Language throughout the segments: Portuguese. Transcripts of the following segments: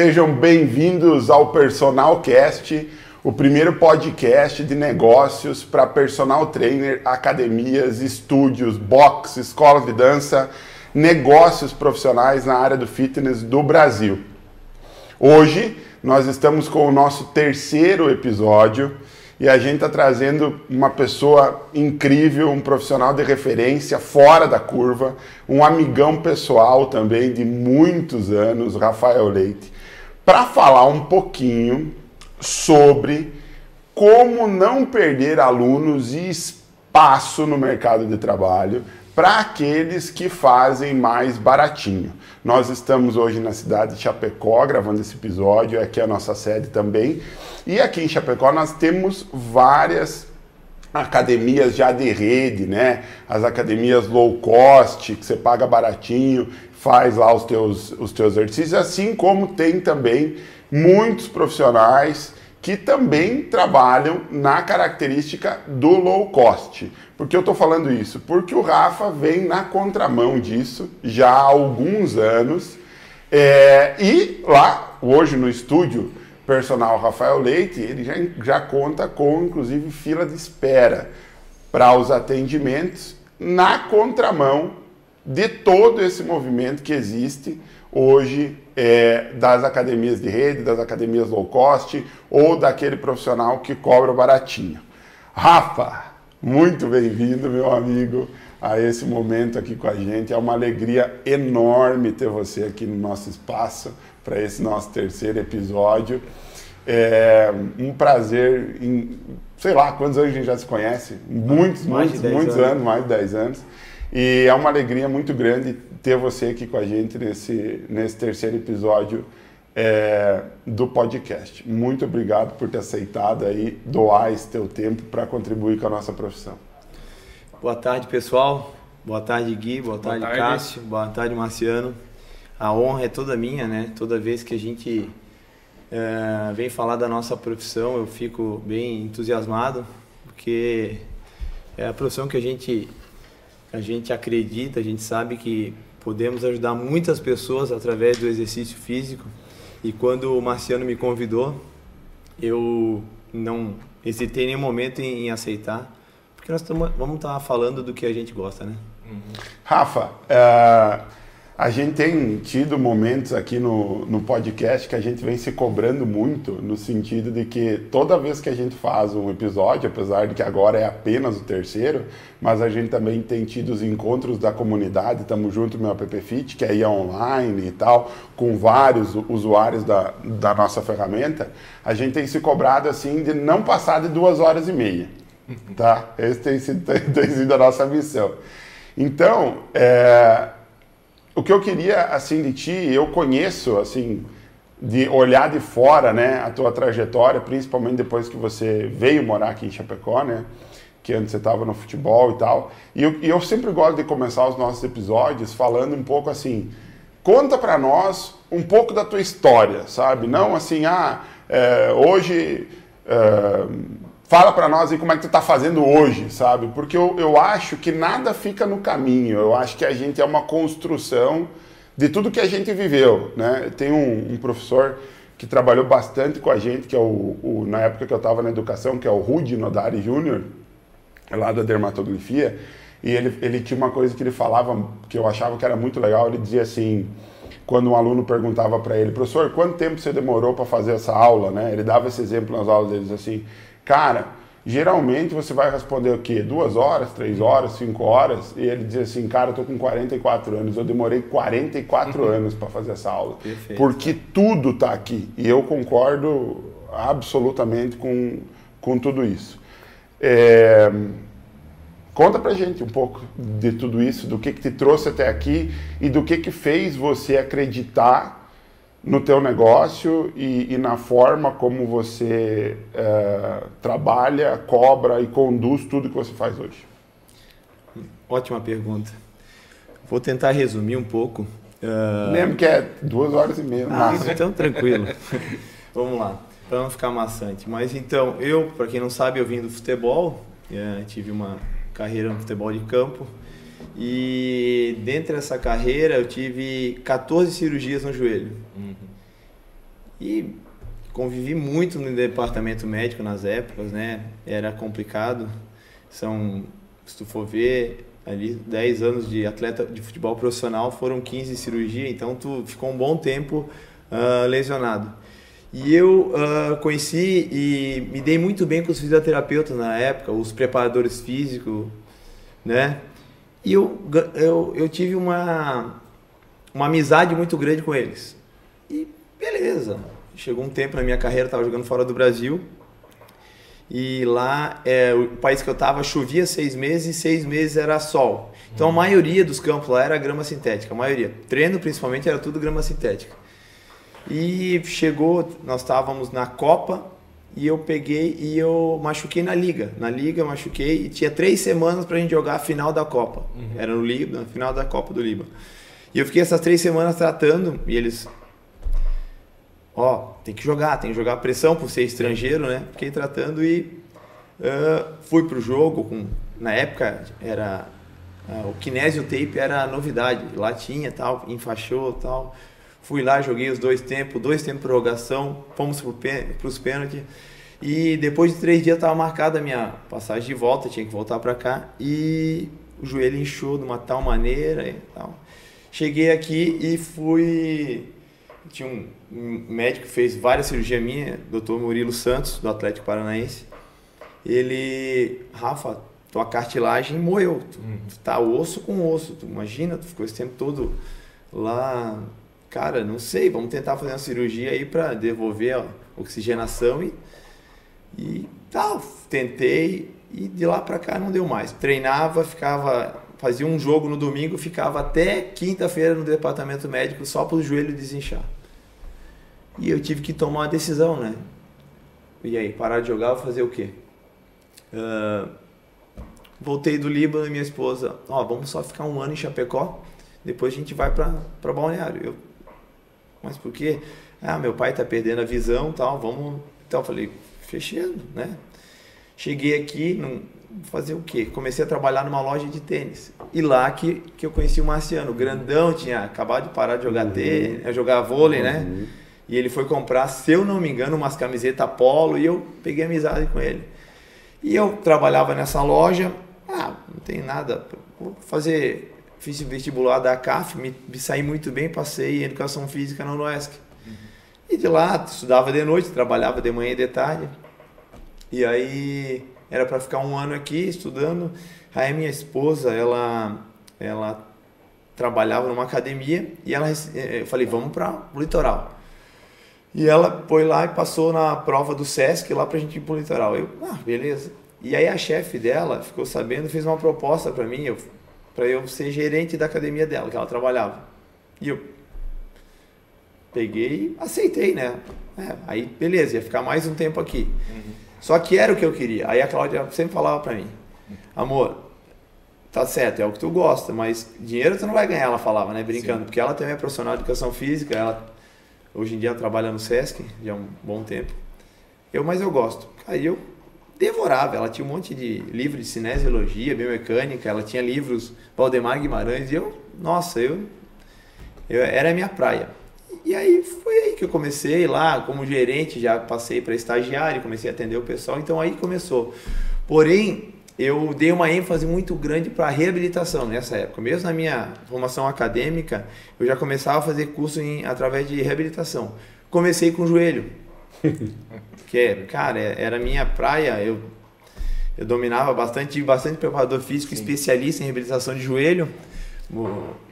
Sejam bem-vindos ao Personal Cast, o primeiro podcast de negócios para personal trainer, academias, estúdios, box, escolas de dança, negócios profissionais na área do fitness do Brasil. Hoje nós estamos com o nosso terceiro episódio e a gente está trazendo uma pessoa incrível, um profissional de referência fora da curva, um amigão pessoal também de muitos anos, Rafael Leite, para falar um pouquinho sobre como não perder alunos e espaço no mercado de trabalho para aqueles que fazem mais baratinho. Nós estamos hoje na cidade de Chapecó gravando esse episódio, aqui é a nossa sede também. E aqui em Chapecó nós temos várias academias já de rede, né? As academias low cost, que você paga baratinho, faz lá os teus, os teus exercícios, assim como tem também muitos profissionais que também trabalham na característica do low cost. Por que eu estou falando isso? Porque o Rafa vem na contramão disso já há alguns anos. É, e lá, hoje no estúdio personal Rafael Leite, ele já, já conta com, inclusive, fila de espera para os atendimentos na contramão de todo esse movimento que existe hoje é, das academias de rede, das academias low cost ou daquele profissional que cobra baratinho. Rafa, muito bem-vindo, meu amigo, a esse momento aqui com a gente. É uma alegria enorme ter você aqui no nosso espaço para esse nosso terceiro episódio. É um prazer, em, sei lá, quantos anos a gente já se conhece? Muitos, mais muitos, muitos anos. anos, mais de 10 anos. E é uma alegria muito grande ter você aqui com a gente nesse, nesse terceiro episódio é, do podcast. Muito obrigado por ter aceitado aí doar esse teu tempo para contribuir com a nossa profissão. Boa tarde, pessoal. Boa tarde, Gui. Boa, Boa tarde, tarde, Cássio. Boa tarde, Marciano. A honra é toda minha, né? Toda vez que a gente é, vem falar da nossa profissão, eu fico bem entusiasmado, porque é a profissão que a gente a gente acredita, a gente sabe que podemos ajudar muitas pessoas através do exercício físico e quando o Marciano me convidou, eu não hesitei nenhum momento em, em aceitar, porque nós tamo, vamos estar tá falando do que a gente gosta, né? Uhum. Rafa, uh, a gente tem tido momentos aqui no, no podcast que a gente vem se cobrando muito, no sentido de que toda vez que a gente faz um episódio, apesar de que agora é apenas o terceiro, mas a gente também tem tido os encontros da comunidade, estamos junto no meu app Fit, que aí é online e tal, com vários usuários da, da nossa ferramenta, a gente tem se cobrado assim de não passar de duas horas e meia, tá? Esse tem sido, tem, tem sido a nossa missão. Então, é, o que eu queria assim de ti, eu conheço assim de olhar de fora, né, a tua trajetória, principalmente depois que você veio morar aqui em Chapecó, né, que antes você estava no futebol e tal. E eu, e eu, sempre gosto de começar os nossos episódios falando um pouco assim, conta para nós um pouco da tua história, sabe? Não assim, ah, é, hoje é, Fala para nós aí como é que tu tá fazendo hoje, sabe? Porque eu, eu acho que nada fica no caminho. Eu acho que a gente é uma construção de tudo que a gente viveu, né? Tem um, um professor que trabalhou bastante com a gente, que é o, o na época que eu estava na educação, que é o Rudi Nodari Júnior, lá da dermatografia, e ele, ele tinha uma coisa que ele falava que eu achava que era muito legal, ele dizia assim, quando um aluno perguntava para ele, professor, quanto tempo você demorou para fazer essa aula, né? Ele dava esse exemplo nas aulas deles assim, Cara, geralmente você vai responder o quê? Duas horas, três horas, cinco horas? E ele diz assim, cara, eu tô com 44 anos, eu demorei 44 uhum. anos para fazer essa aula. Perfeito, porque tudo tá aqui. E eu concordo absolutamente com, com tudo isso. É... Conta pra gente um pouco de tudo isso, do que, que te trouxe até aqui e do que, que fez você acreditar no teu negócio e, e, na forma como você é, trabalha, cobra e conduz tudo que você faz hoje? Ótima pergunta. Vou tentar resumir um pouco. Uh... Lembro que é duas horas e meia. Ah, então tranquilo. Vamos lá, para não ficar maçante. Mas então, eu, para quem não sabe, eu vim do futebol, é, tive uma carreira no futebol de campo. E dentro dessa carreira eu tive 14 cirurgias no joelho. Uhum. E convivi muito no departamento médico nas épocas, né? Era complicado. São, se tu for ver, ali 10 anos de atleta de futebol profissional foram 15 de cirurgia, então tu ficou um bom tempo uh, lesionado. E eu uh, conheci e me dei muito bem com os fisioterapeutas na época, os preparadores físicos, né? E eu, eu, eu tive uma, uma amizade muito grande com eles. E beleza, chegou um tempo na minha carreira, estava jogando fora do Brasil. E lá, é, o país que eu estava chovia seis meses e seis meses era sol. Então a maioria dos campos lá era grama sintética, a maioria. Treino principalmente era tudo grama sintética. E chegou, nós estávamos na Copa e eu peguei e eu machuquei na liga. Na liga eu machuquei e tinha três semanas para a gente jogar a final da Copa. Uhum. Era no Líbano, final da Copa do Líbano. E eu fiquei essas três semanas tratando e eles, ó, tem que jogar, tem que jogar pressão por ser estrangeiro, né? Fiquei tratando e uh, fui pro jogo com, na época era uh, o kinésio tape era novidade, lá tinha tal, enfaixou tal. Fui lá, joguei os dois tempos, dois tempos de prorrogação, fomos para os pênaltis. E depois de três dias estava marcada a minha passagem de volta, tinha que voltar para cá. E o joelho inchou de uma tal maneira e tal. Cheguei aqui e fui. Tinha um médico que fez várias cirurgias minhas, Dr. Murilo Santos, do Atlético Paranaense. Ele, Rafa, tua cartilagem moeu. Tu, tu tá osso com osso. Tu imagina, tu ficou esse tempo todo lá cara, não sei, vamos tentar fazer uma cirurgia aí para devolver a oxigenação e, e tal. Tentei e de lá para cá não deu mais. Treinava, ficava, fazia um jogo no domingo, ficava até quinta-feira no departamento médico só para o joelho desinchar. E eu tive que tomar uma decisão, né? E aí, parar de jogar, fazer o quê? Uh, voltei do Líbano e minha esposa, ó, oh, vamos só ficar um ano em Chapecó, depois a gente vai para Balneário. Eu, mas por quê? Ah, meu pai está perdendo a visão, tal, vamos... Então eu falei, fechando, né? Cheguei aqui, não, fazer o quê? Comecei a trabalhar numa loja de tênis. E lá que, que eu conheci o Marciano, grandão, tinha acabado de parar de jogar uhum. tênis, jogar vôlei, né? uhum. né? E ele foi comprar, se eu não me engano, umas camisetas polo e eu peguei amizade com ele. E eu trabalhava nessa loja, ah, não tem nada, vou fazer fiz vestibular da CAF, me, me saí muito bem, passei em Educação Física na UNOESC. Uhum. E de lá, estudava de noite, trabalhava de manhã e de tarde. E aí era para ficar um ano aqui estudando. Aí minha esposa, ela, ela trabalhava numa academia e ela, eu falei, vamos para o litoral. E ela foi lá e passou na prova do SESC lá pra gente ir pro litoral. Eu, ah, beleza. E aí a chefe dela ficou sabendo, fez uma proposta para mim. Eu para eu ser gerente da academia dela, que ela trabalhava. E eu peguei aceitei, né? É, aí, beleza, ia ficar mais um tempo aqui. Uhum. Só que era o que eu queria. Aí a Cláudia sempre falava para mim, amor, tá certo, é o que tu gosta, mas dinheiro tu não vai ganhar, ela falava, né? Brincando, Sim. porque ela também é profissional de educação física, ela hoje em dia trabalha no Sesc, já há um bom tempo. Eu, mas eu gosto. Aí eu devorava. Ela tinha um monte de livros de cinesiologia, biomecânica, ela tinha livros Valdemar Guimarães, e eu, nossa, eu, eu era a minha praia. E aí foi aí que eu comecei lá, como gerente, já passei para estagiário, comecei a atender o pessoal, então aí começou. Porém, eu dei uma ênfase muito grande para reabilitação nessa época. Mesmo na minha formação acadêmica, eu já começava a fazer curso em, através de reabilitação. Comecei com o joelho. que cara, é, era minha praia, eu, eu dominava bastante, tive bastante preparador físico, Sim. especialista em reabilitação de joelho,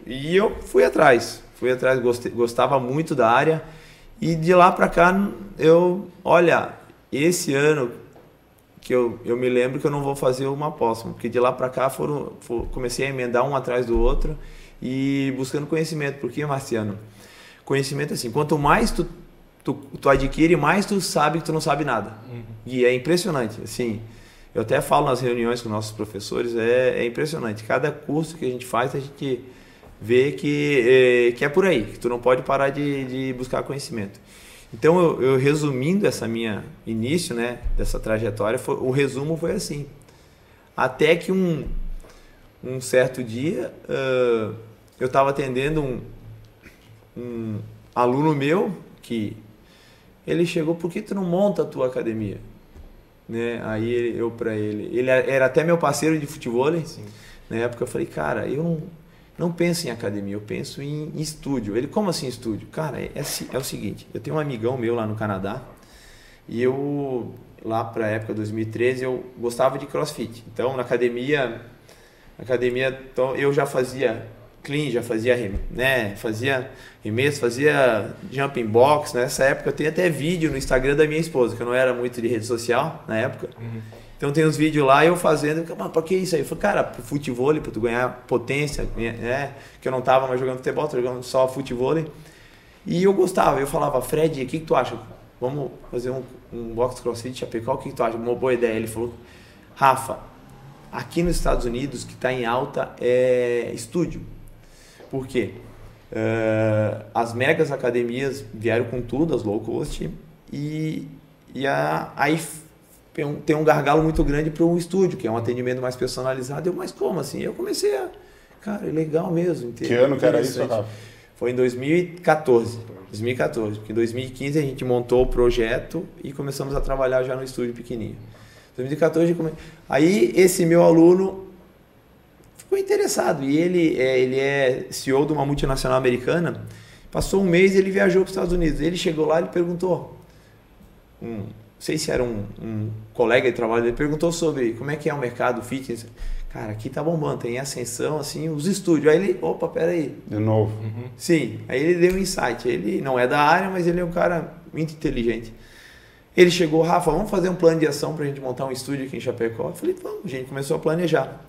e eu fui atrás, fui atrás, gostei, gostava muito da área, e de lá para cá, eu, olha, esse ano que eu, eu me lembro que eu não vou fazer uma próxima, porque de lá para cá foram, for, comecei a emendar um atrás do outro e buscando conhecimento, porque Marciano, conhecimento assim, quanto mais tu tu, tu adquire, mais tu sabe que tu não sabe nada. Uhum. E é impressionante, assim. Eu até falo nas reuniões com nossos professores, é, é impressionante. Cada curso que a gente faz, a gente vê que é, que é por aí, que tu não pode parar de, de buscar conhecimento. Então, eu, eu, resumindo essa minha início, né, dessa trajetória, foi, o resumo foi assim. Até que um, um certo dia, uh, eu estava atendendo um, um aluno meu que Ele chegou, por que tu não monta a tua academia? Né? Aí eu para ele, ele era até meu parceiro de futebol, Sim. na época eu falei, cara, eu não, não penso em academia, eu penso em, em estúdio. Ele, como assim estúdio? Cara, é, é, o seguinte, eu tenho um amigão meu lá no Canadá e eu, lá para a época 2013, eu gostava de crossfit. Então, na academia, academia então, eu já fazia clean, já fazia, né, fazia remesso, fazia jumping box. Nessa época eu tenho até vídeo no Instagram da minha esposa, que eu não era muito de rede social na época. Uhum. Então tem uns vídeos lá eu fazendo, mas pra que isso aí? Eu falei, cara, pro futebol, pra tu ganhar potência, né? Que eu não tava mais jogando futebol, tô jogando só futebol. E eu gostava, eu falava, Fred, o que, que tu acha? Vamos fazer um, um box crossfit Chapecó, o que, que tu acha? Uma boa ideia. Ele falou, Rafa, aqui nos Estados Unidos, que está em alta é estúdio. Por quê? Uh, as megas academias vieram com tudo, as low cost, e, e a, aí tem um, tem um gargalo muito grande para um estúdio, que é um atendimento mais personalizado. Eu, mas como assim? Eu comecei a. Cara, é legal mesmo. Que ano que era isso, Rafa? Foi em 2014. 2014, porque em 2015 a gente montou o projeto e começamos a trabalhar já no estúdio pequenininho. 2014, aí esse meu aluno ficou interessado. E ele é, ele é CEO de uma multinacional americana. Passou um mês e ele viajou para os Estados Unidos. Ele chegou lá e perguntou. Um, não sei se era um, um colega de trabalho, ele perguntou sobre como é que é o mercado fitness. Cara, aqui tá bombando, tem ascensão, assim, os estúdios. Aí ele, opa, peraí. De novo. Uhum. Sim, aí ele deu um insight. Ele não é da área, mas ele é um cara muito inteligente. Ele chegou, Rafa, vamos fazer um plano de ação para a gente montar um estúdio aqui em Chapecó? Eu falei, vamos, a gente começou a planejar.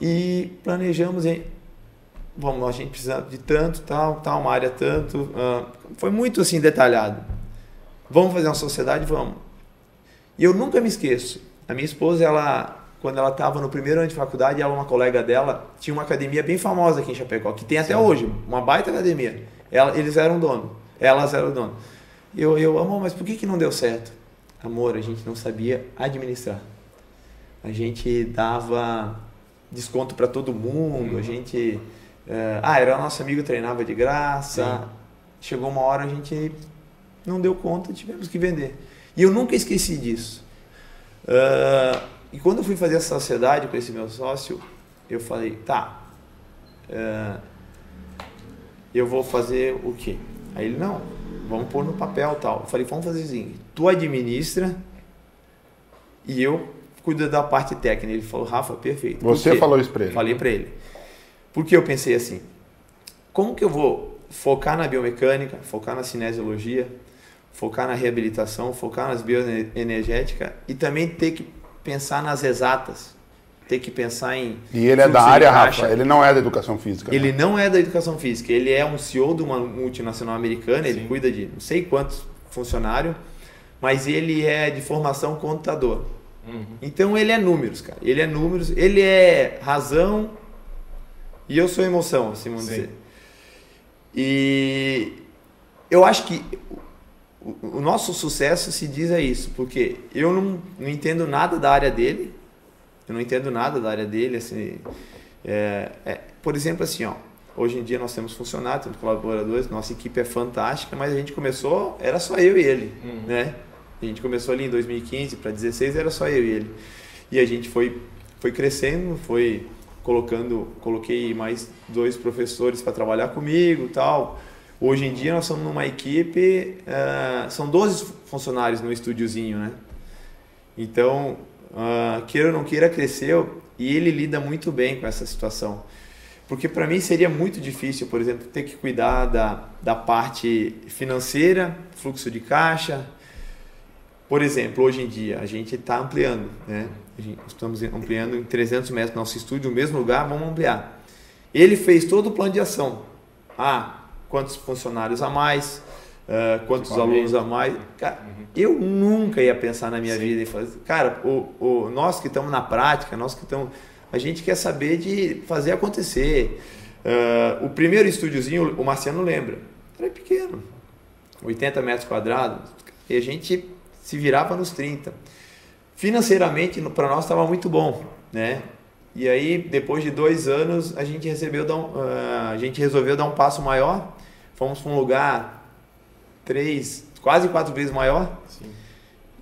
E planejamos em. Vamos, a gente precisa de tanto, tal, tal, uma área tanto. Uh, foi muito assim detalhado. Vamos fazer uma sociedade? Vamos. E eu nunca me esqueço. A minha esposa, ela, quando ela estava no primeiro ano de faculdade, ela, uma colega dela, tinha uma academia bem famosa aqui em Chapecó, que tem até Sim. hoje, uma baita academia. Ela, eles eram dono, elas eram dono. Eu, eu, amor, mas por que, que não deu certo? Amor, a gente não sabia administrar. A gente dava desconto para todo mundo, uhum. a gente. Uh, ah, era nosso amigo, treinava de graça. Sim. Chegou uma hora a gente não deu conta, tivemos que vender. E eu nunca esqueci disso. Uh, e quando eu fui fazer a sociedade com esse meu sócio, eu falei, tá, uh, eu vou fazer o quê? Aí ele, não, vamos pôr no papel tal. Eu falei, vamos fazer assim, tu administra e eu cuida da parte técnica. Ele falou, Rafa, perfeito. Você falou isso para ele? Falei para ele. Porque eu pensei assim, como que eu vou focar na biomecânica, focar na cinesiologia, focar na reabilitação, focar nas bioenergéticas e também ter que pensar nas exatas, ter que pensar em. E ele é da área, Rafa? Ele não é da educação física. Ele né? não é da educação física. Ele é um CEO de uma multinacional americana. Sim. Ele cuida de não sei quantos funcionários, mas ele é de formação contador. Uhum. Então ele é números, cara. Ele é números, ele é razão e eu sou emoção, assim vamos Sim. dizer. E eu acho que o, nosso sucesso se diz a isso, porque eu não, não entendo nada da área dele, eu não entendo nada da área dele, assim, é, é, por exemplo, assim, ó, hoje em dia nós temos funcionários, temos colaboradores, nossa equipe é fantástica, mas a gente começou, era só eu e ele, uhum. né? A gente começou ali em 2015 para 2016, era só eu e ele. E a gente foi, foi crescendo, foi colocando, coloquei mais dois professores para trabalhar comigo tal. Hoje em dia nós somos numa equipe, uh, são 12 funcionários no estúdiozinho, né? Então, uh, queira ou não queira, cresceu e ele lida muito bem com essa situação. Porque para mim seria muito difícil, por exemplo, ter que cuidar da, da parte financeira, fluxo de caixa, por exemplo, hoje em dia, a gente está ampliando, né? estamos ampliando em 300 metros nosso estúdio, no mesmo lugar, vamos ampliar. Ele fez todo o plano de ação. Ah, quantos funcionários a mais, uh, quantos alunos a mais. Cara, uhum. eu nunca ia pensar na minha Sim. vida e fazer. Cara, o, o, nós que estamos na prática, nós que estamos. A gente quer saber de fazer acontecer. Uh, o primeiro estúdiozinho, o Marciano lembra, era pequeno, 80 metros quadrados. E a gente se virava nos 30. Financeiramente, para nós estava muito bom, né? E aí, depois de dois anos, a gente recebeu, um, uh, a gente resolveu dar um passo maior. Fomos para um lugar três, quase quatro vezes maior. Sim.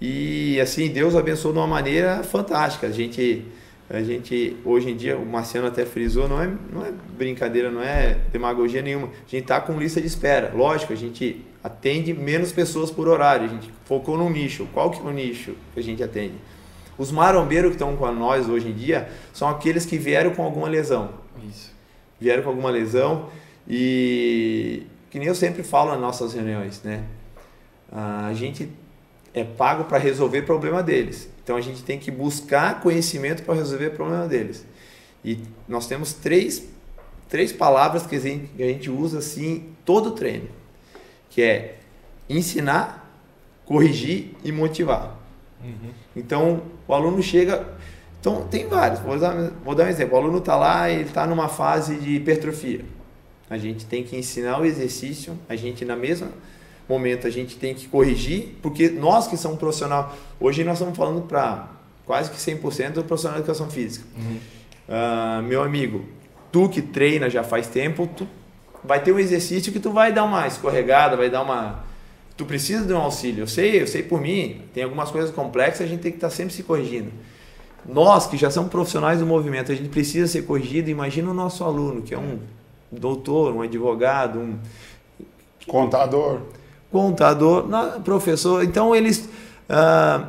E assim, Deus abençoou de uma maneira fantástica. A gente, a gente hoje em dia, o Marciano até frisou, não é, não é brincadeira, não é demagogia nenhuma. A gente está com lista de espera. Lógico, a gente atende menos pessoas por horário. A gente focou num nicho. Qual que é o nicho que a gente atende? Os marombeiros que estão com nós hoje em dia são aqueles que vieram com alguma lesão. Isso. Vieram com alguma lesão e que nem eu sempre falo nas nossas reuniões, né? A gente é pago para resolver o problema deles. Então a gente tem que buscar conhecimento para resolver o problema deles. E nós temos três, três palavras que a, gente, que a gente usa assim todo treino, que é ensinar, corrigir e motivar. Uhum. Então o aluno chega, então tem vários. Vou dar, vou dar um exemplo. O aluno está lá, ele está numa fase de hipertrofia. A gente tem que ensinar o exercício, a gente na mesma momento a gente tem que corrigir, porque nós que somos profissional, hoje nós estamos falando para quase que 100% do profissional de educação física. Uhum. Uh, meu amigo, tu que treina já faz tempo, tu vai ter um exercício que tu vai dar uma escorregada, vai dar uma tu precisa de um auxílio. Eu sei, eu sei por mim, tem algumas coisas complexas, a gente tem que estar tá sempre se corrigindo. Nós que já somos profissionais do movimento, a gente precisa ser corrigido. Imagina o nosso aluno, que é um doutor, um advogado, um contador contador, professor. Então eles ah,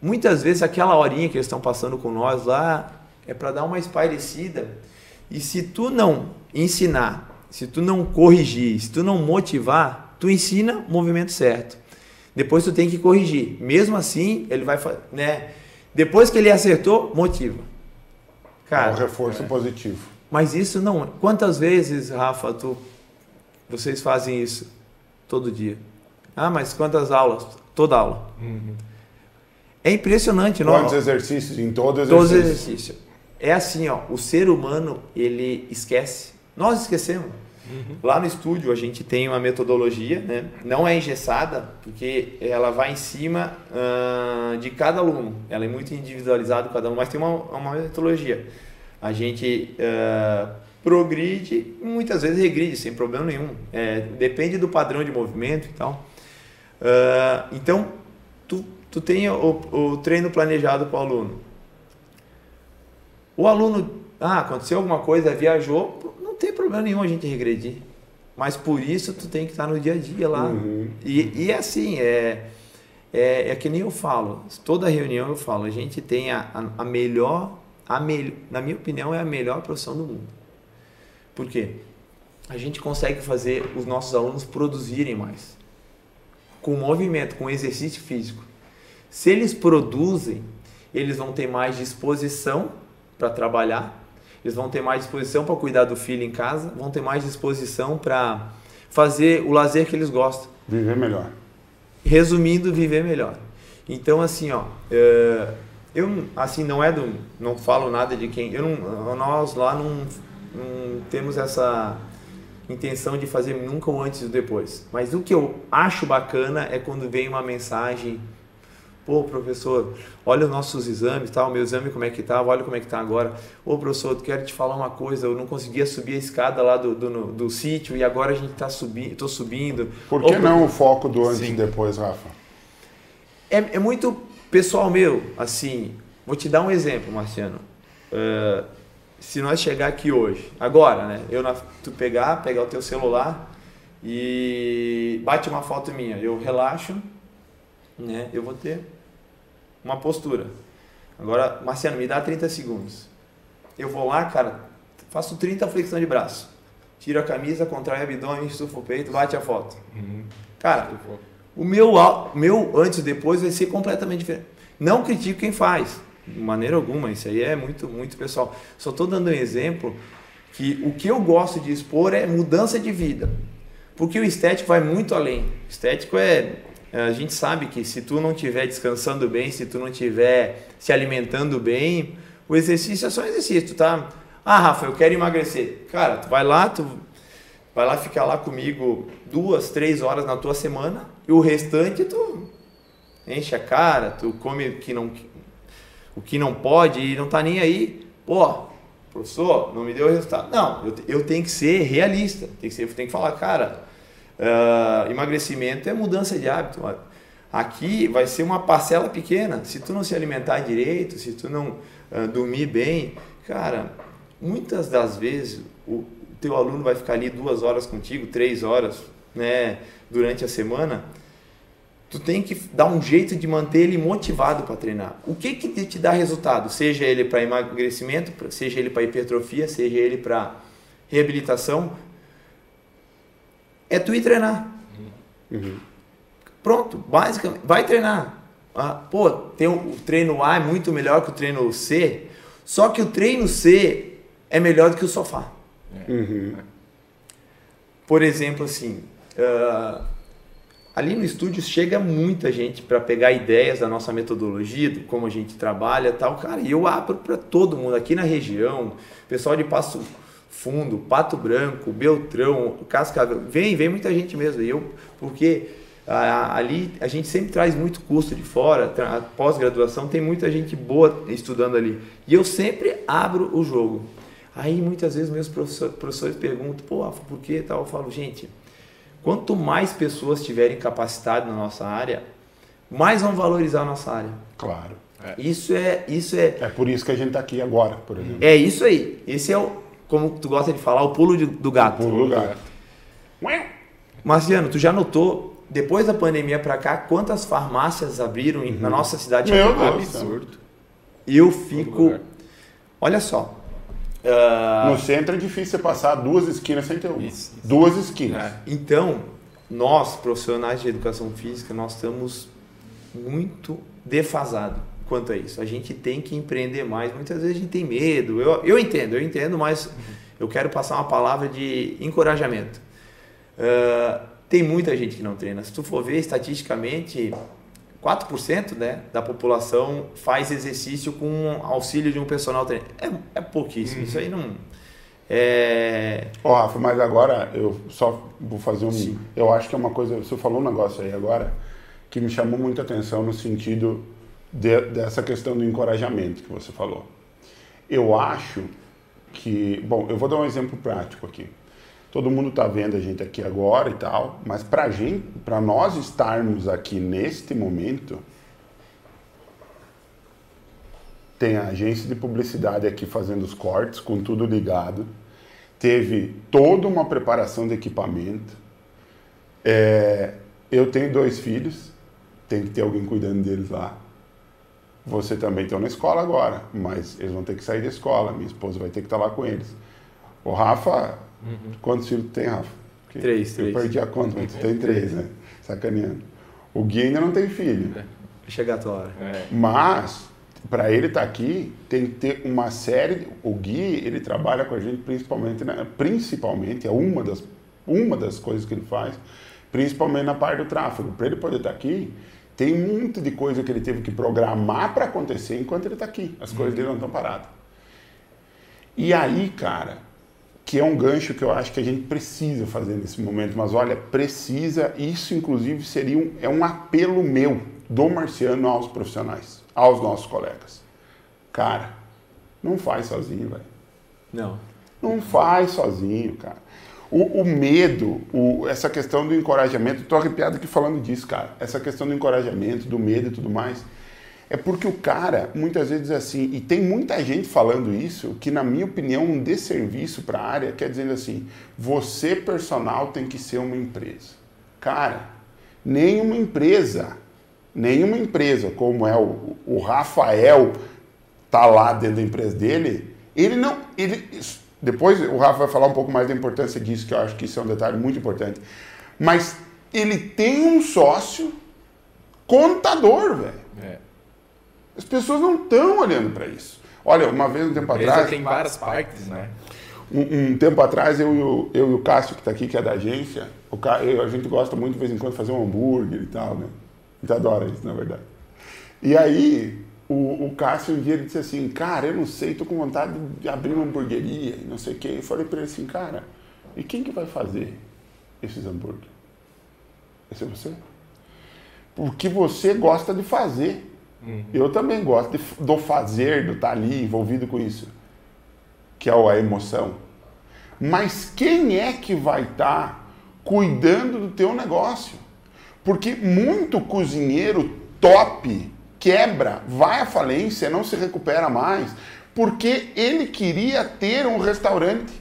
muitas vezes aquela horinha que eles estão passando com nós lá é para dar uma espairecida. E se tu não ensinar, se tu não corrigir, se tu não motivar, tu ensina o movimento certo. Depois tu tem que corrigir. Mesmo assim, ele vai, né? Depois que ele acertou, motiva. Cara, é um reforço é. positivo. Mas isso não. Quantas vezes, Rafa, tu, vocês fazem isso? todo dia. Ah, mas quantas aulas? Toda aula. Uhum. É impressionante, não? Quantos exercícios em todo exercício? Todos os exercícios. É assim, ó, o ser humano, ele esquece. Nós esquecemos. Uhum. Lá no estúdio a gente tem uma metodologia, né? não é engessada, porque ela vai em cima uh, de cada aluno. Ela é muito individualizada cada um, mas tem uma, uma metodologia. A gente uh, progride e muitas vezes regride sem problema nenhum. É, depende do padrão de movimento e tal. Uh, então, tu, tu tem o, o treino planejado para o aluno. O aluno, ah, aconteceu alguma coisa, viajou, tem problema nenhum a gente regredir. Mas por isso tu tem que estar no dia a dia lá. Uhum. E, e é assim, é, é, é que nem eu falo, toda reunião eu falo, a gente tem a, a, a melhor, a me, na minha opinião, é a melhor profissão do mundo. Por quê? A gente consegue fazer os nossos alunos produzirem mais. Com movimento, com exercício físico. Se eles produzem, eles vão ter mais disposição para trabalhar, eles vão ter mais disposição para cuidar do filho em casa, vão ter mais disposição para fazer o lazer que eles gostam. Viver melhor. Resumindo, viver melhor. Então, assim, ó, eh, eu, assim, não é do, não falo nada de quem, eu não, nós lá não não temos essa intenção de fazer nunca o antes e o depois. Mas o que eu acho bacana é quando vem uma mensagem, pô, professor, olha os nossos exames, tá? o meu exame como é que tá, olha como é que tá agora. Ô, professor, eu quero te falar uma coisa, eu não conseguia subir a escada lá do, do, do sítio e agora a gente tá subindo, tô subindo. Por que Ô, não o foco do antes Sim. e depois, Rafa? É, é muito pessoal meu, assim, vou te dar um exemplo, Marciano. Uh, se nós chegar aqui hoje, agora, né? Eu na, tu pegar, pegar o teu celular e bate uma foto minha, eu relaxo, né? Eu vou ter uma postura. Agora, Marciano, me dá 30 segundos. Eu vou lá, cara, faço 30 flexão de braço. Tiro a camisa, contrai o abdômen, estufa o peito, bate a foto. Uhum. Cara, o meu, meu antes e depois vai ser completamente diferente. Não critico quem faz de maneira alguma, isso aí é muito, muito pessoal. Só estou dando um exemplo que o que eu gosto de expor é mudança de vida. Porque o estético vai muito além. O estético é. A gente sabe que se tu não estiver descansando bem, se tu não estiver se alimentando bem, o exercício é só exercício, tu tá? Ah, Rafa, eu quero emagrecer. Cara, tu vai lá, tu vai lá ficar lá comigo duas, três horas na tua semana e o restante tu enche a cara, tu come que não o que não pode e não está nem aí. Pô, professor, não me deu resultado. Não, eu, eu tenho que ser realista. Tem que ser, tenho que falar, cara, Uh, emagrecimento é mudança de hábito. Aqui vai ser uma parcela pequena. Se tu não se alimentar direito, se tu não uh, dormir bem, cara, muitas das vezes o teu aluno vai ficar ali duas horas contigo, três horas, né, durante a semana. Tu tem que dar um jeito de manter ele motivado para treinar. O que que te dá resultado? Seja ele para emagrecimento, seja ele para hipertrofia, seja ele para reabilitação, é tu ir treinar. Uhum. Pronto, basicamente, vai treinar. Ah, pô, tem o, o treino A é muito melhor que o treino C, só que o treino C é melhor do que o sofá. Uhum. Por exemplo, assim, uh, ali no estúdio chega muita gente para pegar ideias da nossa metodologia, de como a gente trabalha tal, cara, e eu abro para todo mundo aqui na região, pessoal de Passo Fundo, Pato Branco, Beltrão, Cascavel, vem, vem muita gente mesmo. E eu, porque ali a gente sempre traz muito custo de fora, pós-graduação tem muita gente boa estudando ali. E eu sempre abro o jogo. Aí muitas vezes meus professores, professores perguntam, pô, por que tal? Eu falo, gente, quanto mais pessoas tiverem capacidade na nossa área, mais vão valorizar a nossa área. Claro. É. Isso é, isso é. É por isso que a gente está aqui agora, por exemplo. É isso aí. Esse é o, como tu gosta de falar, o pulo de, do gato. O pulo do gato. Marciano, tu já notou, depois da pandemia para cá, quantas farmácias abriram uhum. na nossa cidade? Meu é Deus, absurdo. Eu fico. Olha só. Uh... No centro é difícil você passar duas esquinas sem ter uma. Isso, isso. Duas esquinas. É. Então, nós, profissionais de educação física, nós estamos muito defasados quanto a isso. A gente tem que empreender mais. Muitas vezes a gente tem medo. Eu, eu entendo, eu entendo, mas eu quero passar uma palavra de encorajamento. Uh, tem muita gente que não treina. Se tu for ver estatisticamente, 4% né, da população faz exercício com auxílio de um personal trainer. É, é pouquíssimo. Uhum. Isso aí não. É... Oh, Rafa, mas agora eu só vou fazer um. Sim. Eu acho que é uma coisa. Você falou um negócio aí agora que me chamou muita atenção no sentido de, dessa questão do encorajamento que você falou. Eu acho que, bom, eu vou dar um exemplo prático aqui. Todo mundo está vendo a gente aqui agora e tal, mas para gente, para nós estarmos aqui neste momento, tem a agência de publicidade aqui fazendo os cortes, com tudo ligado. Teve toda uma preparação de equipamento. É, eu tenho dois filhos, tem que ter alguém cuidando deles lá. Você também está na escola agora, mas eles vão ter que sair da escola. Minha esposa vai ter que estar tá lá com eles. O Rafa, uhum. quantos filhos tem, Rafa? Porque três, eu três. Eu perdi a conta, mas tu tem três, né? Sacaneando. O Gui ainda não tem filho. É. Chega a tua hora. É. Mas, para ele estar tá aqui, tem que ter uma série. O Gui, ele trabalha com a gente principalmente, né? principalmente, é uma das, uma das coisas que ele faz, principalmente na parte do tráfego. Para ele poder estar tá aqui, tem muito de coisa que ele teve que programar para acontecer enquanto ele está aqui. As coisas dele não estão paradas. E aí, cara, que é um gancho que eu acho que a gente precisa fazer nesse momento, mas olha, precisa, isso inclusive seria um, é um apelo meu do Marciano aos profissionais, aos nossos colegas. Cara, não faz sozinho, velho. Não. Não faz sozinho, cara. O, o medo, o, essa questão do encorajamento, estou arrepiado aqui falando disso, cara. Essa questão do encorajamento, do medo e tudo mais, é porque o cara muitas vezes diz assim, e tem muita gente falando isso, que na minha opinião um desserviço para a área, quer dizer assim, você personal tem que ser uma empresa. Cara, nenhuma empresa, nenhuma empresa como é o, o Rafael tá lá dentro da empresa dele, ele não, ele depois o Rafa vai falar um pouco mais da importância disso, que eu acho que isso é um detalhe muito importante. Mas ele tem um sócio contador, velho. É. As pessoas não estão olhando para isso. Olha, uma vez, um tempo atrás. tem várias partes, né? Um, um, tempo atrás, eu e o, eu e o Cássio, que está aqui, que é da agência, o, eu, a gente gosta muito de vez em quando fazer um hambúrguer e tal, né? A gente adora isso, na verdade. E aí, o, o Cássio um dia ele disse assim, cara, eu não sei, tô com vontade de abrir uma hamburgueria e não sei o quê. Eu falei para ele assim, cara, e quem que vai fazer esses hambúrgueres? Esse é você? Porque você gosta de fazer. Uhum. Eu também gosto de, do fazer, do estar tá ali envolvido com isso, que é a emoção. Mas quem é que vai estar tá cuidando do teu negócio. Porque muito cozinheiro top quebra, vai à falência, não se recupera mais, porque ele queria ter um restaurante.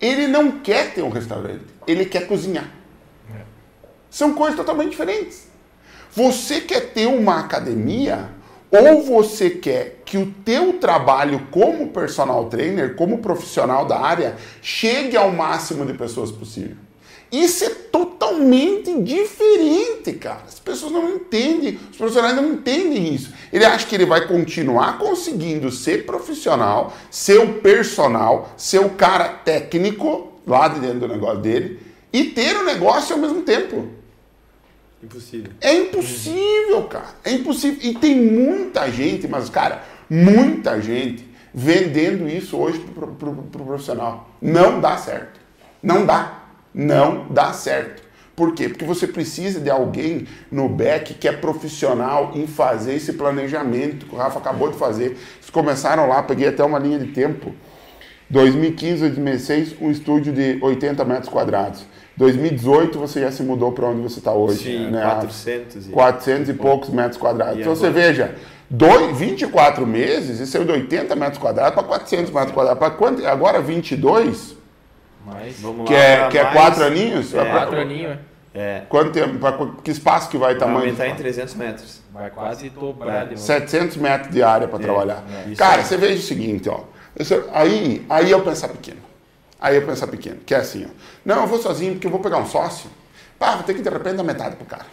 Ele não quer ter um restaurante, ele quer cozinhar. É. São coisas totalmente diferentes. Você quer ter uma academia ou você quer que o teu trabalho como personal trainer, como profissional da área, chegue ao máximo de pessoas possível. Isso é totalmente diferente, cara. As pessoas não entendem, os profissionais não entendem isso. Ele acha que ele vai continuar conseguindo ser profissional, ser o personal, ser o cara técnico lá de dentro do negócio dele e ter o negócio ao mesmo tempo. Impossível. É impossível, cara. É impossível. E tem muita gente, mas, cara, muita gente vendendo isso hoje pro, pro, pro, pro profissional. Não dá certo. Não dá. Não dá certo. Por quê? Porque você precisa de alguém no back que é profissional em fazer esse planejamento que o Rafa acabou de fazer. Eles começaram lá, peguei até uma linha de tempo. 2015, 2016, um estúdio de 80 metros quadrados. 2018 você já se mudou para onde você está hoje. Sim, né? 400 e, 400 e poucos metros quadrados. Então você veja, dois, 24 meses, isso saiu de 80 metros quadrados para 400 metros quadrados. Para quanto? Agora 22? Mais. Vamos que lá, é, que é quatro aninhos? É, quatro aninhos, é. Quanto tempo? Pra, que espaço que vai, vai tamanho? Vai aumentar em 300 metros. Vai quase dobrar. 700 metros de área para é, trabalhar. É. Cara, você veja o seguinte, ó. Aí, aí eu pensar pequeno. Aí eu pensar pequeno, que é assim, ó. Não, eu vou sozinho porque eu vou pegar um sócio. Pá, vou ter que de repente dar metade pro cara.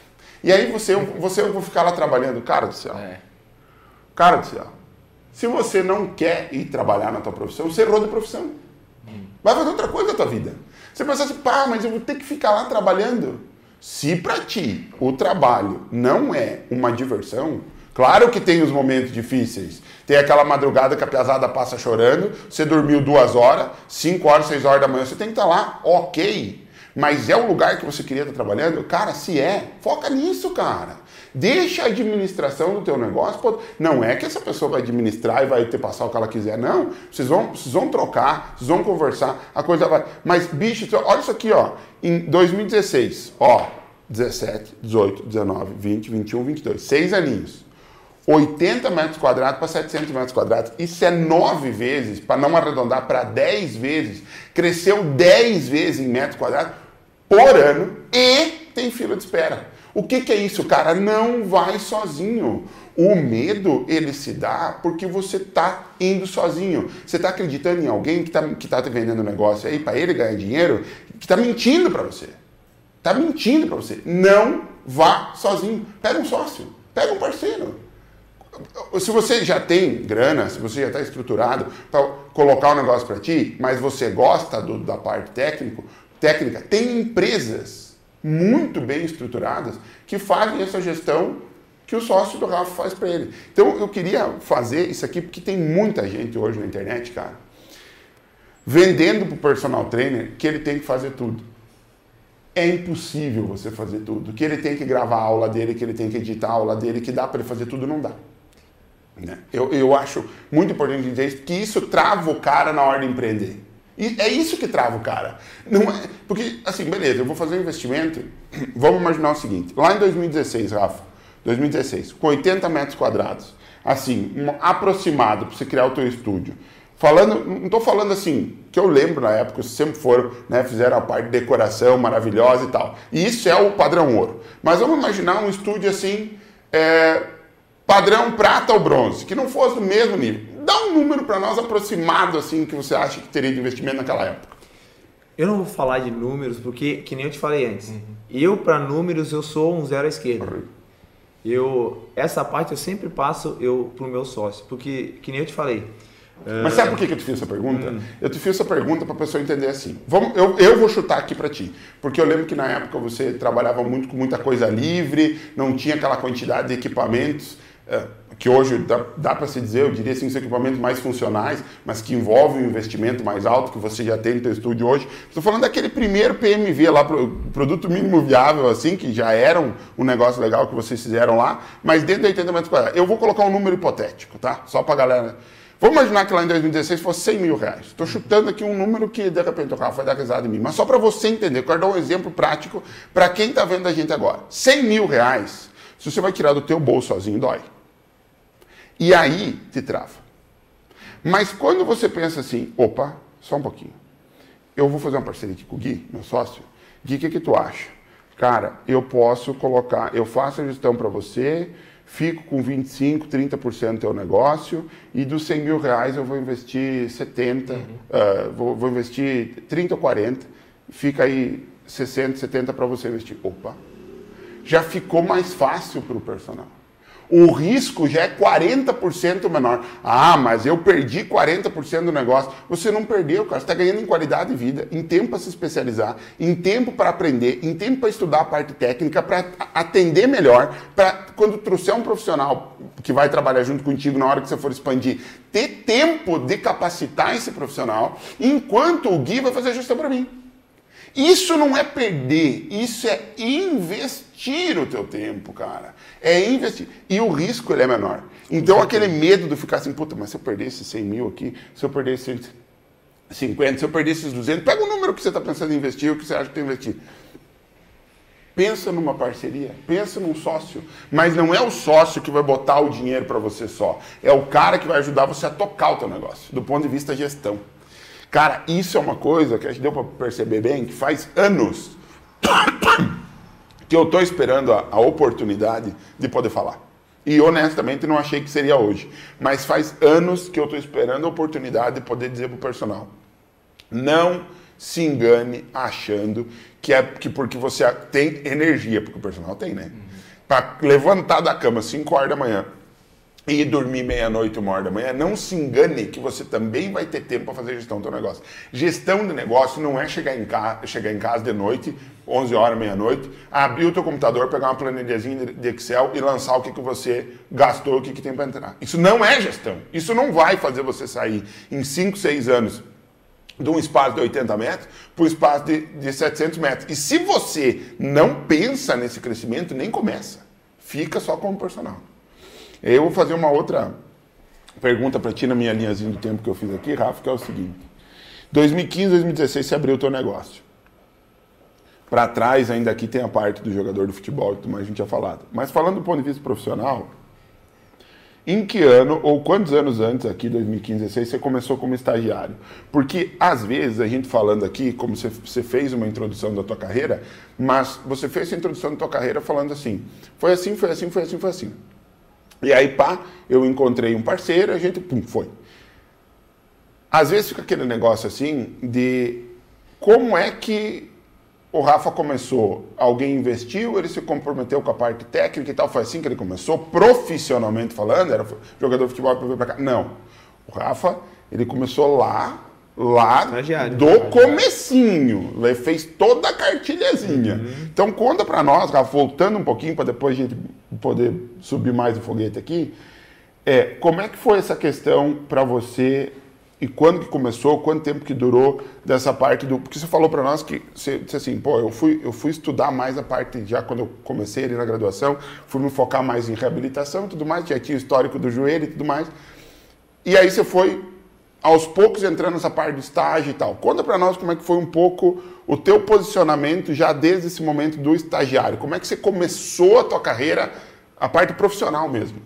E aí você, você eu vou ficar lá trabalhando. Cara do céu. É. Cara do céu. Se você não quer ir trabalhar na tua profissão, você errou de profissão. Vai fazer outra coisa na tua vida. Você pensa assim, pá, mas eu vou ter que ficar lá trabalhando. Se para ti o trabalho não é uma diversão, claro que tem os momentos difíceis. Tem aquela madrugada que a piazada passa chorando, você dormiu duas horas, cinco horas, seis horas da manhã, você tem que estar tá lá, ok. Mas é o lugar que você queria estar trabalhando? Cara, se é, foca nisso, cara. Deixa a administração do teu negócio. Não é que essa pessoa vai administrar e vai ter passar o que ela quiser. Não. Vocês vão, vocês vão trocar, vocês vão conversar, a coisa vai. Mas, bicho, olha isso aqui, ó. Em 2016, ó. 17, 18, 19, 20, 21, 22. Seis aninhos. 80 metros quadrados para 700 metros quadrados. Isso é nove vezes, para não arredondar para 10 vezes. Cresceu 10 vezes em metros quadrados por ano e tem fila de espera. O que, que é isso, cara? Não vai sozinho. O medo, ele se dá porque você está indo sozinho. Você está acreditando em alguém que está que tá te vendendo um negócio aí para ele ganhar dinheiro, que está mentindo para você. Está mentindo para você. Não vá sozinho. Pega um sócio, pega um parceiro se você já tem grana, se você já está estruturado para colocar um negócio para ti, mas você gosta do, da parte técnico, técnica, tem empresas muito bem estruturadas que fazem essa gestão que o sócio do Rafa faz para ele. Então eu queria fazer isso aqui porque tem muita gente hoje na internet, cara, vendendo para o personal trainer que ele tem que fazer tudo. É impossível você fazer tudo. Que ele tem que gravar a aula dele, que ele tem que editar a aula dele, que dá para ele fazer tudo, não dá. Né? Eu, eu acho muito importante dizer isso, que isso trava o cara na hora de empreender. E é isso que trava o cara. Não é, porque, assim, beleza, eu vou fazer um investimento. Vamos imaginar o seguinte: lá em 2016, Rafa, 2016, com 80 metros quadrados, assim, um aproximado para você criar o teu estúdio. Falando, não estou falando assim, que eu lembro na época, sempre foram, né, fizeram a parte de decoração maravilhosa e tal. E isso é o padrão ouro. Mas vamos imaginar um estúdio assim, é, padrão prata ou bronze, que não fosse do mesmo nível. Dá um número para nós aproximado assim que você acha que teria de investimento naquela época. Eu não vou falar de números porque, que nem eu te falei antes, uhum. eu para números eu sou um zero à esquerda. Uhum. Eu essa parte eu sempre passo eu pro meu sócio, porque que nem eu te falei. Mas sabe por que eu te fiz essa pergunta? Hum. Eu te fiz essa pergunta para a pessoa entender assim. Vamos, eu, eu vou chutar aqui para ti, porque eu lembro que na época você trabalhava muito com muita coisa livre, não tinha aquela quantidade de equipamentos que hoje dá, dá para se dizer, eu diria assim, os equipamentos mais funcionais, mas que envolvem um investimento mais alto que você já tem no seu estúdio hoje. Estou falando daquele primeiro PMV lá, produto mínimo viável, assim, que já era um, um negócio legal que vocês fizeram lá, mas dentro de 80 metros quadrados. Eu vou colocar um número hipotético, tá? Só para galera. Vamos imaginar que lá em 2016 fosse 100 mil reais. Estou chutando aqui um número que de repente o Rafa vai dar risada em mim. Mas só para você entender, eu quero dar um exemplo prático para quem está vendo a gente agora. 100 mil reais, se você vai tirar do teu bolso sozinho, dói. E aí te trava. Mas quando você pensa assim, opa, só um pouquinho. Eu vou fazer uma parceria aqui com o Gui, meu sócio. Gui, o que, que tu acha? Cara, eu posso colocar, eu faço a gestão para você, fico com 25, 30% do teu negócio e dos 100 mil reais eu vou investir 70, uhum. uh, vou, vou, investir 30 ou 40, fica aí 60, 70 para você investir. Opa, já ficou mais fácil para o personal o risco já é 40% menor. Ah, mas eu perdi 40% do negócio. Você não perdeu, cara. Você está ganhando em qualidade de vida, em tempo para se especializar, em tempo para aprender, em tempo para estudar a parte técnica, para atender melhor, para quando trouxer um profissional que vai trabalhar junto contigo na hora que você for expandir, ter tempo de capacitar esse profissional, enquanto o Gui vai fazer a gestão para mim. Isso não é perder, isso é investir o teu tempo, cara. É investir. E o risco ele é menor. Então aquele medo de ficar assim, puta, mas se eu perder esses 100 mil aqui, se eu perder esses 50, se eu perder esses 200, pega o número que você está pensando em investir, o que você acha que tem que investir. Pensa numa parceria, pensa num sócio, mas não é o sócio que vai botar o dinheiro para você só, é o cara que vai ajudar você a tocar o teu negócio, do ponto de vista gestão. Cara, isso é uma coisa que a gente deu para perceber bem, que faz anos que eu estou esperando a, a oportunidade de poder falar. E honestamente não achei que seria hoje. Mas faz anos que eu estou esperando a oportunidade de poder dizer para o personal: não se engane achando que é que porque você tem energia, porque o personal tem, né? Uhum. Para levantar da cama 5 horas da manhã e dormir meia-noite, uma hora da manhã, não se engane que você também vai ter tempo para fazer gestão do seu negócio. Gestão de negócio não é chegar em, casa, chegar em casa de noite, 11 horas, meia-noite, abrir o teu computador, pegar uma planilhazinha de Excel e lançar o que, que você gastou, o que, que tem para entrar. Isso não é gestão. Isso não vai fazer você sair em 5, 6 anos de um espaço de 80 metros para um espaço de, de 700 metros. E se você não pensa nesse crescimento, nem começa. Fica só como personal. Eu vou fazer uma outra pergunta para ti na minha linhazinha do tempo que eu fiz aqui, Rafa, que é o seguinte. 2015, 2016 você abriu o teu negócio. Para trás, ainda aqui tem a parte do jogador do futebol que mais a gente tinha falado. Mas falando do ponto de vista profissional, em que ano ou quantos anos antes, aqui, 2015, 2016, você começou como estagiário? Porque, às vezes, a gente falando aqui, como você, você fez uma introdução da tua carreira, mas você fez a introdução da tua carreira falando assim, foi assim, foi assim, foi assim, foi assim. E aí, pá, eu encontrei um parceiro, a gente, pum, foi. Às vezes fica aquele negócio assim de como é que o Rafa começou? Alguém investiu, ele se comprometeu com a parte técnica e tal, foi assim que ele começou, profissionalmente falando, era jogador de futebol para cá. Não. O Rafa, ele começou lá, lá do comecinho. Ele fez toda a cartilhazinha. Uhum. Então conta para nós, Rafa, voltando um pouquinho para depois a gente poder subir mais o foguete aqui, é como é que foi essa questão para você e quando que começou, quanto tempo que durou dessa parte do, porque você falou para nós que você disse assim, pô, eu fui eu fui estudar mais a parte já quando eu comecei ali na graduação, fui me focar mais em reabilitação e tudo mais, já tinha histórico do joelho e tudo mais. E aí você foi aos poucos entrando nessa parte do estágio e tal. Conta para nós como é que foi um pouco o teu posicionamento já desde esse momento do estagiário. Como é que você começou a tua carreira, a parte profissional mesmo?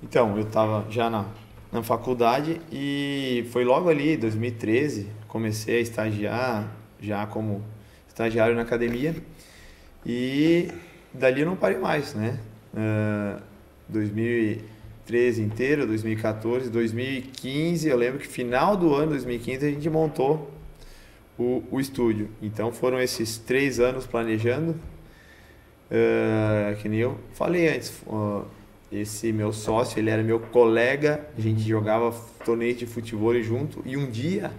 Então, eu estava já na, na faculdade e foi logo ali, 2013, comecei a estagiar já como estagiário na academia e dali eu não parei mais, né? Uh, 2000 2013 inteiro, 2014, 2015, eu lembro que final do ano 2015 a gente montou o, o estúdio. Então foram esses três anos planejando, uh, que nem eu falei antes. Uh, esse meu sócio, ele era meu colega, a gente jogava torneio de futebol junto e um dia,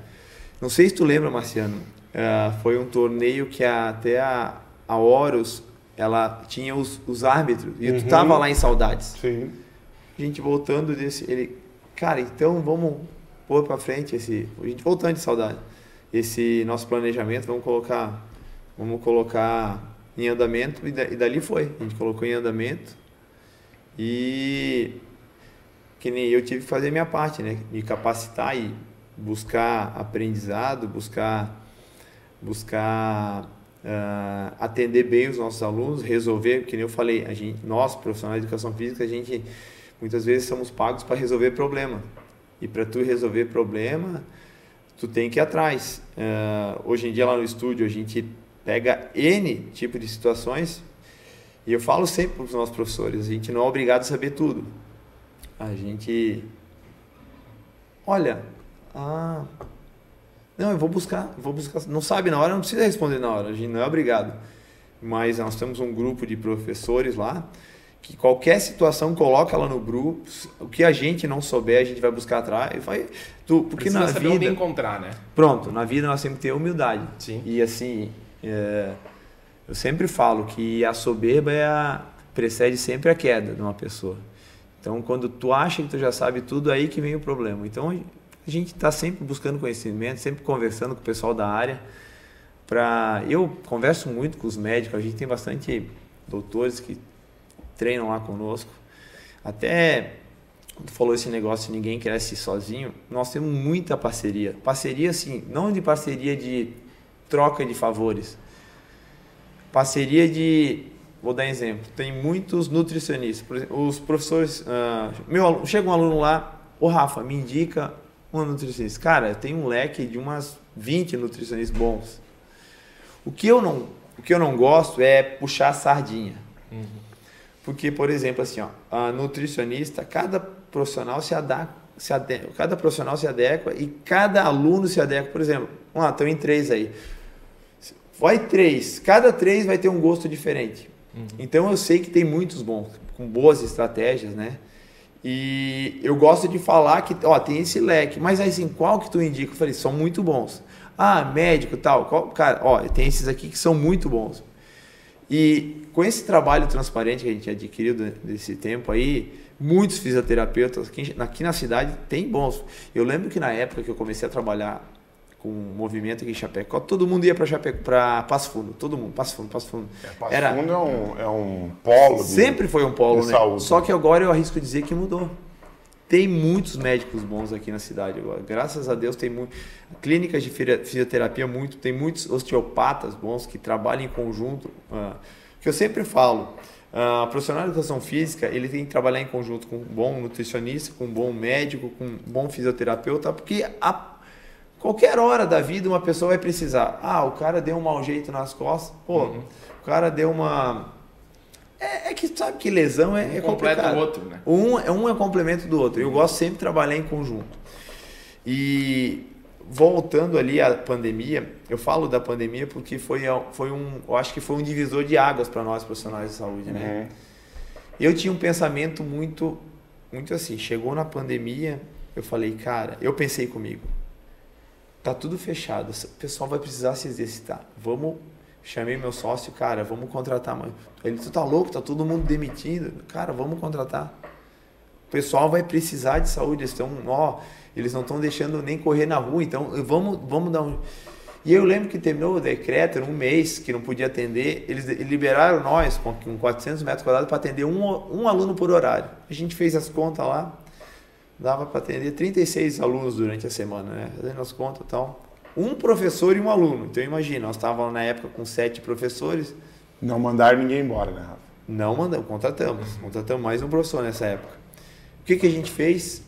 não sei se tu lembra, Marciano, uh, foi um torneio que a, até a, a Horus, ela tinha os, os árbitros e uhum. tu tava lá em Saudades. Sim a gente voltando desse. Ele, cara, então vamos pôr para frente esse. A gente voltando de saudade. Esse nosso planejamento, vamos colocar. Vamos colocar em andamento. E, dali foi. A gente colocou em andamento. E que nem eu tive que fazer minha parte, né? Me capacitar e buscar aprendizado, buscar buscar uh, atender bem os nossos alunos, resolver, que nem eu falei, a gente, nós profissionais de educação física, a gente muitas vezes somos pagos para resolver problema. E para tu resolver problema, tu tem que ir atrás. Uh, hoje em dia lá no estúdio a gente pega N tipo de situações e eu falo sempre para os nossos professores, a gente não é obrigado a saber tudo. A gente olha, ah, não, eu vou buscar, vou buscar. Não sabe na hora, não precisa responder na hora, a gente não é obrigado. Mas nós temos um grupo de professores lá que qualquer situação coloca ela no grupo, o que a gente não souber, a gente vai buscar atrás e vai tu, porque Precisa na saber vida encontrar, né? Pronto, na vida nós que ter humildade. Sim. E assim, é, eu sempre falo que a soberba é a, precede sempre a queda de uma pessoa. Então, quando tu acha que tu já sabe tudo, aí que vem o problema. Então, a gente está sempre buscando conhecimento, sempre conversando com o pessoal da área. Pra... Eu converso muito com os médicos, a gente tem bastante doutores que treinam lá conosco. Até tu falou esse negócio ninguém cresce sozinho, nós temos muita parceria. Parceria, assim, não de parceria de troca de favores. Parceria de. Vou dar exemplo. Tem muitos nutricionistas. Por exemplo, os professores. Uh, meu, chega um aluno lá, o Rafa, me indica um nutricionista. Cara, tem um leque de umas 20 nutricionistas bons. O que eu não, o que eu não gosto é puxar a sardinha. Uhum. Porque, por exemplo, assim, ó, a nutricionista, cada profissional se adequa, se adequa, cada profissional se adequa e cada aluno se adequa. Por exemplo, vamos lá, estão em três aí. Vai três, cada três vai ter um gosto diferente. Uhum. Então eu sei que tem muitos bons, com boas estratégias, né? E eu gosto de falar que, ó, tem esse leque, mas assim, qual que tu indica? Eu falei, são muito bons. Ah, médico tal, qual, cara, ó, tem esses aqui que são muito bons. E com esse trabalho transparente que a gente adquiriu desse tempo aí, muitos fisioterapeutas aqui, aqui na cidade tem bons. Eu lembro que na época que eu comecei a trabalhar com um movimento aqui em Chapecó, todo mundo ia para Chapecó, para Passo Fundo, todo mundo, Passo Fundo, Passo Fundo. É, Passo Era, Fundo é um, é um polo. Sempre foi um polo, né? Saúde. Só que agora eu arrisco dizer que mudou. Tem muitos médicos bons aqui na cidade agora. Graças a Deus tem muito clínicas de fisioterapia muito, tem muitos osteopatas bons que trabalham em conjunto. Uh, que eu sempre falo, uh, profissional de educação física ele tem que trabalhar em conjunto com um bom nutricionista, com um bom médico, com um bom fisioterapeuta, porque a Qualquer hora da vida uma pessoa vai precisar. Ah, o cara deu um mau jeito nas costas. Pô, uhum. o cara deu uma é, é, que sabe que lesão é, um é complicado. o outro, né? Um, é, um é complemento do outro. Eu gosto sempre de trabalhar em conjunto. E voltando ali à pandemia, eu falo da pandemia porque foi, foi um, eu acho que foi um divisor de águas para nós profissionais de saúde, né? Uhum. Eu tinha um pensamento muito, muito assim. Chegou na pandemia, eu falei, cara, eu pensei comigo, tá tudo fechado, o pessoal vai precisar se exercitar. Vamos Chamei meu sócio, cara, vamos contratar. Ele, tu tá louco, tá todo mundo demitindo. Cara, vamos contratar. O pessoal vai precisar de saúde, eles estão, ó, eles não estão deixando nem correr na rua, então vamos, vamos dar um. E eu lembro que terminou o decreto, um mês que não podia atender, eles liberaram nós com 400 metros quadrados para atender um, um aluno por horário. A gente fez as contas lá, dava para atender 36 alunos durante a semana, né? Fazendo as contas e tal um professor e um aluno. Então imagina, nós estávamos na época com sete professores. Não mandaram ninguém embora, né, Rafa? Não mandamos, contratamos. Contratamos mais um professor nessa época. O que, que a gente fez?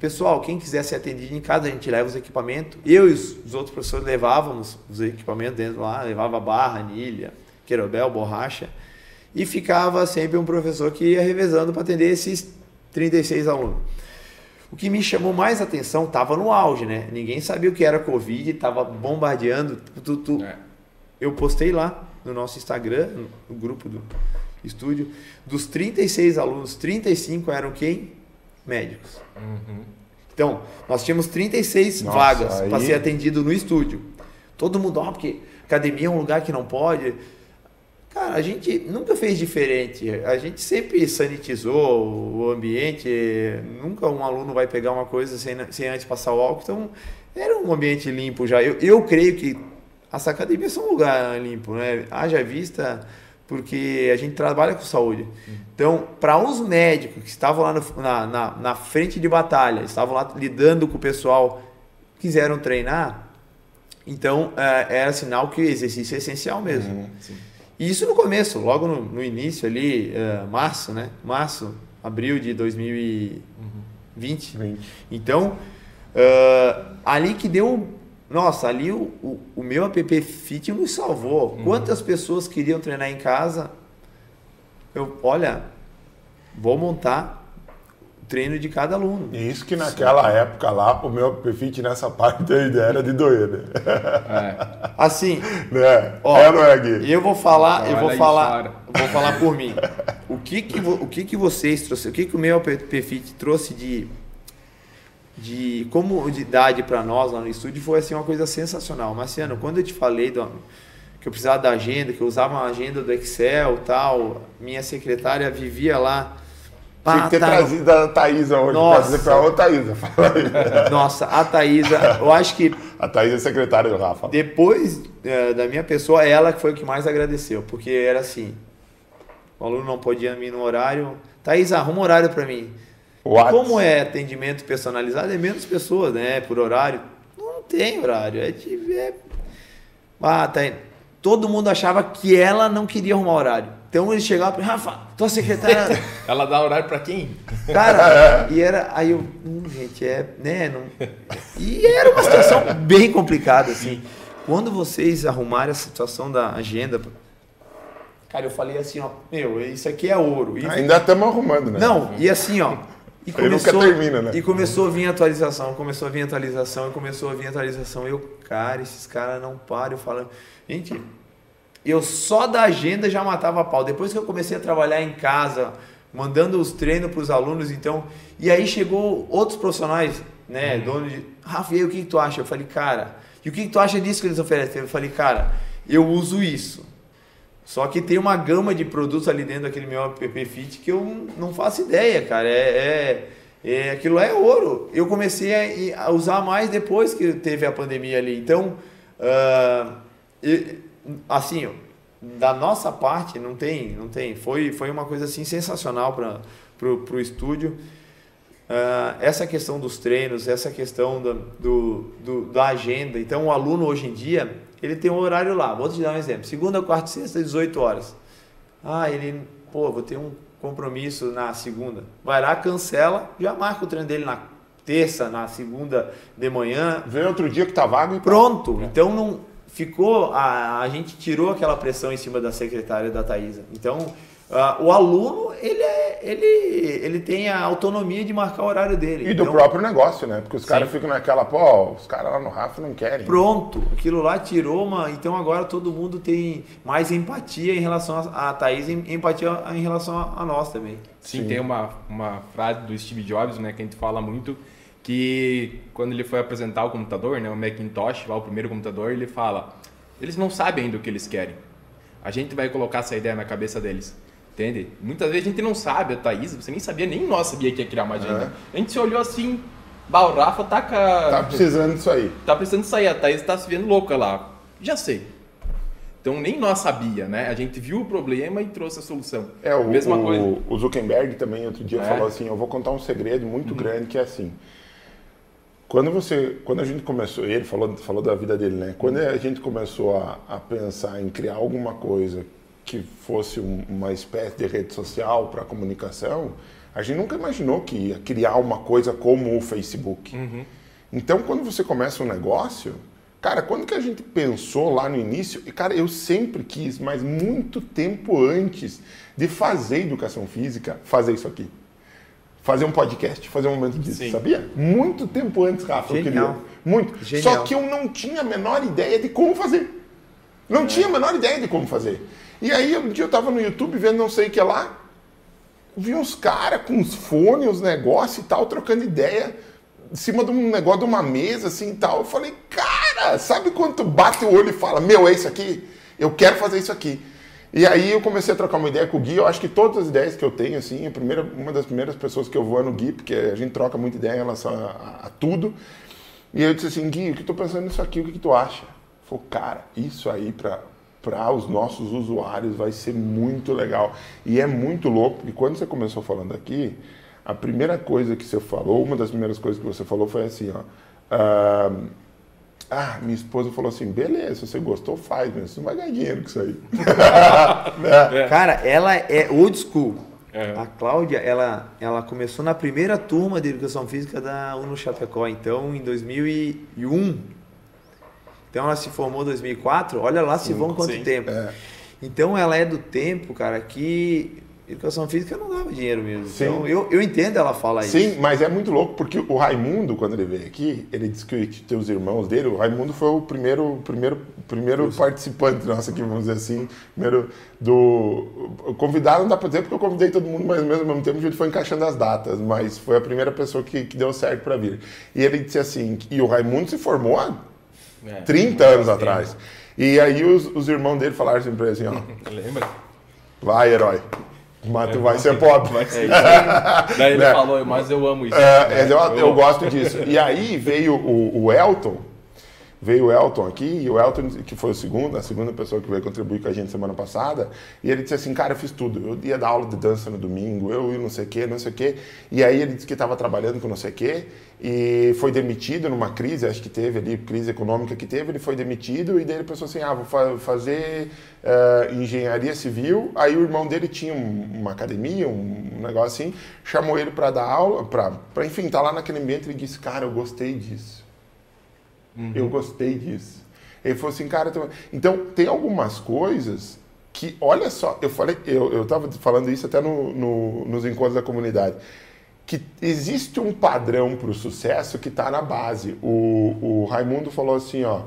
Pessoal, quem quiser ser atendido em casa, a gente leva os equipamentos. Eu e os, os outros professores levávamos os equipamentos dentro lá, levava barra, anilha, querobel, borracha. E ficava sempre um professor que ia revezando para atender esses 36 alunos. O que me chamou mais atenção estava no auge, né? Ninguém sabia o que era Covid, estava bombardeando. Tu, tu. É. Eu postei lá no nosso Instagram, no grupo do estúdio, dos 36 alunos, 35 eram quem? Médicos. Uhum. Então, nós tínhamos 36 Nossa, vagas aí... para ser atendido no estúdio. Todo mundo, ó, porque academia é um lugar que não pode. Cara, a gente nunca fez diferente. A gente sempre sanitizou o ambiente. Nunca um aluno vai pegar uma coisa sem, sem antes passar o álcool. Então, era um ambiente limpo já. Eu, eu creio que as academias são um lugar limpo, né? Haja vista porque a gente trabalha com saúde. Então, para os médicos que estavam lá no, na, na, na, frente de batalha, estavam lá lidando com o pessoal, quiseram treinar, então é, era sinal que o exercício é essencial mesmo. Uhum, e isso no começo, logo no, no início ali, uh, março, né? Março, abril de 2020. Uhum. Então, uh, ali que deu nossa, ali o, o, o, meu app Fit me salvou. Uhum. Quantas pessoas queriam treinar em casa? Eu, olha, vou montar treino de cada aluno. Isso que naquela Sim. época lá, o meu Fit nessa parte a ideia era de doer, né? É. Assim, né? Ó, é, não é, Gui? Eu vou falar, eu vou falar, vou falar por mim. O que que, o que que vocês trouxeram, o que que o meu Fit trouxe de de comodidade para nós lá no estúdio foi assim uma coisa sensacional. Marciano, quando eu te falei do, que eu precisava da agenda, que eu usava uma agenda do Excel tal, minha secretária vivia lá. Tinha que ter tá... trazido a Thaisa hoje Nossa. pra outra Thaisa. Fala aí. Nossa, a Thaisa, eu acho que. A Thaisa é secretária do Rafa. Depois é, da minha pessoa, ela que foi o que mais agradeceu, porque era assim: o aluno não podia vir no horário. Thaisa, arruma horário para mim. What? Como é atendimento personalizado, é menos pessoas, né? Por horário. Não tem horário. É de. É... Ah, tá. Todo mundo achava que ela não queria arrumar horário. Então eles chegavam e Rafa, tua secretária. ela dá horário para quem? Cara, e era. Aí eu. Hum, gente, é. Né? Não... E era uma situação bem complicada, assim. Quando vocês arrumarem a situação da agenda. Cara, eu falei assim, ó, meu, isso aqui é ouro. E... Ainda estamos arrumando, né? Não, e assim, ó, e começou, nunca termina, né? E começou a vir atualização, começou a vir atualização, e começou a vir atualização. Eu, cara, esses caras não param. Eu falo, gente, eu só da agenda já matava pau. Depois que eu comecei a trabalhar em casa, mandando os treinos para os alunos, então. E aí chegou outros profissionais, né, uhum. dono de. Rafael, o que, que tu acha? Eu falei, cara, e o que, que tu acha disso que eles oferecem? Eu falei, cara, eu uso isso. Só que tem uma gama de produtos ali dentro daquele meu app Fit que eu não faço ideia, cara. É, é, é aquilo é ouro. Eu comecei a, a, usar mais depois que teve a pandemia ali. Então, uh, assim, da nossa parte, não tem, não tem. Foi, foi uma coisa assim sensacional para o estúdio. Uh, essa questão dos treinos, essa questão do, do, do, da agenda. Então, o aluno hoje em dia, ele tem um horário lá. Vou te dar um exemplo. Segunda, quarta e sexta, 18 horas. Ah, ele, pô, vou ter um compromisso na segunda. Vai lá, cancela, já marca o treino dele na terça, na segunda de manhã. Vem outro dia que tá vago e pronto. É. Então não ficou a, a gente tirou aquela pressão em cima da secretária da Thaisa. Então, Uh, o aluno, ele, é, ele, ele tem a autonomia de marcar o horário dele. E do então, próprio negócio, né? Porque os caras ficam naquela, pô, os caras lá no Rafa não querem. Pronto, aquilo lá tirou uma. Então agora todo mundo tem mais empatia em relação a, a Thaís e empatia em relação a, a nós também. Sim, Sim, tem uma, uma frase do Steve Jobs, né, que a gente fala muito, que quando ele foi apresentar o computador, né, o Macintosh, lá o primeiro computador, ele fala: eles não sabem ainda o que eles querem. A gente vai colocar essa ideia na cabeça deles. Entende? Muitas vezes a gente não sabe, a Thaís, você nem sabia, nem nós sabia que ia criar uma agenda. É. A gente se olhou assim, bah, o Rafa tá com Tá precisando disso aí. Tá precisando disso aí, a Thaís tá se vendo louca lá. Já sei. Então nem nós sabia, né? A gente viu o problema e trouxe a solução. É, o, Mesma o, coisa. o Zuckerberg também outro dia é. falou assim, eu vou contar um segredo muito uhum. grande que é assim. Quando você, quando a gente começou, ele falou, falou da vida dele, né? Quando a gente começou a, a pensar em criar alguma coisa que fosse um, uma espécie de rede social para comunicação, a gente nunca imaginou que ia criar uma coisa como o Facebook. Uhum. Então, quando você começa um negócio, cara, quando que a gente pensou lá no início, e cara, eu sempre quis, mas muito tempo antes de fazer educação física, fazer isso aqui. Fazer um podcast, fazer um momento disso, Sim. sabia? Muito tempo antes, Rafa, Genial. eu queria. Muito. Genial. Só que eu não tinha a menor ideia de como fazer. Não é. tinha a menor ideia de como fazer. E aí um dia eu tava no YouTube vendo não sei o que lá, vi uns caras com uns fones, uns negócios e tal, trocando ideia em cima de um negócio de uma mesa assim e tal. Eu falei, cara, sabe quando tu bate o olho e fala, meu, é isso aqui? Eu quero fazer isso aqui. E aí eu comecei a trocar uma ideia com o Gui. Eu acho que todas as ideias que eu tenho, assim, a primeira, uma das primeiras pessoas que eu vou é no Gui, porque a gente troca muita ideia em relação a, a tudo. E eu disse assim, Gui, o que eu tô pensando nisso aqui, o que, que tu acha? Falei, cara, isso aí para para os nossos usuários vai ser muito legal. E é muito louco, porque quando você começou falando aqui, a primeira coisa que você falou, uma das primeiras coisas que você falou foi assim, ó. Uh, ah, minha esposa falou assim: beleza, se você gostou, faz, mas você não vai ganhar dinheiro com isso aí. é. Cara, ela é old school. É. A Cláudia, ela, ela começou na primeira turma de Educação Física da Uno Chapecó, então em 2001. Então ela se formou em 2004, olha lá se vão quanto sim. tempo. É. Então ela é do tempo, cara, que educação física não dava dinheiro mesmo. Sim. Então, eu, eu entendo ela falar Sim, isso. Sim, mas é muito louco, porque o Raimundo, quando ele veio aqui, ele disse que tem os irmãos dele, o Raimundo foi o primeiro, primeiro, primeiro participante nosso aqui, vamos dizer assim, primeiro do... Convidado não dá para dizer porque eu convidei todo mundo, mas mesmo ao mesmo tempo a gente foi encaixando as datas, mas foi a primeira pessoa que, que deu certo para vir. E ele disse assim, e o Raimundo se formou há é, 30 anos atrás. E aí os, os irmãos dele falaram assim para ele assim, ó... Lembra? Vai, herói. Mas tu é, vai ser pobre. Vai ser Daí ele né? falou, mas eu amo isso. É, né? eu, eu, gosto disso. E aí veio o, o Elton, veio o Elton aqui, e o Elton, que foi o segundo, a segunda pessoa que veio contribuir com a gente semana passada, e ele disse assim, cara, eu fiz tudo. Eu ia dar aula de dança no domingo, eu ia não sei o quê, não sei o quê. E aí ele disse que estava trabalhando com não sei o quê, e foi demitido numa crise, acho que teve ali, crise econômica que teve, ele foi demitido, e daí ele pensou assim, ah, vou fa fazer uh, engenharia civil. Aí o irmão dele tinha um, uma academia, um, negócio assim, chamou ele para dar aula, para, enfim, tá lá naquele ambiente, e disse, cara, eu gostei disso Uhum. Eu gostei disso. Ele falou assim, cara, então tem algumas coisas que, olha só, eu falei, eu, eu tava falando isso até no, no, nos encontros da comunidade, que existe um padrão para o sucesso que está na base. O, o Raimundo falou assim, ó,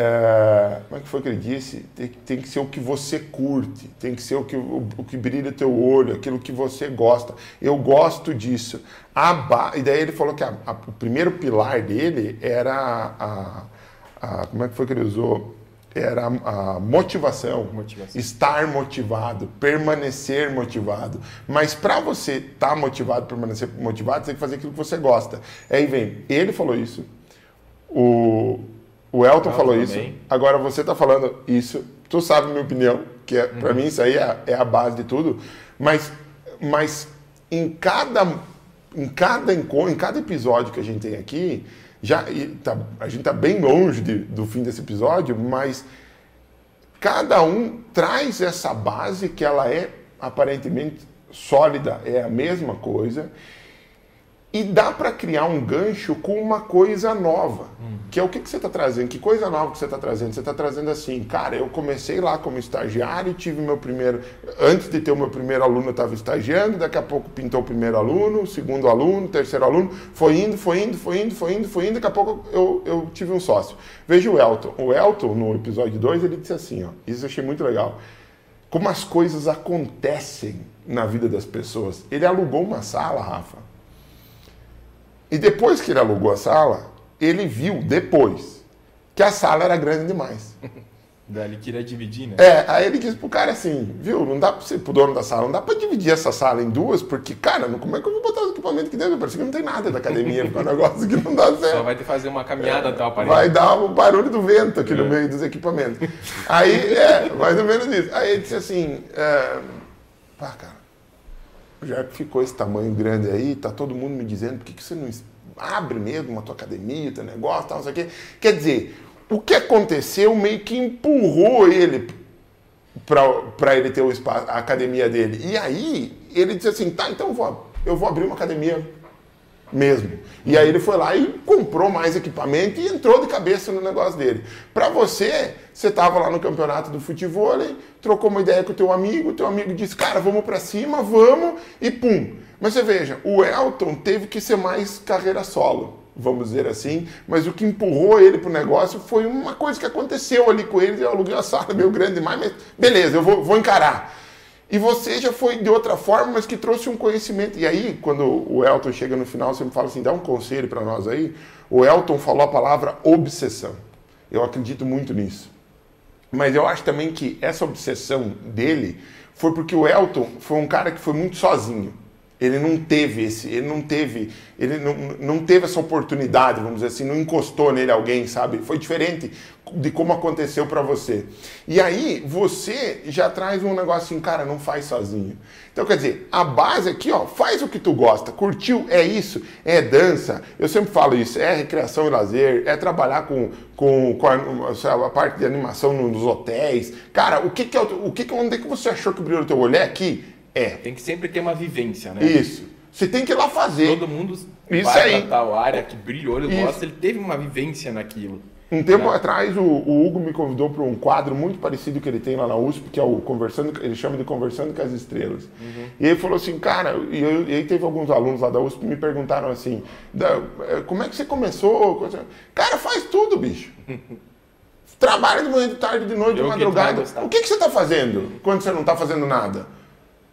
é, como é que foi que ele disse? Tem, tem, que ser o que você curte, tem que ser o que, o, o que brilha teu olho, aquilo que você gosta. Eu gosto disso. A, e daí ele falou que a, a, o primeiro pilar dele era a, Como é que foi que ele usou? Era a, motivação, motivação, estar motivado, permanecer motivado. Mas para você estar tá motivado, permanecer motivado, você tem que fazer aquilo que você gosta. Aí vem, ele falou isso. O, o Elton falou também. isso. Agora você está falando isso. Tu sabe minha opinião, que é, para uhum. mim isso aí é, é, a base de tudo. Mas, mas em cada em cada encontro, em cada episódio que a gente tem aqui, já tá, a gente está bem longe de, do fim desse episódio, mas cada um traz essa base que ela é aparentemente sólida, é a mesma coisa e dá para criar um gancho com uma coisa nova, hum. que é o que, que você está trazendo? Que coisa nova que você está trazendo? Você está trazendo assim, cara, eu comecei lá como estagiário, tive meu primeiro. Antes de ter o meu primeiro aluno, eu estava estagiando, daqui a pouco pintou o primeiro aluno, segundo aluno, terceiro aluno, foi indo, foi indo, foi indo, foi indo, foi indo, daqui a pouco eu, eu tive um sócio. Veja o Elton. O Elton, no episódio 2, ele disse assim: ó, isso eu achei muito legal. Como as coisas acontecem na vida das pessoas. Ele alugou uma sala, Rafa e depois que ele alugou a sala, ele viu depois que a sala era grande demais. Daí ele queria dividir, né? É, aí ele disse pro cara assim, viu, não dá pra você, pro dono da sala, não dá pra dividir essa sala em duas, porque, cara, como é que eu vou botar os equipamentos aqui dentro? Parece que não tem nada da academia, é um negócio que não dá certo. Só vai ter que fazer uma caminhada é, até o aparelho. Vai dar o barulho do vento aqui é. no meio dos equipamentos. Aí, é, mais ou menos isso. Aí ele disse assim, é, pá, cara, já que ficou esse tamanho grande aí, tá todo mundo me dizendo, por que, que você não abre mesmo a tua academia, teu negócio, tal, não sei o quê. Quer dizer, o que aconteceu meio que empurrou ele para ele ter o espaço, a academia dele. E aí ele disse assim, tá, então eu vou, eu vou abrir uma academia mesmo. E aí ele foi lá e comprou mais equipamento e entrou de cabeça no negócio dele. Para você, você estava lá no campeonato do futebol, trocou uma ideia com o teu amigo, teu amigo disse, cara, vamos para cima, vamos, e pum. Mas você veja, o Elton teve que ser mais carreira solo, vamos dizer assim, mas o que empurrou ele para o negócio foi uma coisa que aconteceu ali com ele, eu aluguei uma sala meio grande demais, mas beleza, eu vou, vou encarar. E você já foi de outra forma, mas que trouxe um conhecimento. E aí, quando o Elton chega no final, você me fala assim, dá um conselho para nós aí. O Elton falou a palavra obsessão. Eu acredito muito nisso. Mas eu acho também que essa obsessão dele foi porque o Elton foi um cara que foi muito sozinho. Ele não teve esse, ele não teve, ele não, não teve essa oportunidade, vamos dizer assim, não encostou nele alguém, sabe? Foi diferente de como aconteceu para você. E aí você já traz um negócio assim, cara, não faz sozinho. Então quer dizer, a base aqui, ó, faz o que tu gosta, curtiu, é isso, é dança. Eu sempre falo isso, é recreação e lazer, é trabalhar com, com, com a, a, parte de animação nos hotéis. Cara, o que que é o que, onde é que você achou que brilhou o teu olho? É aqui? É. Tem que sempre ter uma vivência, né? Isso. Você tem que ir lá fazer. Todo mundo Isso vai aí. tal área que brilha o olho, gosta, ele teve uma vivência naquilo. Um tempo é. atrás, o, o, Hugo me convidou para um quadro muito parecido que ele tem lá na USP, que é o Conversando, ele chama de Conversando com as Estrelas. Uhum. E ele falou assim, cara, e, eu, e, aí teve alguns alunos lá da USP que me perguntaram assim, eh, como é que você começou? Cara, faz tudo, bicho. Trabalha de manhã, de tarde, de noite, de madrugada. O que, que você está fazendo quando você não está fazendo nada?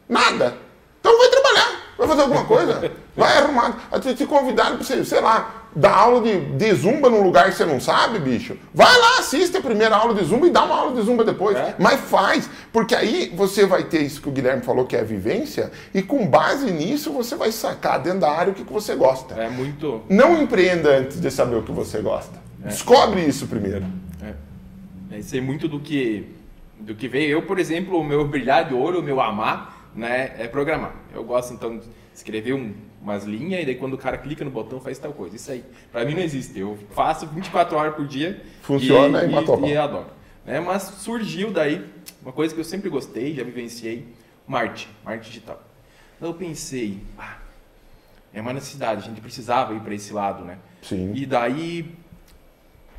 Nada. Então vai trabalhar, vai fazer alguma coisa, vai arrumar. Te, te convidaram para você, sei lá, dar aula de, de zumba num lugar que você não sabe, bicho. Vai lá, assiste a primeira aula de zumba e dá uma aula de zumba depois. É. Mas faz, porque aí você vai ter isso que o Guilherme falou que é a vivência, e com base nisso você vai sacar dentro da área o que, que você gosta. É muito. Não empreenda antes de saber o que você gosta. É. Descobre isso primeiro. É. é isso aí muito do que do que veio. Eu, por exemplo, o meu brilhar de olho, o meu amar, né, é programar. Eu gosto então de escrever um umas linhas e daí quando o cara clica no botão faz tal coisa. Isso aí, para mim não existe. Eu faço 24 horas por dia. Funciona e, e, e, e adoro. Né? Mas surgiu daí uma coisa que eu sempre gostei, já vivenciei, marketing, marketing digital. Então eu pensei, ah, é uma necessidade, a gente precisava ir para esse lado, né? Sim. E daí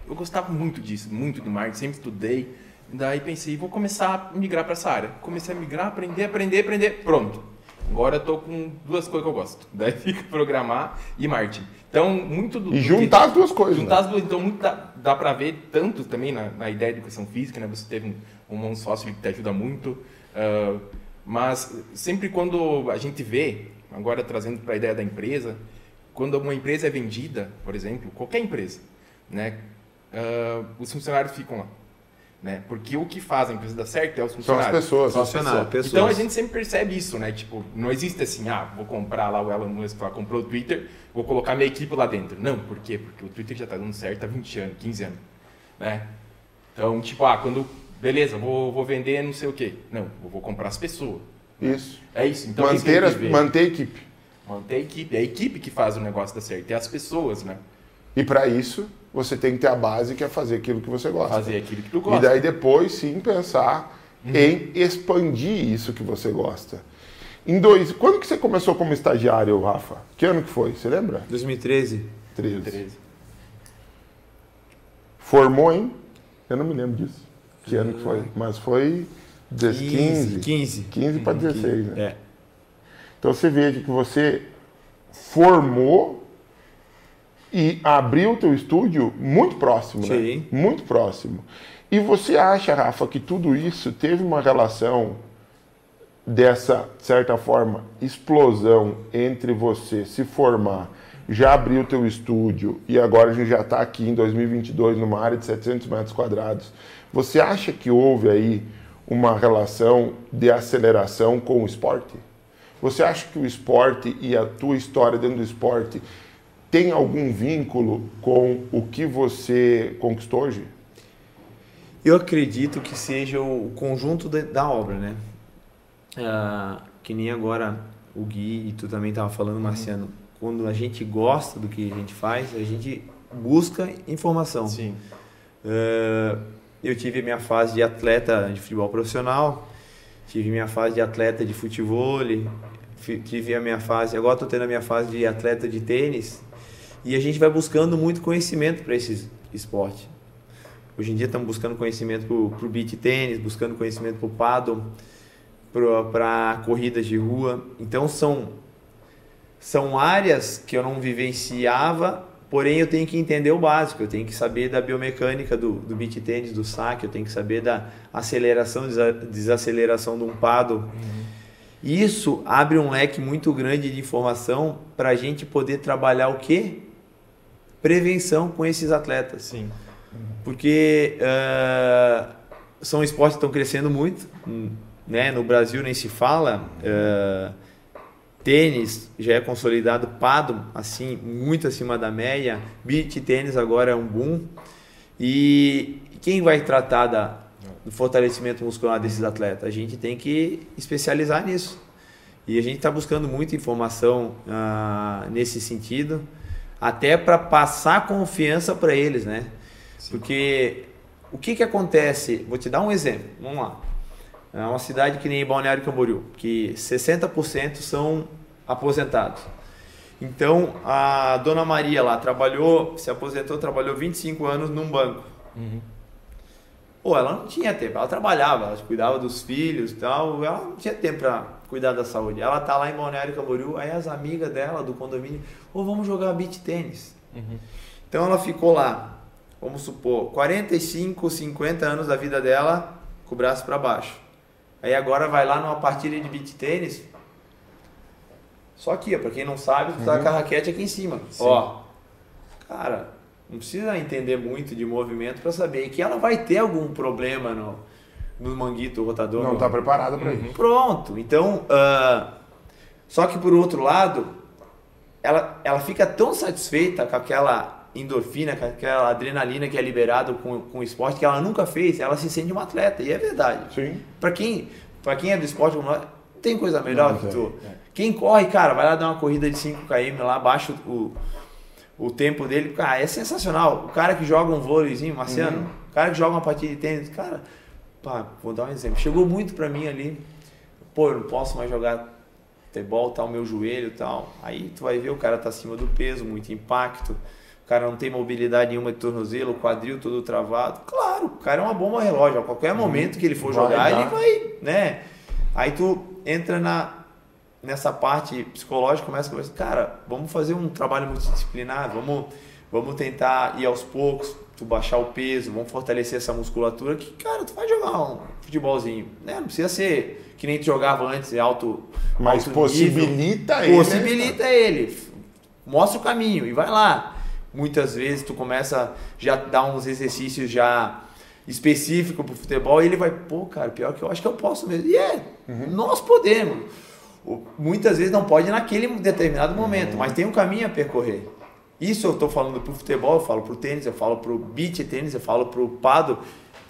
eu gostava muito disso, muito de marketing, sempre estudei. Daí pensei, vou começar a migrar para essa área. Comecei a migrar, aprender, aprender, aprender, pronto Agora eu tô com duas coisas que eu gosto. Daí fica programar e marketing. Então, muito do. E juntar as duas coisas. Juntar né? as duas. Então, muito dá, dá para ver tanto também na, na, ideia de educação física, né? Você teve um, um sócio que te ajuda muito. Uh, mas sempre quando a gente vê, agora trazendo para a ideia da empresa, quando uma empresa é vendida, por exemplo, qualquer empresa, né? Uh, os funcionários ficam lá. Né? Porque o que faz a empresa dar certo é os funcionários. São as pessoas. São as pessoas. pessoas. Então a gente sempre percebe isso, né? Tipo, não existe assim, ah, vou comprar lá o Elon Musk lá, comprou o Twitter, vou colocar minha equipe lá dentro. Não, por quê? Porque o Twitter já está dando certo há 20 anos, 15 anos, né? Então, tipo, ah, quando, beleza, vou, vou vender não sei o quê. Não, eu vou comprar as pessoas. Isso. É isso. Então, manter, as, manter a equipe. Manter a equipe. É a equipe que faz o negócio dar certo, é as pessoas, né? E para isso, você tem que ter a base que é fazer aquilo que você gosta. Fazer aquilo que tu gosta. E daí depois sim pensar uhum. em expandir isso que você gosta. Em dois, quando que você começou como estagiário, Rafa? Que ano que foi? Você lembra? 2013. 13. 2013. Formou em? Eu não me lembro disso. Que ano que foi? Mas foi 15. 15. 15 para 16, né? É. Então você veja que você formou e abriu o teu estúdio muito próximo, né? Sim. né? Muito próximo. E você acha, Rafa, que tudo isso teve uma relação dessa, de certa forma, explosão entre você se formar, já abrir o teu estúdio e agora a gente já está aqui em 2022 numa área de 700 metros quadrados. Você acha que houve aí uma relação de aceleração com o esporte? Você acha que o esporte e a tua história dentro do esporte tem algum vínculo com o que você conquistou hoje? Eu acredito que seja o conjunto de, da obra, né? Ah, que nem agora o Gui e tu também estava falando, Marciano. Uhum. Quando a gente gosta do que a gente faz, a gente busca informação. Sim. Uh, eu tive a minha fase de atleta de futebol profissional, tive minha fase de atleta de futebol, tive a minha fase, agora estou tendo a minha fase de atleta de tênis, e a gente vai buscando muito conhecimento para esse esporte. Hoje em dia estamos buscando conhecimento para o beat tênis, buscando conhecimento para o paddle, para corridas de rua. Então são, são áreas que eu não vivenciava, porém eu tenho que entender o básico. Eu tenho que saber da biomecânica do, do beat tênis, do saque, eu tenho que saber da aceleração, desaceleração de um paddle. Uhum. Isso abre um leque muito grande de informação para a gente poder trabalhar o quê? Prevenção com esses atletas. Sim. Porque uh, são esportes que estão crescendo muito, né? No Brasil nem se fala. Uh, tênis já é consolidado, pado assim, muito acima da média, beach tênis agora é um boom. E quem vai tratar da, do fortalecimento muscular desses atletas? A gente tem que especializar nisso. E a gente está buscando muita informação uh, nesse sentido, até para passar confiança para eles, né? Sim. Porque o que, que acontece? Vou te dar um exemplo. Vamos lá. É uma cidade que nem Balneário Camboriú, que 60% são aposentados. Então, a dona Maria lá trabalhou, se aposentou, trabalhou 25 anos num banco. Uhum. Pô, ela não tinha tempo, ela trabalhava, ela cuidava dos filhos e tal, ela não tinha tempo para cuidar da saúde. Ela tá lá em Balneário Camboriú, aí as amigas dela do condomínio, ou oh, vamos jogar beach tênis. Uhum. Então ela ficou lá, vamos supor, 45, 50 anos da vida dela com o braço para baixo. Aí agora vai lá numa partida de beach tênis, só aqui, ó, pra quem não sabe, tu tá uhum. com a raquete aqui em cima. Sim. Ó, cara, não precisa entender muito de movimento para saber que ela vai ter algum problema no, no manguito rotador. Não está preparada para uhum. isso. Pronto. Então, uh, só que por outro lado, ela, ela fica tão satisfeita com aquela endorfina, com aquela adrenalina que é liberado com, com o esporte que ela nunca fez, ela se sente uma atleta. E é verdade. Sim. Para quem, quem é do esporte, não tem coisa melhor não, que tu. É. Quem corre, cara, vai lá dar uma corrida de 5 km lá, baixa o, o tempo dele. Cara, é sensacional. O cara que joga um vôleizinho, Marciano, uhum. o cara que joga uma partida de tênis, cara, pá, vou dar um exemplo. Chegou muito pra mim ali, pô, eu não posso mais jogar futebol, o meu joelho e tal. Aí tu vai ver, o cara tá acima do peso, muito impacto. O cara não tem mobilidade nenhuma de tornozelo, o quadril todo travado. Claro, o cara é uma bomba relógio. A qualquer uhum. momento que ele for jogar, ele vai, né? Aí tu entra na, nessa parte psicológica começa a conversar, cara, vamos fazer um trabalho multidisciplinar, vamos, vamos tentar ir aos poucos, tu baixar o peso, vamos fortalecer essa musculatura que, cara, tu vai jogar um futebolzinho, né? Não precisa ser que nem tu jogava antes, é alto Mas alto possibilita nível. ele. Né? Possibilita né? ele. Mostra o caminho e vai lá. Muitas vezes tu começa já dar uns exercícios já específicos pro futebol e ele vai, pô, cara, pior que eu acho que eu posso mesmo. E é, uhum. nós podemos muitas vezes não pode naquele determinado momento, uhum. mas tem um caminho a percorrer. Isso eu estou falando para o futebol, eu falo para o tênis, eu falo para o beach tênis, eu falo para o pado,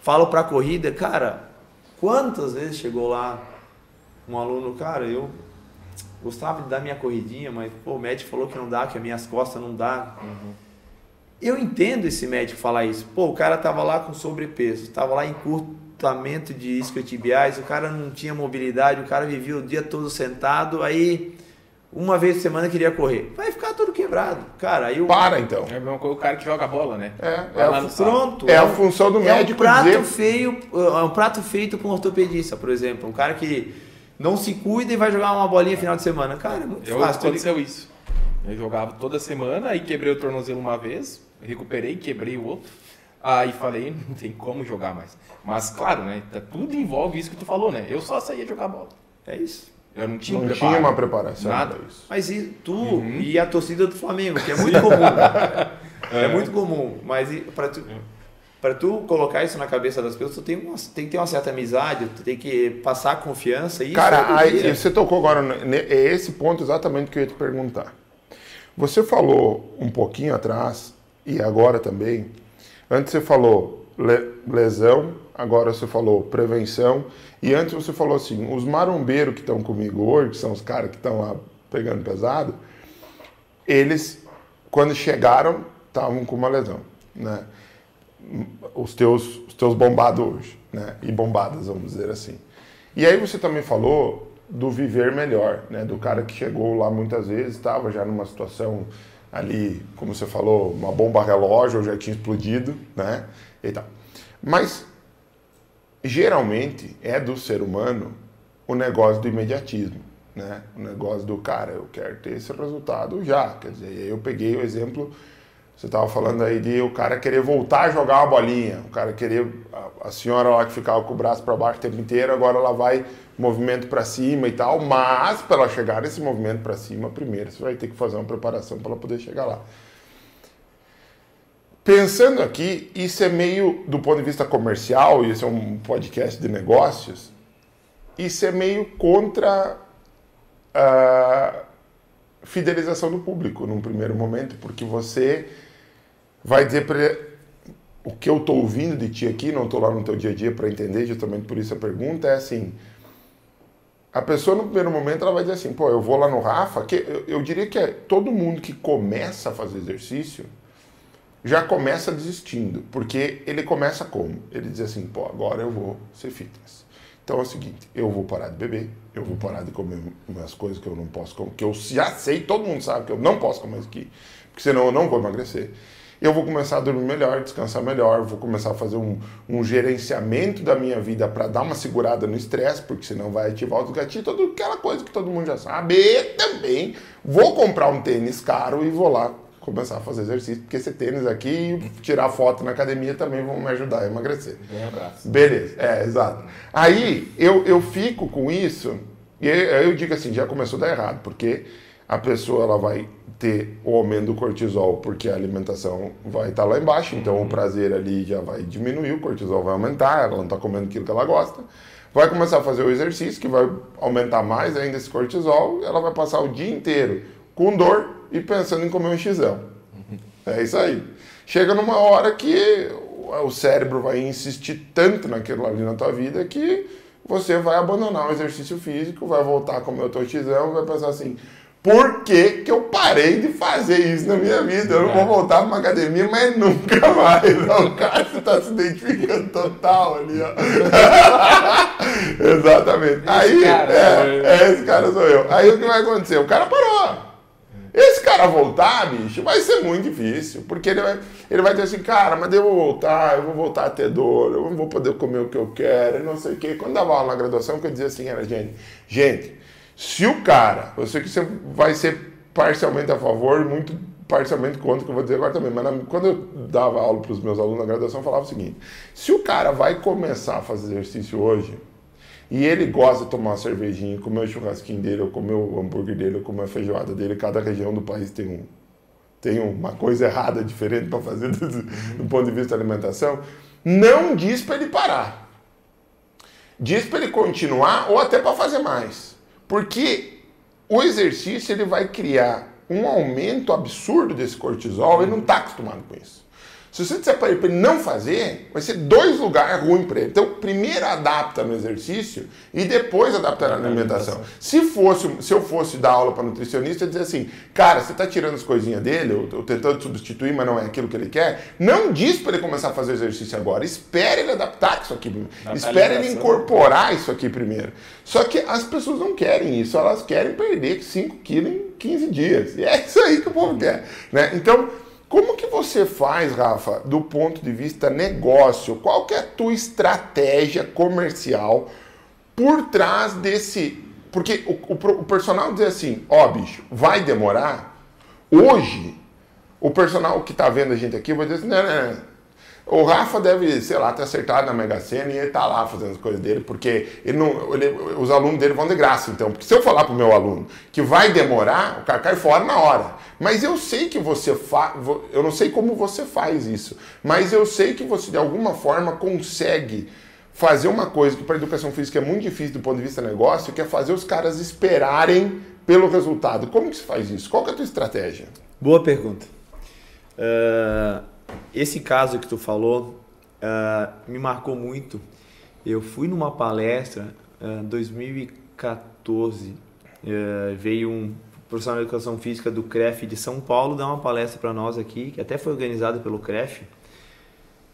falo para a corrida. Cara, quantas vezes chegou lá um aluno, cara, eu gostava de dar minha corridinha, mas pô, o médico falou que não dá, que as minhas costas não dá. Uhum. Eu entendo esse médico falar isso. Pô, o cara tava lá com sobrepeso, tava lá em curto encurtamento de isquiotibiais, o cara não tinha mobilidade, o cara vivia o dia todo sentado, aí uma vez por semana queria correr. Vai ficar todo quebrado. Cara, aí o... Para então. É o cara que joga bola, né? É, é a, pronto. É a função do médico é um prato dizer... feio, é um prato feito para um ortopedista, por exemplo. Um cara que não se cuida e vai jogar uma bolinha final de semana. Cara, é muito eu, fácil. Aconteceu isso. Eu jogava toda semana, aí quebrei o tornozelo uma vez, recuperei, quebrei o outro. Aí falei, não tem como jogar mais. Mas claro, né? Tá, tudo envolve isso que tu falou, né? Eu só saía jogar bola. É isso. Eu não tinha, não tinha uma preparação. Nada. Isso. Mas e tu uhum. e a torcida do Flamengo, que é muito comum. Né? é. é. muito comum. Mas para tu, para tu colocar isso na cabeça das pessoas, tu tem, uma, tem que ter uma certa amizade, tu tem que passar confiança. E Cara, é aí, você tocou agora, é esse ponto exatamente que eu ia te perguntar. Você falou um pouquinho atrás, e agora também, antes você falou lesão, agora você falou prevenção, e antes você falou assim, os marombeiros que estão comigo hoje, que são os caras que estão lá pegando pesado, eles, quando chegaram, estavam com uma lesão, né? Os teus, os teus bombados hoje, né? E bombadas, vamos dizer assim. E aí você também falou do viver melhor, né? Do cara que chegou lá muitas vezes, estava já numa situação ali, como você falou, uma bomba relógio, já tinha explodido, né? E tal. Mas geralmente é do ser humano o negócio do imediatismo, né? O negócio do cara, eu quero ter esse resultado já. Quer dizer, eu peguei o exemplo, você estava falando aí de o cara querer voltar a jogar uma bolinha, o cara querer a, a senhora lá que ficava com o braço para baixo o tempo inteiro, agora ela vai movimento para cima e tal, mas para ela chegar nesse movimento para cima, primeiro você vai ter que fazer uma preparação para ela poder chegar lá. Pensando aqui, isso é meio, do ponto de vista comercial, isso é um podcast de negócios, isso é meio contra uh, fidelização do público num primeiro momento, porque você vai dizer para o que eu estou ouvindo de ti aqui, não estou lá no teu dia a dia para entender, justamente por isso a pergunta é assim, a pessoa no primeiro momento ela vai dizer assim, pô, eu vou lá no Rafa, que eu, eu diria que é todo mundo que começa a fazer exercício já começa desistindo, porque ele começa como? Ele diz assim, pô, agora eu vou ser fitness. Então é o seguinte, eu vou parar de beber, eu vou parar de comer umas coisas que eu não posso comer, que eu já sei, todo mundo sabe que eu não posso comer isso aqui, porque senão eu não vou emagrecer. Eu vou começar a dormir melhor, descansar melhor, vou começar a fazer um, um gerenciamento da minha vida para dar uma segurada no estresse, porque senão vai ativar os gatilhos, toda aquela coisa que todo mundo já sabe. E também vou comprar um tênis caro e vou lá começar a fazer exercício, porque esse tênis aqui e tirar foto na academia também vão me ajudar a emagrecer. Bem abraço. Beleza, é, exato. Aí eu, eu fico com isso e eu digo assim, já começou a dar errado, porque a pessoa ela vai ter o aumento do cortisol porque a alimentação vai estar tá lá embaixo, então o prazer ali já vai diminuir, o cortisol vai aumentar, ela não está comendo aquilo que ela gosta. Vai começar a fazer o exercício que vai aumentar mais ainda esse cortisol, ela vai passar o dia inteiro com dor e pensando em comer um xizão. É isso aí. Chega numa hora que o cérebro vai insistir tanto naquilo ali na tua vida que você vai abandonar o exercício físico, vai voltar a comer o teu xizão, vai pensar assim, por que, que eu parei de fazer isso na minha vida? Eu não vou voltar para uma academia, mas nunca mais. O cara está se identificando total ali, ó. Exatamente. Esse Aí, cara, é, é, é, esse cara sou eu. Aí o que vai acontecer? O cara parou. Esse cara voltar, bicho, vai ser muito difícil, porque ele vai, ele vai ter assim, cara, mas eu vou voltar, eu vou voltar a ter dor, eu não vou poder comer o que eu quero, não sei o quê. Quando dava aula na graduação, que eu dizia assim, era, gente, gente, se o cara, eu sei que você vai ser parcialmente a favor, muito parcialmente contra, que eu vou dizer agora também, mas na, quando eu dava aula para os meus alunos na graduação, eu falava o seguinte, se o cara vai começar a fazer exercício hoje, e ele gosta de tomar uma cervejinha, comer o churrasquinho dele, ou comer o hambúrguer dele, ou comer a feijoada dele. Cada região do país tem, um, tem uma coisa errada, diferente para fazer do, do, ponto de vista da alimentação. Não diz para ele parar. Diz para ele continuar ou até para fazer mais. Porque o exercício ele vai criar um aumento absurdo desse cortisol, ele não está acostumado com isso. Se você disser para ele, não fazer, vai ser dois lugares ruins para ele. Então, primeiro adapta no exercício e depois adapta na alimentação. Se, fosse, se eu fosse dar aula para nutricionista, eu dizer assim, cara, você está tirando as coisinhas dele, ou, ou, tentando substituir, mas não é aquilo que ele quer, não diz para ele começar a fazer exercício agora. Espere ele adaptar isso aqui primeiro. Espere ele incorporar isso aqui primeiro. Só que as pessoas não querem isso, elas querem perder 5 quilos em 15 dias. E é isso aí que o povo quer. Né? Então, como que você faz, Rafa, do ponto de vista negócio? Qual que é a tua estratégia comercial por trás desse... Porque o, o, o personal diz assim, ó oh, bicho, vai demorar? Hoje, o personal que está vendo a gente aqui vai dizer assim, não, não, não o Rafa deve, sei lá, ter acertado na Mega Sena e ele tá lá fazendo as coisas dele, porque ele não, ele, os alunos dele vão de graça, então. Porque se eu falar pro meu aluno que vai demorar, o cara cai fora na hora. Mas eu sei que você faz, eu não sei como você faz isso, mas eu sei que você de alguma forma consegue fazer uma coisa que para educação física é muito difícil do ponto de vista negócio, que é fazer os caras esperarem pelo resultado. Como que se faz isso? Qual que é a tua estratégia? Boa pergunta. Uh esse caso que tu falou uh, me marcou muito. Eu fui numa palestra em uh, 2014, uh, veio um profissional de educação física do CREF de São Paulo dar uma palestra para nós aqui, que até foi organizada pelo CREF,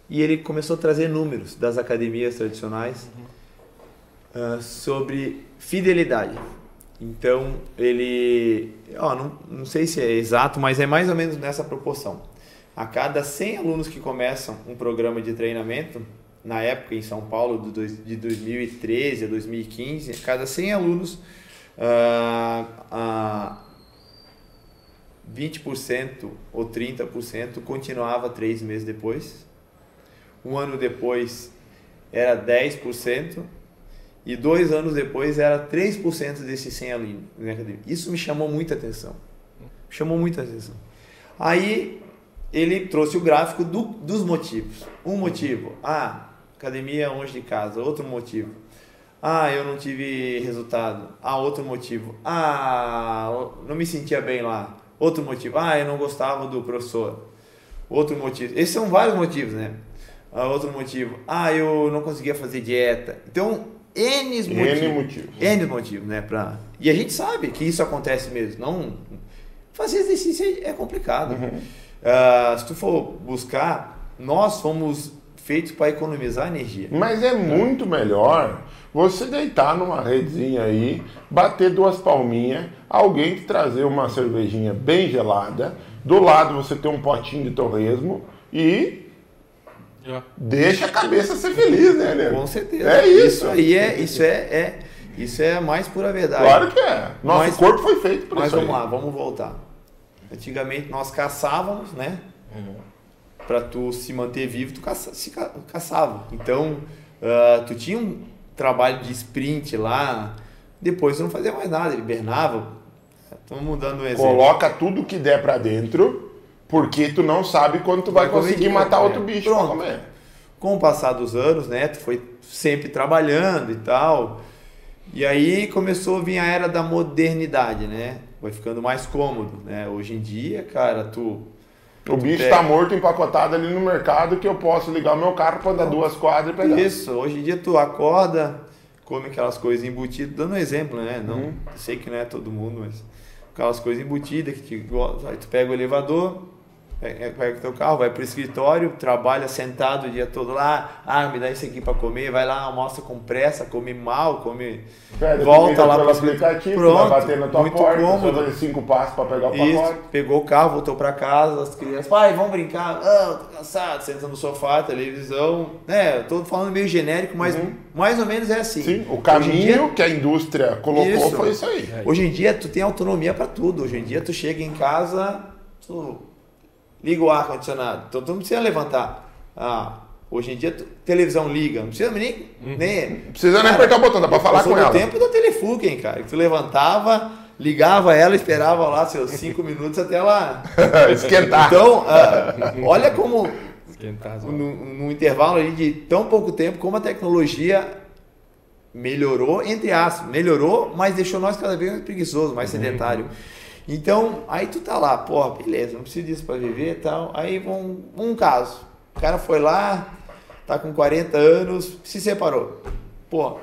e ele começou a trazer números das academias tradicionais uh, sobre fidelidade. Então ele, ó, não, não sei se é exato, mas é mais ou menos nessa proporção a cada 100 alunos que começam um programa de treinamento, na época em São Paulo, de 2013 a 2015, a cada 100 alunos, uh, uh, 20% ou 30% continuava três meses depois. Um ano depois era 10%. E dois anos depois era 3% desses 100 alunos. Isso me chamou muita atenção. Chamou muita atenção. Aí ele trouxe o gráfico do, dos motivos. Um motivo, ah, academia longe de casa. Outro motivo, Ah, eu não tive resultado. Ah, outro motivo. Ah, não me sentia bem lá. Outro motivo. Ah, eu não gostava do professor. Outro motivo. Esses são vários motivos, né? Ah, outro motivo. Ah, eu não conseguia fazer dieta. Então, N motivos. N motivos. N motivos, né? Pra... E a gente sabe que isso acontece mesmo. Não... Fazer exercício é complicado. Uhum. Uh, se tu for buscar, nós fomos feitos para economizar energia. Mas é muito melhor você deitar numa redezinha aí, bater duas palminhas, alguém te trazer uma cervejinha bem gelada, do lado você ter um potinho de torresmo e yeah. deixa a cabeça ser feliz, né, né? Com certeza. É isso. Isso aí é, isso é, é, isso é a mais pura verdade. Claro que é. Nosso mas, corpo foi feito para isso. Mas vamos aí. lá, vamos voltar. Antigamente nós caçávamos, né? Uhum. Para tu se manter vivo, tu caça, se caçava. Então, uh, tu tinha um trabalho de sprint lá, depois tu não fazia mais nada, ele hibernava. Estamos mudando o exemplo. Coloca tudo que der para dentro, porque tu não sabe quando tu vai, vai conseguir matar outro bicho Pronto. pra comer. Com o passar dos anos, né, tu foi sempre trabalhando e tal. E aí começou a vir a era da modernidade, né? Vai ficando mais cômodo, né? Hoje em dia, cara, tu. O bicho está morto empacotado ali no mercado que eu posso ligar o meu carro para dar duas quadras e pegar. Isso, hoje em dia tu acorda, come aquelas coisas embutidas, dando um exemplo, né? Não, uhum. sei que não é todo mundo, mas aquelas coisas embutidas que te, aí tu pega o elevador, pega o teu carro, vai pro escritório, trabalha sentado o dia todo lá, ah, me dá isso aqui para comer, vai lá, almoça com pressa, come mal, come. Pede volta lá para aplicativo, Pronto, vai bater na tua muito porta, cômodo. fazer cinco passos para pegar o pacote. Isso, pegou o carro, voltou para casa, as crianças, pai, vamos brincar, ah, tô cansado, senta no sofá, televisão, né? Eu tô falando meio genérico, mas uhum. mais ou menos é assim. Sim, o caminho dia, que a indústria colocou isso. foi isso aí. Hoje em dia tu tem autonomia para tudo, hoje em dia tu chega em casa, tu liga o ar-condicionado. Então tu não precisa levantar. Ah, hoje em dia, televisão liga, não precisa nem. Uhum. nem precisa cara, nem apertar o botão, dá pra falar com ela. o tempo da Telefugen, cara. Tu levantava, ligava ela, esperava lá seus cinco minutos até ela esquentar. Então, ah, olha como. No, no intervalo de tão pouco tempo, como a tecnologia melhorou, entre aspas, melhorou, mas deixou nós cada vez mais preguiçosos, mais uhum. sedentário. Então, aí tu tá lá, porra, beleza, não preciso disso para viver e tal. Aí um, um caso. O cara foi lá, tá com 40 anos, se separou. Pô,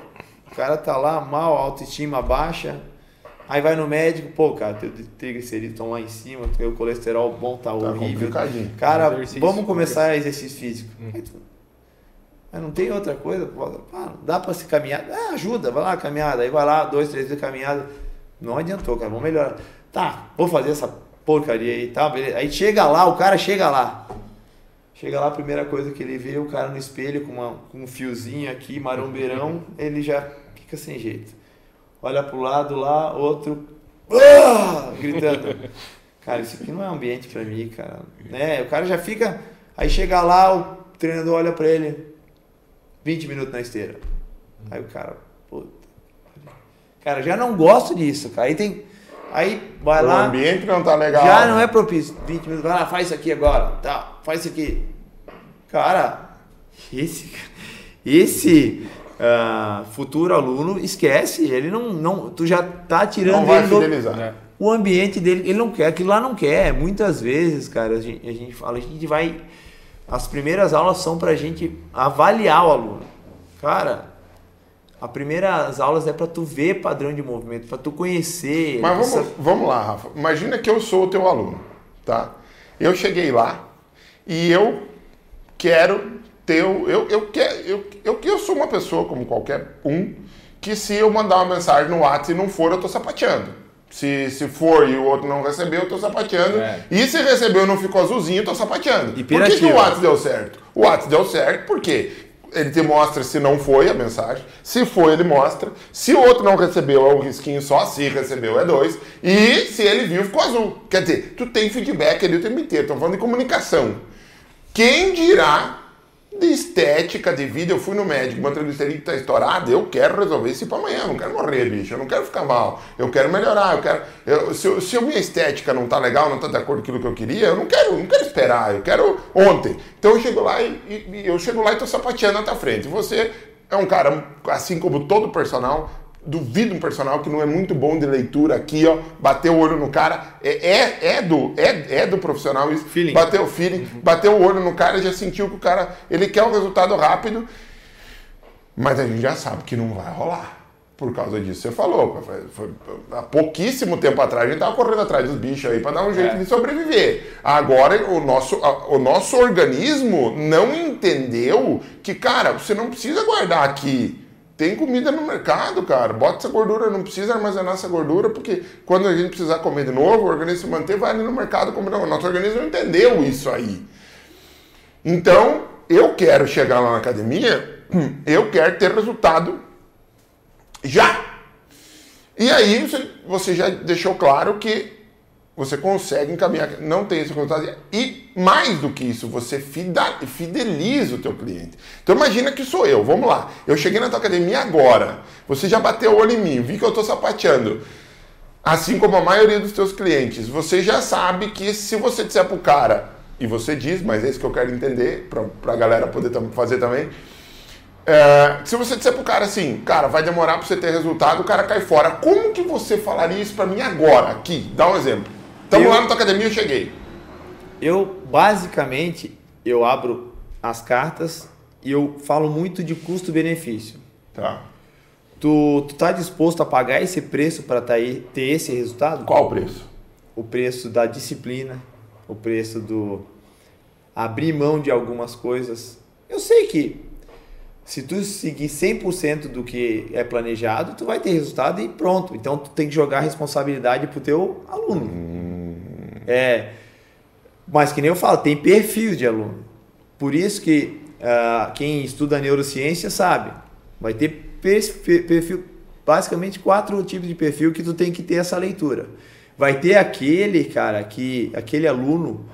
o cara tá lá mal, autoestima baixa. Aí vai no médico, pô, cara, teu triglicerídeos estão lá em cima, teu colesterol bom tá, tá horrível. Cara, vamos começar exercício físico. Hum. Mas não tem outra coisa, ah, dá para se caminhar. Ah, ajuda, vai lá, caminhada. Aí vai lá, dois, três vezes caminhada. Não adiantou, cara, vamos melhorar. Tá, vou fazer essa porcaria aí, tá? Beleza. Aí chega lá, o cara chega lá. Chega lá, a primeira coisa que ele vê, o cara no espelho com, uma, com um fiozinho aqui, marombeirão, ele já fica sem jeito. Olha pro lado lá, outro ah! gritando. Cara, isso aqui não é ambiente para mim, cara. Né? O cara já fica. Aí chega lá, o treinador olha para ele, 20 minutos na esteira. Aí o cara, puta. Cara, já não gosto disso, cara. Aí tem Aí vai o lá. O ambiente não tá legal. Já não é propício. 20 minutos, vai lá, faz isso aqui agora. Tá, faz isso aqui. Cara, esse. Esse uh, futuro aluno esquece. Ele não. não tu já tá tirando não vai fidelizar. Do, é. O ambiente dele, ele não quer, aquilo lá não quer. Muitas vezes, cara, a gente, a gente fala, a gente vai. As primeiras aulas são pra gente avaliar o aluno. Cara, a primeiras aulas é para tu ver padrão de movimento, para tu conhecer. Mas vamos, essa... vamos lá, Rafa. Imagina que eu sou o teu aluno, tá? Eu cheguei lá e eu quero ter eu eu eu, quero, eu, eu, eu sou uma pessoa como qualquer um que se eu mandar uma mensagem no WhatsApp e não for, eu tô sapateando. Se, se for e o outro não recebeu, eu tô sapateando. É. E se recebeu e não ficou azulzinho, eu tô sapateando. Por que, que o WhatsApp deu certo? O WhatsApp deu certo porque ele te mostra se não foi a mensagem. Se foi, ele mostra. Se o outro não recebeu, é um risquinho só. Se recebeu, é dois. E se ele viu, ficou azul. Quer dizer, tu tem feedback ali o tempo inteiro. Estamos falando de comunicação. Quem dirá de estética, de vida, eu fui no médico, meu triglicerídeo está estourado, eu quero resolver isso para amanhã, eu não quero morrer, bicho, eu não quero ficar mal, eu quero melhorar, eu quero. Eu, se, se a minha estética não tá legal, não tá de acordo com aquilo que eu queria, eu não quero, não quero esperar, eu quero ontem. Então eu chego lá e, e eu chego lá e tô sapateando na tua frente. Você é um cara, assim como todo personal, duvido um personal que não é muito bom de leitura aqui, ó, bater o olho no cara, é, é, é do, é, é do profissional isso, feeling. bater o feeling, uhum. bater o olho no cara, já sentiu que o cara, ele quer um resultado rápido, mas a gente já sabe que não vai rolar. Por causa disso, você falou. Foi, foi, há pouquíssimo tempo atrás a gente estava correndo atrás dos bichos aí para dar um jeito é. de sobreviver. Agora o nosso, o nosso organismo não entendeu que, cara, você não precisa guardar aqui. Tem comida no mercado, cara. Bota essa gordura, não precisa armazenar essa gordura, porque quando a gente precisar comer de novo, o organismo se manter, vai ali no mercado comer. Não, nosso organismo entendeu isso aí. Então, eu quero chegar lá na academia, eu quero ter resultado já. E aí você já deixou claro que você consegue encaminhar, não tem esse resultado. E mais do que isso, você fideliza o teu cliente. Então imagina que sou eu, vamos lá. Eu cheguei na tua academia agora, você já bateu o olho em mim, vi que eu estou sapateando. Assim como a maioria dos teus clientes, você já sabe que se você disser pro cara, e você diz, mas é isso que eu quero entender, para a galera poder fazer também, é, se você disser pro cara assim, cara, vai demorar para você ter resultado, o cara cai fora. Como que você falaria isso para mim agora, aqui? Dá um exemplo. Estamos lá na tua academia, eu cheguei. Eu, basicamente, eu abro as cartas e eu falo muito de custo-benefício. Tá. Tu, tu tá disposto a pagar esse preço para tá ter esse resultado? Qual o preço? O preço da disciplina, o preço do abrir mão de algumas coisas. Eu sei que se tu seguir 100% do que é planejado, tu vai ter resultado e pronto. Então tu tem que jogar a responsabilidade pro teu aluno. Hum. É, mas que nem eu falo, tem perfil de aluno. Por isso que uh, quem estuda neurociência sabe, vai ter perfil, basicamente quatro tipos de perfil que tu tem que ter essa leitura. Vai ter aquele, cara, que aquele aluno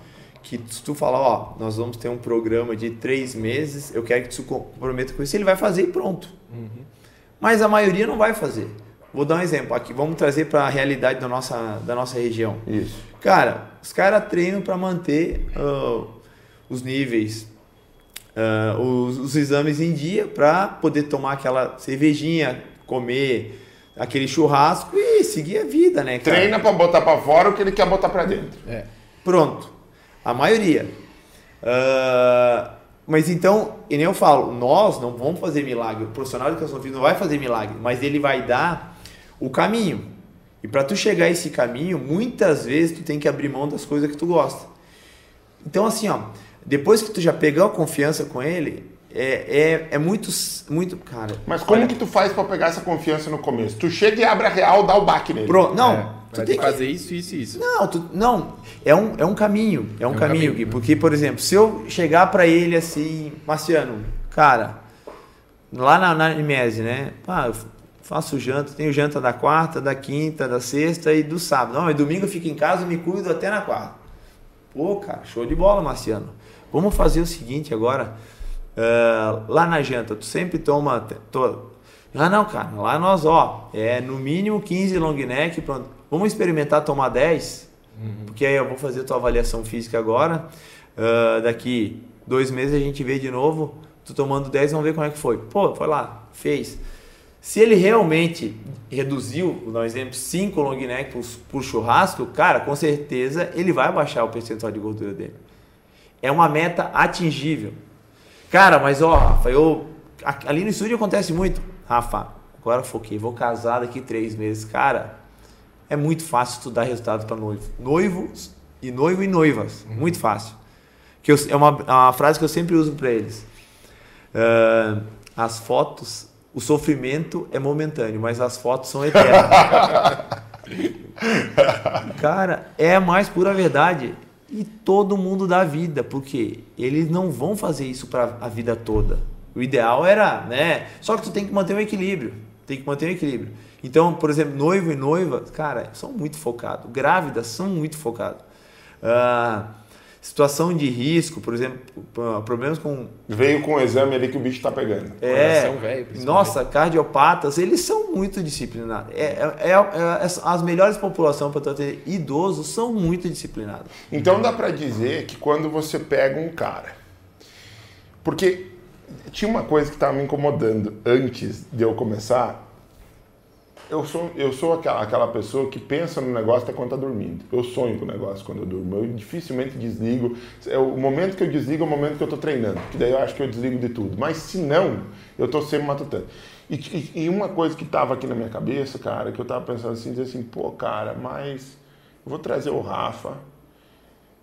que se tu falar, ó, nós vamos ter um programa de três meses, eu quero que tu se comprometa com isso, ele vai fazer e pronto. Uhum. Mas a maioria não vai fazer. Vou dar um exemplo aqui, vamos trazer para a realidade da nossa, da nossa região. Isso. Cara, os caras treinam para manter uh, os níveis, uh, os, os, exames em dia, para poder tomar aquela cervejinha, comer aquele churrasco e seguir a vida, né? Cara? Treina para botar para fora o que ele quer botar para dentro. É. Pronto. A maioria. Uh, mas então, e nem eu falo, nós não vamos fazer milagre. O profissional de educação física não vai fazer milagre, mas ele vai dar o caminho. E para tu chegar a esse caminho, muitas vezes tu tem que abrir mão das coisas que tu gosta. Então, assim, ó, depois que tu já pegou a confiança com ele, é, é, é muito, muito, cara. Mas como olha... que tu faz para pegar essa confiança no começo? Tu chega e abre a real, dá o baque nele. Pronto, não. É, tu tem que fazer isso, isso e isso. Não, tu, não. É um, é um caminho, é um, é um caminho, caminho, porque por exemplo, se eu chegar para ele assim, Marciano, cara, lá na, na Imese, né? Pá, eu faço janta, tenho janta da quarta, da quinta, da sexta e do sábado. Não, mas domingo eu fico em casa e me cuido até na quarta. Pô, cara, show de bola, Marciano. Vamos fazer o seguinte agora Uh, lá na janta, tu sempre toma. To... Ah, não, cara, lá nós, ó, é no mínimo 15 long neck, pronto. Vamos experimentar tomar 10, uhum. porque aí eu vou fazer a tua avaliação física agora. Uh, daqui dois meses a gente vê de novo, tu tomando 10, vamos ver como é que foi. Pô, foi lá, fez. Se ele realmente reduziu, vou dar um exemplo, 5 long neck por, por churrasco, cara, com certeza ele vai baixar o percentual de gordura dele. É uma meta atingível. Cara, mas ó, Rafa, eu. Ali no estúdio acontece muito. Rafa, agora foquei, vou casar daqui três meses. Cara, é muito fácil tu dar resultado para noivo. Noivos e noivo e noivas. Uhum. Muito fácil. Que eu, é uma, uma, frase que eu sempre uso para eles. Uh, as fotos, o sofrimento é momentâneo, mas as fotos são eternas. Cara, é a mais pura verdade e todo mundo dá vida, porque eles não vão fazer isso para a vida toda. O ideal era, né? Só que tu tem que manter um equilíbrio. Tem que manter um equilíbrio. Então, por exemplo, noivo e noiva, cara, são muito focados. Grávidas são muito focados. Ah, situação de risco, por exemplo, problemas com. Veio com o exame ali que o bicho está pegando. É. Véio, nossa, cardiopatas, eles são muito disciplinados. É, é, é, é as melhores populações para ter idosos são muito disciplinados. Então dá para dizer que quando você pega um cara. Porque tinha uma coisa que estava me incomodando antes de eu começar. Eu sou, eu sou aquela, aquela pessoa que pensa no negócio até quando está dormindo. Eu sonho com o negócio quando eu durmo. Eu dificilmente desligo. É o momento que eu desligo é o momento que eu estou treinando. Que daí eu acho que eu desligo de tudo. Mas se não, eu estou sempre matutando. E, e, e, uma coisa que estava aqui na minha cabeça, cara, que eu estava pensando assim, dizer assim, pô, cara, mas eu vou trazer o Rafa.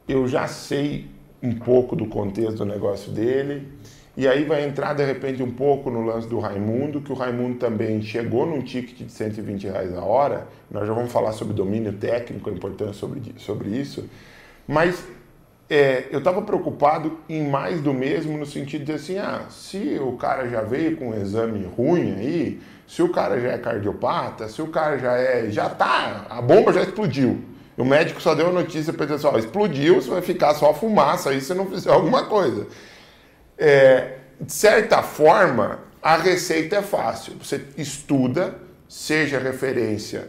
Eu já sei um pouco do contexto do negócio dele e aí vai entrar de repente um pouco no lance do Raimundo, que o Raimundo também chegou num ticket de 120 reais a hora. Nós já vamos falar sobre domínio técnico, a importância sobre, sobre isso. Mas é, eu estava preocupado em mais do mesmo, no sentido de assim, ah, se o cara já veio com um exame ruim aí, se o cara já é cardiopata, se o cara já é. já tá, a bomba já explodiu. O médico só deu a notícia para dizer assim, explodiu, você vai ficar só fumaça aí se não fizer alguma coisa é, de certa forma, a receita é fácil. Você estuda, seja referência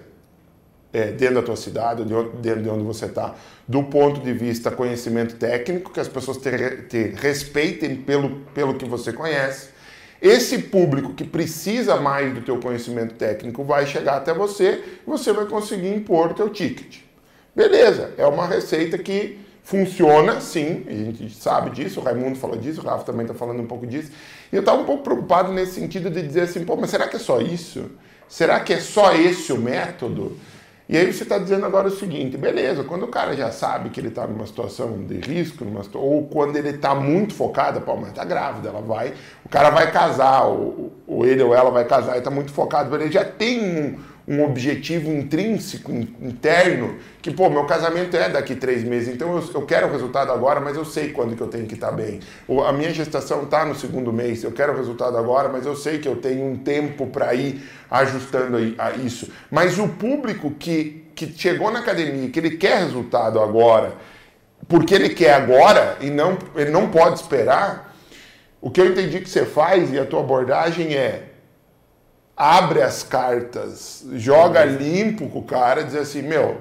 é, dentro da tua cidade, dentro de onde você está, do ponto de vista conhecimento técnico, que as pessoas te, te respeitem pelo, pelo que você conhece. Esse público que precisa mais do teu conhecimento técnico vai chegar até você e você vai conseguir impor o teu ticket. Beleza, é uma receita que Funciona, sim, a gente sabe disso, o Raimundo fala disso, o Rafa também está falando um pouco disso. E eu estava um pouco preocupado nesse sentido de dizer assim, pô, mas será que é só isso? Será que é só esse o método? E aí você está dizendo agora o seguinte, beleza, quando o cara já sabe que ele está numa situação de risco, numa, ou quando ele está muito focado, pô, mas está grávida, ela vai, o cara vai casar, ou, ou ele ou ela vai casar e está muito focado, ele já tem um um objetivo intrínseco, interno, que, pô, meu casamento é daqui três meses, então eu, eu quero o resultado agora, mas eu sei quando que eu tenho que estar tá bem. A minha gestação está no segundo mês, eu quero o resultado agora, mas eu sei que eu tenho um tempo para ir ajustando a isso. Mas o público que, que chegou na academia, que ele quer resultado agora, porque ele quer agora e não, ele não pode esperar, o que eu entendi que você faz e a tua abordagem é abre as cartas, joga limpo com o cara, diz assim, meu,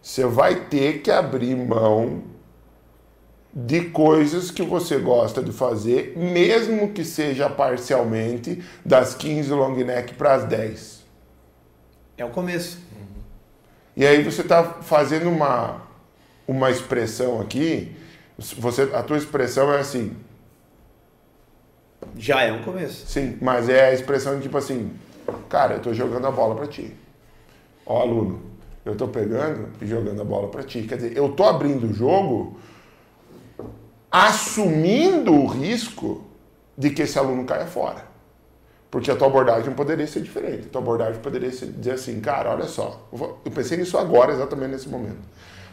você vai ter que abrir mão de coisas que você gosta de fazer, mesmo que seja parcialmente, das 15 long neck para as 10. É o começo. E aí você está fazendo uma, uma expressão aqui, você, a tua expressão é assim... Já é um começo. Sim, mas é a expressão de tipo assim, Cara, eu estou jogando a bola para ti. Ó, aluno, eu estou pegando e jogando a bola para ti. Quer dizer, eu estou abrindo o jogo assumindo o risco de que esse aluno caia fora. Porque a tua abordagem poderia ser diferente. A tua abordagem poderia ser, dizer assim, cara, olha só, eu pensei nisso agora, exatamente nesse momento.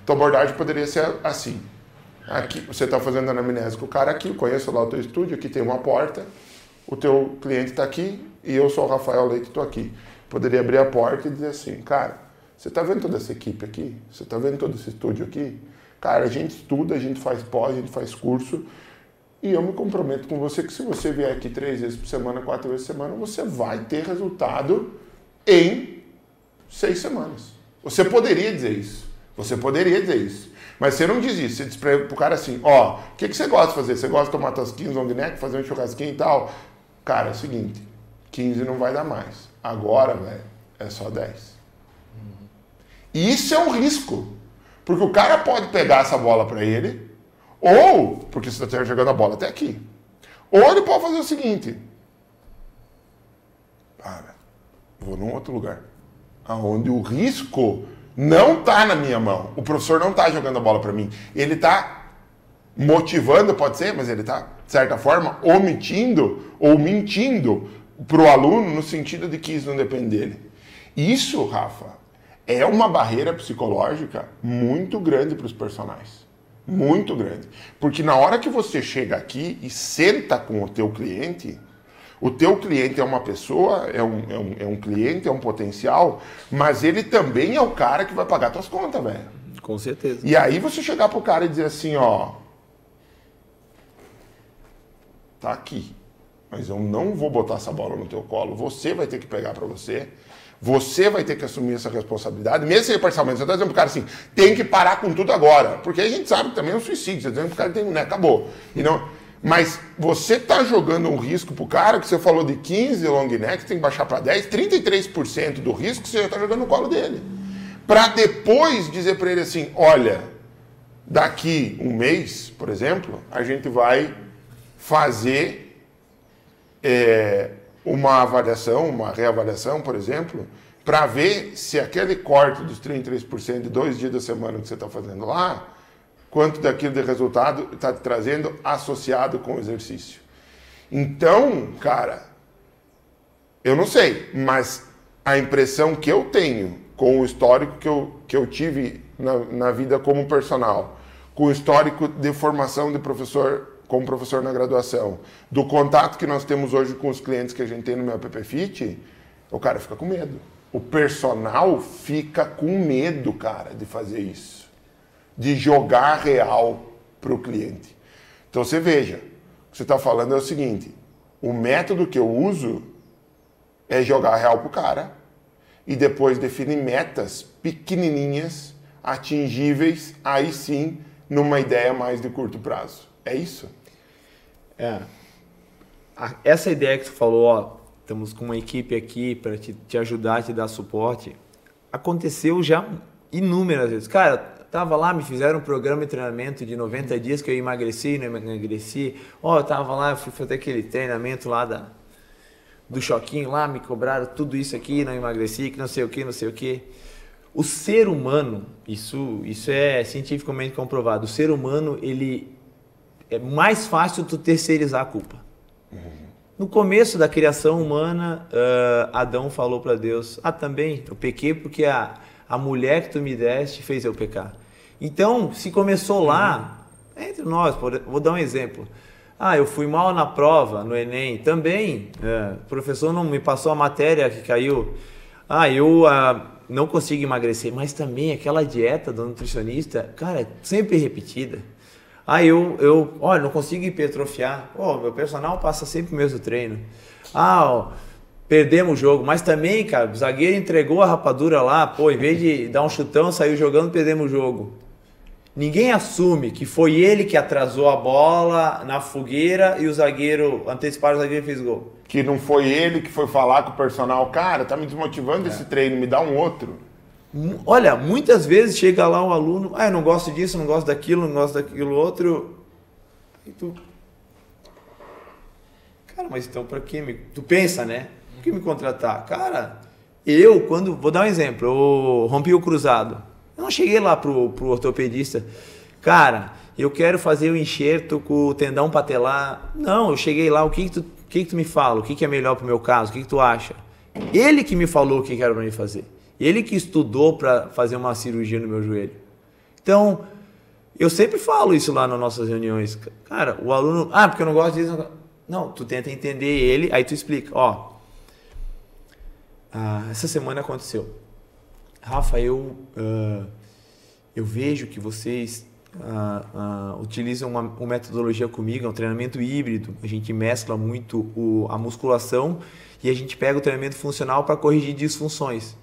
A tua abordagem poderia ser assim. Aqui, você está fazendo anamnese com o cara aqui, eu conheço lá o teu estúdio, aqui tem uma porta, o teu cliente está aqui, e eu sou o Rafael Leite, estou aqui. Poderia abrir a porta e dizer assim, cara, você está vendo toda essa equipe aqui? Você está vendo todo esse estúdio aqui? Cara, a gente estuda, a gente faz pós, a gente faz curso, e eu me comprometo com você que se você vier aqui três vezes por semana, quatro vezes por semana, você vai ter resultado em seis semanas. Você poderia dizer isso. Você poderia dizer isso. Mas você não diz isso. Você diz para o cara assim, ó, o que, que você gosta de fazer? Você gosta de tomar tosquinhos, long neck, fazer um churrasquinho e tal? Cara, é o seguinte, 15 não vai dar mais. Agora, velho, é só 10. E isso é um risco. Porque o cara pode pegar essa bola para ele, ou, porque você está jogando a bola até aqui, ou ele pode fazer o seguinte: para, vou num outro lugar, aonde o risco não está na minha mão. O professor não está jogando a bola para mim. Ele está motivando, pode ser, mas ele está, de certa forma, omitindo ou mentindo para o aluno no sentido de que isso não depende dele. Isso, Rafa, é uma barreira psicológica muito grande para os personagens. Muito grande. Porque na hora que você chega aqui e senta com o teu cliente, o teu cliente é uma pessoa, é um, é um, é um cliente, é um potencial, mas ele também é o cara que vai pagar tuas contas, velho. Com certeza. E aí você chegar pro cara e dizer assim, ó, tá aqui mas eu não vou botar essa bola no teu colo. Você vai ter que pegar para você. Você vai ter que assumir essa responsabilidade, mesmo se parcialmente. Você está dizendo pro cara assim, tem que parar com tudo agora. Porque a gente sabe que também é um suicídio. Você está dizendo pro cara, tem, né, acabou. E não, Mas você está jogando um risco pro cara que você falou de 15 long neck, tem que baixar para 10, 33% do risco você já está jogando no colo dele. Para depois dizer para ele assim, olha, daqui um mês, por exemplo, a gente vai fazer é, uma avaliação, uma reavaliação, por exemplo, para ver se aquele corte dos 33% de dois dias da semana que você está fazendo lá quanto daquilo de resultado está trazendo associado com o exercício. Então, cara, eu não sei, mas a impressão que eu tenho com o histórico que eu, que eu tive na, na vida como personal, com o histórico de formação de professor como professor na graduação, do contato que nós temos hoje com os clientes que a gente tem no meu app Fit, o cara fica com medo. O personal fica com medo, cara, de fazer isso de jogar real para o cliente. Então você veja, o que você está falando é o seguinte: o método que eu uso é jogar real para o cara e depois definir metas pequenininhas, atingíveis, aí sim, numa ideia mais de curto prazo. É isso? É. Essa ideia que tu falou, ó, estamos com uma equipe aqui para te, te ajudar, te dar suporte, aconteceu já inúmeras vezes. Cara, Tava lá, me fizeram um programa de treinamento de 90 dias que eu emagreci, não emagreci. Ó, eu tava lá, fui fazer aquele treinamento lá da, do choquinho lá, me cobraram tudo isso aqui, não emagreci, que não sei o que, não sei o que. O ser humano, isso, isso é cientificamente comprovado, o ser humano, ele é mais fácil tu terceirizar a culpa. No começo da criação humana, uh, Adão falou para Deus: Ah, também, eu pequei porque a, a mulher que tu me deste fez eu pecar. Então, se começou lá, entre nós, vou dar um exemplo. Ah, eu fui mal na prova, no Enem, também. O professor não me passou a matéria que caiu. Ah, eu ah, não consigo emagrecer, mas também aquela dieta do nutricionista, cara, sempre repetida. Ah, eu, eu olha, não consigo hipertrofiar. Pô, meu personal passa sempre o mesmo treino. Ah, ó, perdemos o jogo. Mas também, cara, o zagueiro entregou a rapadura lá, pô, em vez de dar um chutão, saiu jogando, perdemos o jogo. Ninguém assume que foi ele que atrasou a bola na fogueira e o zagueiro, antecipar o zagueiro fez gol. Que não foi ele que foi falar com o personal, cara, tá me desmotivando é. esse treino, me dá um outro. Olha, muitas vezes chega lá um aluno, ah, eu não gosto disso, não gosto daquilo, não gosto daquilo outro. E tu. Cara, mas então para que me. Tu pensa, né? Por que me contratar? Cara, eu, quando. Vou dar um exemplo. Eu rompi o cruzado. Eu não cheguei lá pro, pro ortopedista. Cara, eu quero fazer o um enxerto com o tendão patelar. Não, eu cheguei lá. O que, que, tu, que, que tu me fala? O que, que é melhor pro meu caso? O que, que tu acha? Ele que me falou o que, que era para mim fazer. Ele que estudou para fazer uma cirurgia no meu joelho. Então, eu sempre falo isso lá nas nossas reuniões. Cara, o aluno. Ah, porque eu não gosto disso. Não, tu tenta entender ele, aí tu explica. Ó, ah, essa semana aconteceu. Rafa, eu, uh, eu vejo que vocês uh, uh, utilizam uma, uma, metodologia comigo, é um treinamento híbrido. A gente mescla muito o, a musculação e a gente pega o treinamento funcional para corrigir disfunções.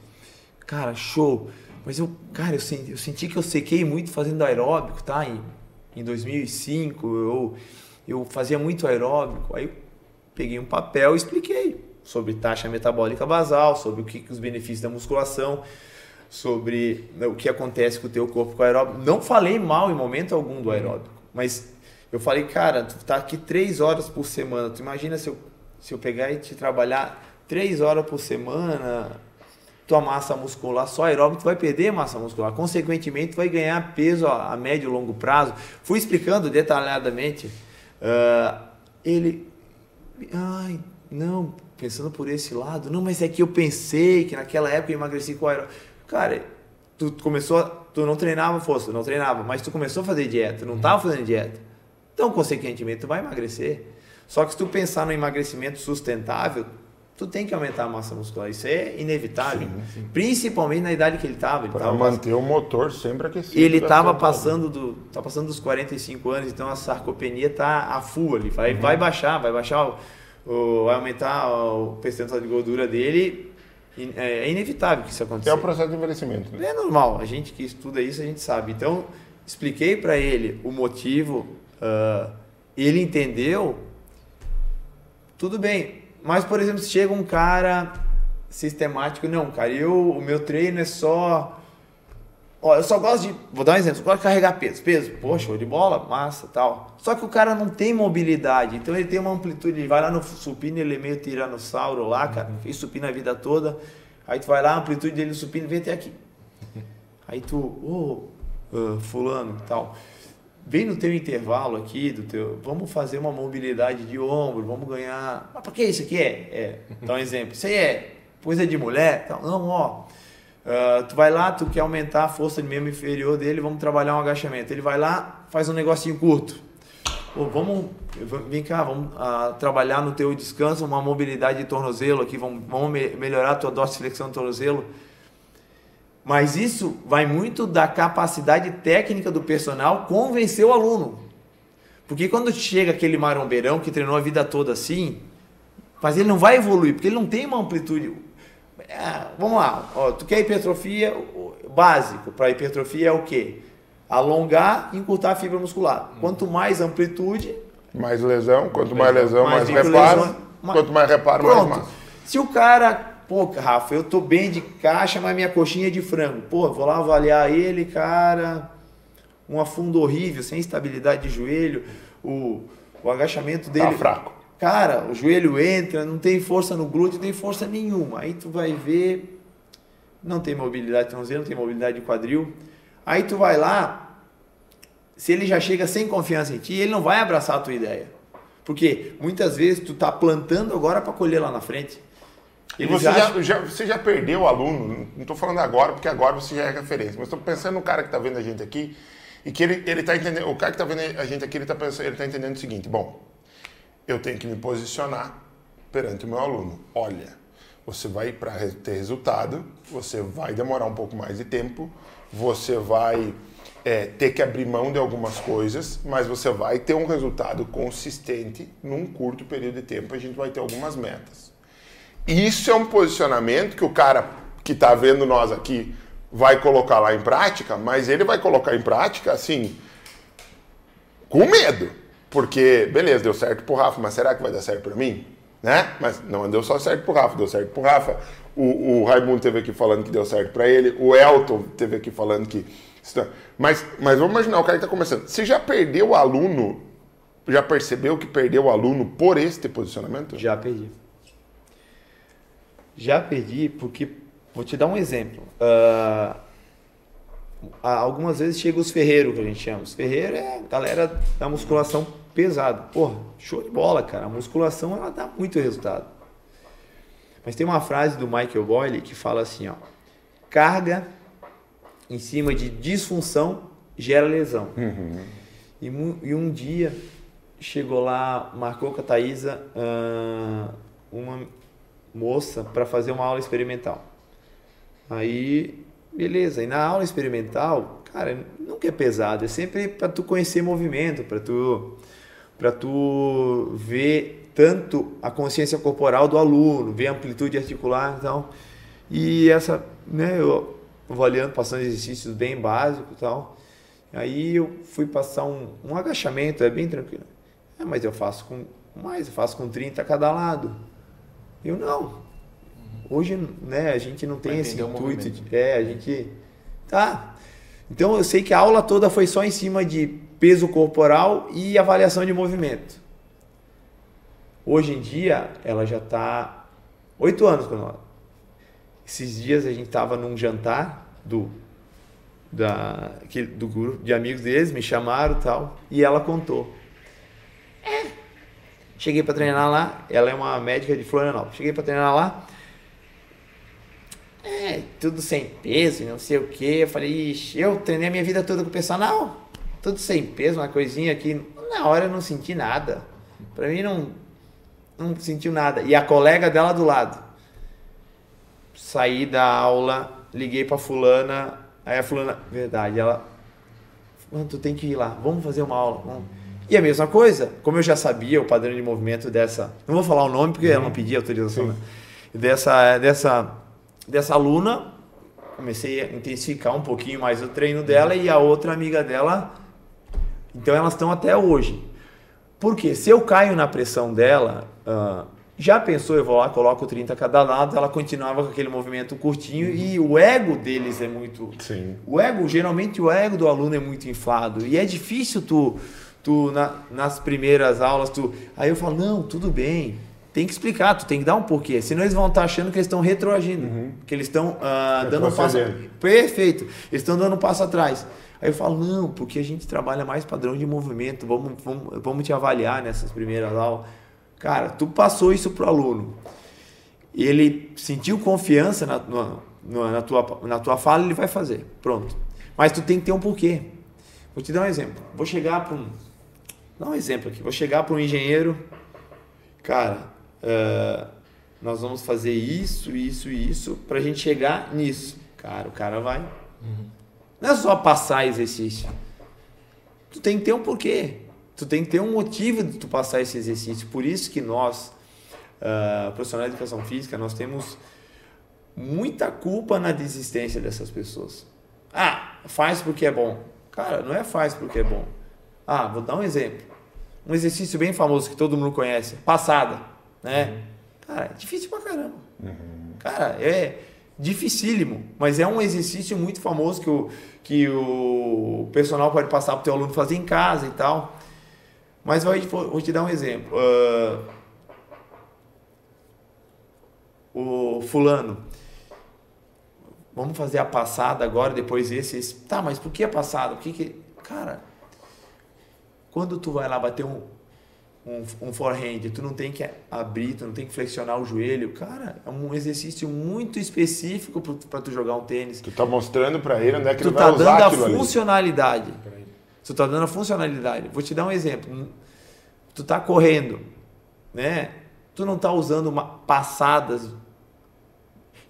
Cara, show! Mas eu, cara, eu senti, eu senti que eu sequei muito fazendo aeróbico, tá? Em, em 2005 eu, eu fazia muito aeróbico. Aí eu peguei um papel e expliquei sobre taxa metabólica basal, sobre o que, que os benefícios da musculação, sobre né, o que acontece com o teu corpo com o aeróbico. Não falei mal em momento algum do aeróbico, mas eu falei, cara, tu tá aqui três horas por semana. Tu imagina se eu, se eu pegar e te trabalhar três horas por semana, tua massa muscular, só aeróbico, tu vai perder massa muscular. Consequentemente, tu vai ganhar peso a, médio e longo prazo. Fui explicando detalhadamente. Uh, ele, ai, não, pensando por esse lado, não, mas é que eu pensei que naquela época eu emagreci com aeróbico. Cara, tu começou, tu não treinava força, não treinava, mas tu começou a fazer dieta, não estava fazendo dieta. Então, consequentemente, tu vai emagrecer. Só que se tu pensar no emagrecimento sustentável, tu tem que aumentar a massa muscular. Isso é inevitável. Sim, sim. Principalmente na idade que ele estava. Para manter o motor sempre aquecido. Ele estava passando, do, tá passando dos 45 anos, então a sarcopenia está a full ali. Vai, uhum. vai baixar, vai baixar, o, vai aumentar o percentual de gordura dele é, é inevitável que isso aconteça. É o processo de envelhecimento. Né? É normal. A gente que estuda isso, a gente sabe. Então, expliquei para ele o motivo uh, ele entendeu, tudo bem. Mas, por exemplo, se chega um cara sistemático, não, cara, eu, o meu treino é só. Ó, eu só gosto de. Vou dar um exemplo, eu gosto de carregar peso. Peso, poxa, show de bola, massa tal. Só que o cara não tem mobilidade, então ele tem uma amplitude. Ele vai lá no supino, ele é meio tiranossauro lá, cara, uhum. fez supino a vida toda. Aí tu vai lá, a amplitude dele no supino vem até aqui. Aí tu, ô, oh, uh, fulano tal vem no teu intervalo aqui, do teu, vamos fazer uma mobilidade de ombro, vamos ganhar. Mas para que isso aqui é? É, dá um exemplo. Isso aí é coisa de mulher? Então, não, ó. Uh, tu vai lá, tu quer aumentar a força de membro inferior dele, vamos trabalhar um agachamento. Ele vai lá, faz um negocinho curto. Pô, vamos, vem cá, vamos uh, trabalhar no teu descanso uma mobilidade de tornozelo aqui, vamos, vamos me melhorar a tua dorsiflexão do tornozelo mas isso vai muito da capacidade técnica do personal convencer o aluno. Porque quando chega aquele marombeirão que treinou a vida toda assim, mas ele não vai evoluir, porque ele não tem uma amplitude. É, vamos lá, ó, tu quer hipertrofia, básico para hipertrofia é o quê? Alongar e encurtar a fibra muscular. Quanto mais amplitude. Mais lesão, quanto mais lesão, mais, mais reparo. Lesão, quanto mais reparo, pronto. mais massa. Se o cara Pô, Rafa, eu tô bem de caixa, mas minha coxinha é de frango. Pô, vou lá avaliar ele, cara. Um afundo horrível, sem estabilidade de joelho. O, o agachamento dele. Tá fraco. Cara, o joelho entra, não tem força no glúteo, não tem força nenhuma. Aí tu vai ver. Não tem mobilidade de tornozelo, não tem mobilidade de quadril. Aí tu vai lá. Se ele já chega sem confiança em ti, ele não vai abraçar a tua ideia. Porque muitas vezes tu tá plantando agora para colher lá na frente. E você, acham... já, já, você já perdeu o aluno, não estou falando agora, porque agora você já é referência, mas estou pensando no cara que está vendo a gente aqui e que ele está entendendo, o cara que está vendo a gente aqui, ele está ele está entendendo o seguinte, bom, eu tenho que me posicionar perante o meu aluno. Olha, você vai para ter resultado, você vai demorar um pouco mais de tempo, você vai é, ter que abrir mão de algumas coisas, mas você vai ter um resultado consistente num curto período de tempo. A gente vai ter algumas metas. Isso é um posicionamento que o cara que está vendo nós aqui vai colocar lá em prática, mas ele vai colocar em prática assim, com medo. Porque, beleza, deu certo pro Rafa, mas será que vai dar certo para mim? Né? Mas não deu só certo pro Rafa, deu certo pro Rafa. O, o Raimundo teve aqui falando que deu certo para ele. O Elton teve aqui falando que. Mas, mas vamos imaginar, o cara que está começando. Você já perdeu o aluno? Já percebeu que perdeu o aluno por este posicionamento? Já perdi. Já perdi porque, vou te dar um exemplo. Uh, algumas vezes chega os ferreiros, que a gente chama. Os ferreiros é a galera da musculação pesada. Porra, show de bola, cara. A musculação ela dá muito resultado. Mas tem uma frase do Michael Boyle que fala assim, ó. Carga em cima de disfunção gera lesão. Uhum. E, e, um dia chegou lá, marcou com a Thaisa uh, uma moça para fazer uma aula experimental. Aí, beleza. E na aula experimental, cara, nunca é pesado, é sempre para tu conhecer movimento, para tu para tu ver tanto a consciência corporal do aluno, ver a amplitude articular e tal. E essa, né, eu avaliando, passando exercícios bem básicos e tal. Aí eu fui passar um, um agachamento, é bem tranquilo. É, mas eu faço com mais, eu faço com 30 a cada lado. Eu não. Hoje, né, a gente não tem esse intuito. De, é, a gente. Tá. Então eu sei que a aula toda foi só em cima de peso corporal e avaliação de movimento. Hoje em dia, ela já está oito anos com nós. Esses dias a gente estava num jantar do da do grupo de amigos deles, me chamaram tal, e ela contou. É, Cheguei para treinar lá, ela é uma médica de Florianópolis. Cheguei para treinar lá, é, tudo sem peso, não sei o que. Eu falei, ixi, eu treinei a minha vida toda com o personal, tudo sem peso, uma coisinha aqui. Na hora eu não senti nada. Para mim não, não sentiu nada. E a colega dela do lado. Saí da aula, liguei para fulana, aí a fulana, verdade, ela, tu tem que ir lá, vamos fazer uma aula. Vamos. E a mesma coisa, como eu já sabia o padrão de movimento dessa, não vou falar o nome porque uhum. ela não pediu autorização, né? dessa, dessa, dessa aluna, comecei a intensificar um pouquinho mais o treino dela e a outra amiga dela, então elas estão até hoje. Porque se eu caio na pressão dela, uh, já pensou, eu vou lá, coloco 30 a cada lado, ela continuava com aquele movimento curtinho e o ego deles é muito. Sim. O ego, geralmente o ego do aluno é muito inflado. E é difícil tu, tu na, nas primeiras aulas, tu. Aí eu falo, não, tudo bem. Tem que explicar, tu tem que dar um porquê. Senão eles vão estar achando que eles estão retroagindo. Uhum. Que eles estão uh, dando um passo. Perfeito. Eles estão dando um passo atrás. Aí eu falo, não, porque a gente trabalha mais padrão de movimento, vamos, vamos, vamos te avaliar nessas primeiras aulas. Cara, tu passou isso pro aluno. Ele sentiu confiança na, na, na, tua, na tua fala, ele vai fazer. Pronto. Mas tu tem que ter um porquê. Vou te dar um exemplo. Vou chegar para um. Dá um exemplo aqui. Vou chegar para um engenheiro. Cara, uh, nós vamos fazer isso, isso e isso para a gente chegar nisso. Cara, o cara vai. Uhum. Não é só passar exercício. Tu tem que ter um porquê. Tu tem que ter um motivo de tu passar esse exercício. Por isso que nós, uh, profissionais de educação física, nós temos muita culpa na desistência dessas pessoas. Ah, faz porque é bom. Cara, não é faz porque é bom. Ah, vou dar um exemplo. Um exercício bem famoso que todo mundo conhece. Passada, né? Uhum. Cara, é difícil pra caramba. Uhum. Cara, é dificílimo, mas é um exercício muito famoso que o, que o personal pode passar para o teu aluno fazer em casa e tal. Mas vou, vou te dar um exemplo. Uh, o fulano, vamos fazer a passada agora, depois esse, esse. Tá, mas por que a passada? Por que que... Cara, quando tu vai lá bater um, um, um forehand, tu não tem que abrir, tu não tem que flexionar o joelho. Cara, é um exercício muito específico para tu jogar um tênis. Tu tá mostrando para ele onde é que tu ele tá vai usar dando a funcionalidade. Ali. Tu tá dando a funcionalidade. Vou te dar um exemplo. Tu tá correndo, né? Tu não tá usando uma, passadas.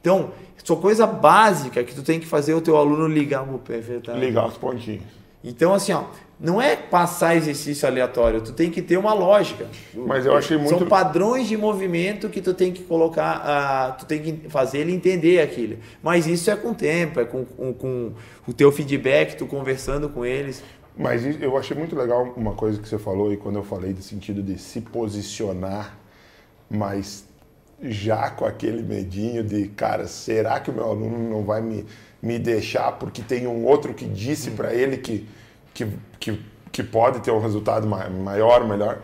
Então, só coisa básica que tu tem que fazer o teu aluno ligar o pé, verdade? Ligar os pontinhos. Então, assim, ó, não é passar exercício aleatório, tu tem que ter uma lógica. Mas eu achei muito. São padrões de movimento que tu tem que colocar, uh, tu tem que fazer ele entender aquilo. Mas isso é com o tempo, é com, com, com o teu feedback, tu conversando com eles. Mas eu achei muito legal uma coisa que você falou e quando eu falei do sentido de se posicionar, mas já com aquele medinho de, cara, será que o meu aluno não vai me, me deixar porque tem um outro que disse para ele que que, que, que pode ter um resultado maior, melhor.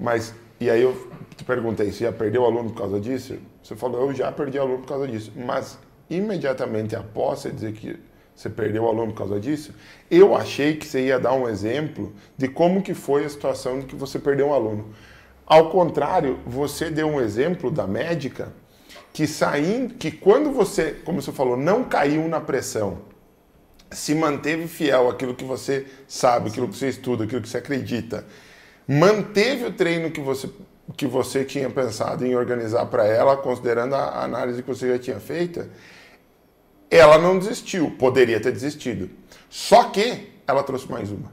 Mas, e aí eu te perguntei, se ia perder o aluno por causa disso? Você falou, eu já perdi aluno por causa disso. Mas, imediatamente após você dizer que você perdeu o aluno por causa disso, eu achei que você ia dar um exemplo de como que foi a situação de que você perdeu um aluno. Ao contrário, você deu um exemplo da médica que saindo, que quando você, como você falou, não caiu na pressão, se manteve fiel àquilo que você sabe, aquilo que você estuda, aquilo que você acredita, manteve o treino que você, que você tinha pensado em organizar para ela, considerando a análise que você já tinha feita, ela não desistiu, poderia ter desistido. Só que ela trouxe mais uma.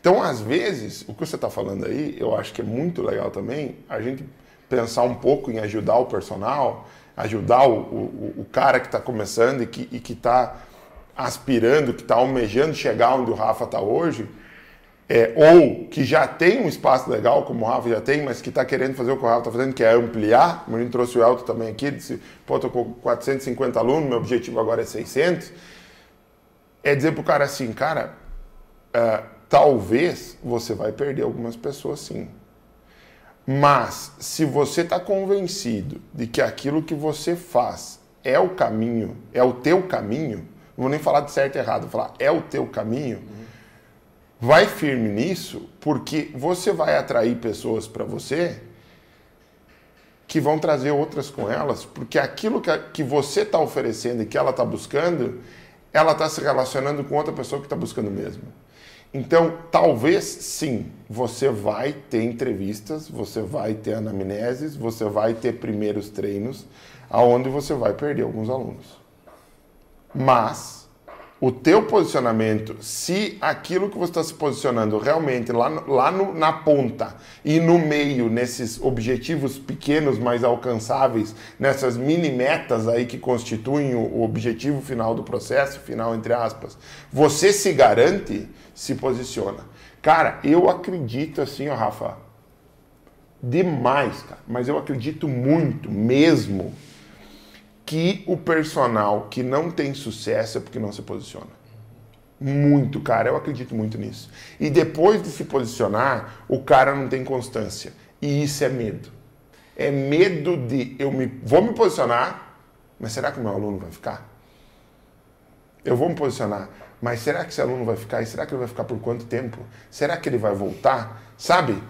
Então, às vezes, o que você está falando aí, eu acho que é muito legal também a gente pensar um pouco em ajudar o personal, ajudar o, o, o cara que está começando e que está aspirando, que está almejando chegar onde o Rafa está hoje, é, ou que já tem um espaço legal, como o Rafa já tem, mas que está querendo fazer o que o Rafa está fazendo, que é ampliar. A gente trouxe o Elton também aqui, disse, pô, estou com 450 alunos, meu objetivo agora é 600. É dizer para o cara assim, cara, uh, talvez você vai perder algumas pessoas sim. Mas se você está convencido de que aquilo que você faz é o caminho, é o teu caminho, não vou nem falar de certo e errado, vou falar é o teu caminho. Vai firme nisso, porque você vai atrair pessoas para você que vão trazer outras com elas, porque aquilo que, que você está oferecendo e que ela está buscando, ela está se relacionando com outra pessoa que está buscando mesmo. Então, talvez sim, você vai ter entrevistas, você vai ter anamneses, você vai ter primeiros treinos, aonde você vai perder alguns alunos. Mas o teu posicionamento, se aquilo que você está se posicionando realmente lá, lá no, na ponta e no meio, nesses objetivos pequenos, mais alcançáveis, nessas mini metas aí que constituem o, o objetivo final do processo, final entre aspas, você se garante, se posiciona. Cara, eu acredito assim, ó, Rafa, demais, cara, mas eu acredito muito mesmo que o personal que não tem sucesso é porque não se posiciona. Muito, cara, eu acredito muito nisso. E depois de se posicionar, o cara não tem constância. E isso é medo. É medo de eu me vou me posicionar, mas será que o meu aluno vai ficar? Eu vou me posicionar, mas será que esse aluno vai ficar? E será que ele vai ficar por quanto tempo? Será que ele vai voltar? Sabe?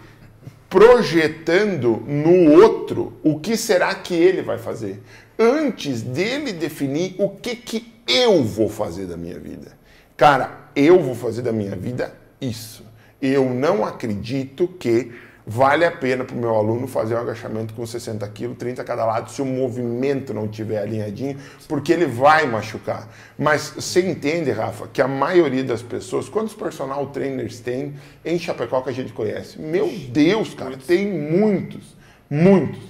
Projetando no outro o que será que ele vai fazer, antes dele definir o que, que eu vou fazer da minha vida. Cara, eu vou fazer da minha vida isso. Eu não acredito que vale a pena para o meu aluno fazer um agachamento com 60 quilos, 30 a cada lado, se o movimento não estiver alinhadinho, porque ele vai machucar. Mas você entende, Rafa, que a maioria das pessoas, quantos personal trainers tem em Chapecó que a gente conhece? Meu Deus, cara, tem muitos, muitos.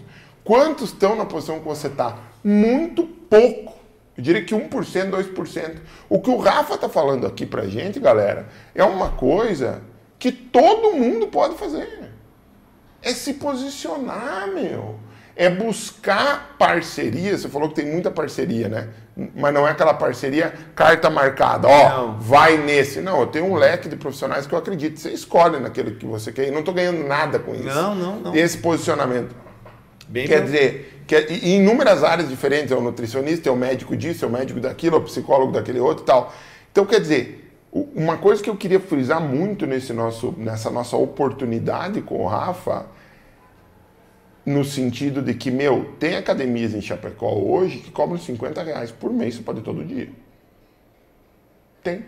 Quantos estão na posição que você está? Muito pouco. Eu diria que 1%, 2%. O que o Rafa está falando aqui para gente, galera, é uma coisa que todo mundo pode fazer é se posicionar, meu. É buscar parceria. Você falou que tem muita parceria, né? Mas não é aquela parceria carta marcada. Ó, não. vai nesse. Não, eu tenho um leque de profissionais que eu acredito. Você escolhe naquele que você quer. E não estou ganhando nada com isso. Não, não, não. Esse posicionamento. Bem Quer bem. dizer, que, é, em inúmeras áreas diferentes, é o nutricionista, é o médico disso, é o médico daquilo, é o psicólogo daquele outro e tal. Então, quer dizer, uma coisa que eu queria frisar muito nesse nosso, nessa nossa oportunidade com o Rafa, no sentido de que, meu, tem academias em Chapecó hoje que cobram 50 reais por mês, você pode ir todo dia. Tem.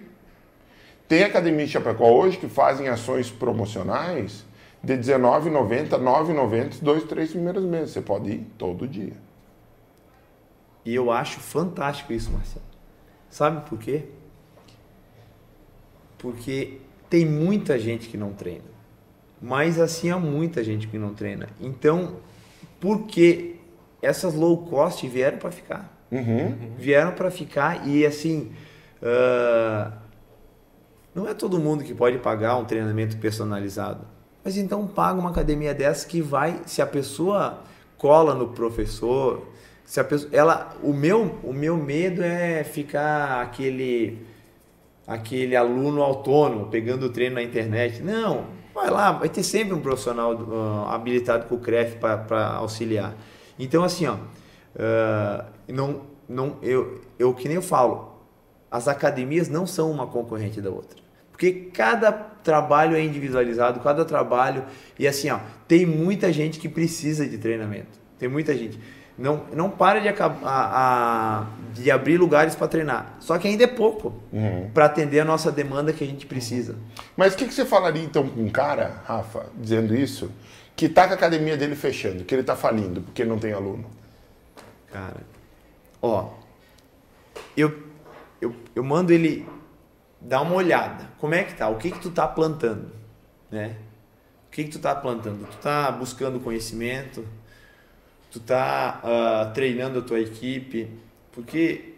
Tem academias em Chapecó hoje que fazem ações promocionais de R$19,90, R$9,90 dois, três primeiros meses. Você pode ir todo dia. E eu acho fantástico isso, Marcelo. Sabe por quê? Porque tem muita gente que não treina. Mas assim há muita gente que não treina. Então, porque essas low cost vieram para ficar. Uhum. Vieram para ficar e assim. Uh, não é todo mundo que pode pagar um treinamento personalizado. Mas então paga uma academia dessa que vai, se a pessoa cola no professor, se a pessoa, ela, o meu, o meu medo é ficar aquele aquele aluno autônomo pegando o treino na internet. Não, vai lá, vai ter sempre um profissional uh, habilitado com o CREF para auxiliar. Então, assim, ó, uh, não, não, eu, eu que nem eu falo, as academias não são uma concorrente da outra. Porque cada trabalho é individualizado, cada trabalho. E assim, ó, tem muita gente que precisa de treinamento. Tem muita gente não, não para de, a, a, de abrir lugares para treinar. Só que ainda é pouco uhum. para atender a nossa demanda que a gente precisa. Mas o que, que, você falaria então com um cara, Rafa, dizendo isso, que tá com a academia dele fechando, que ele tá falindo porque não tem aluno? Cara, ó, eu, eu, eu mando ele dar uma olhada. Como é que tá? O que que tu tá plantando? Né? O que que tu tá plantando? Tu tá buscando conhecimento? Tu tá uh, treinando a tua equipe, porque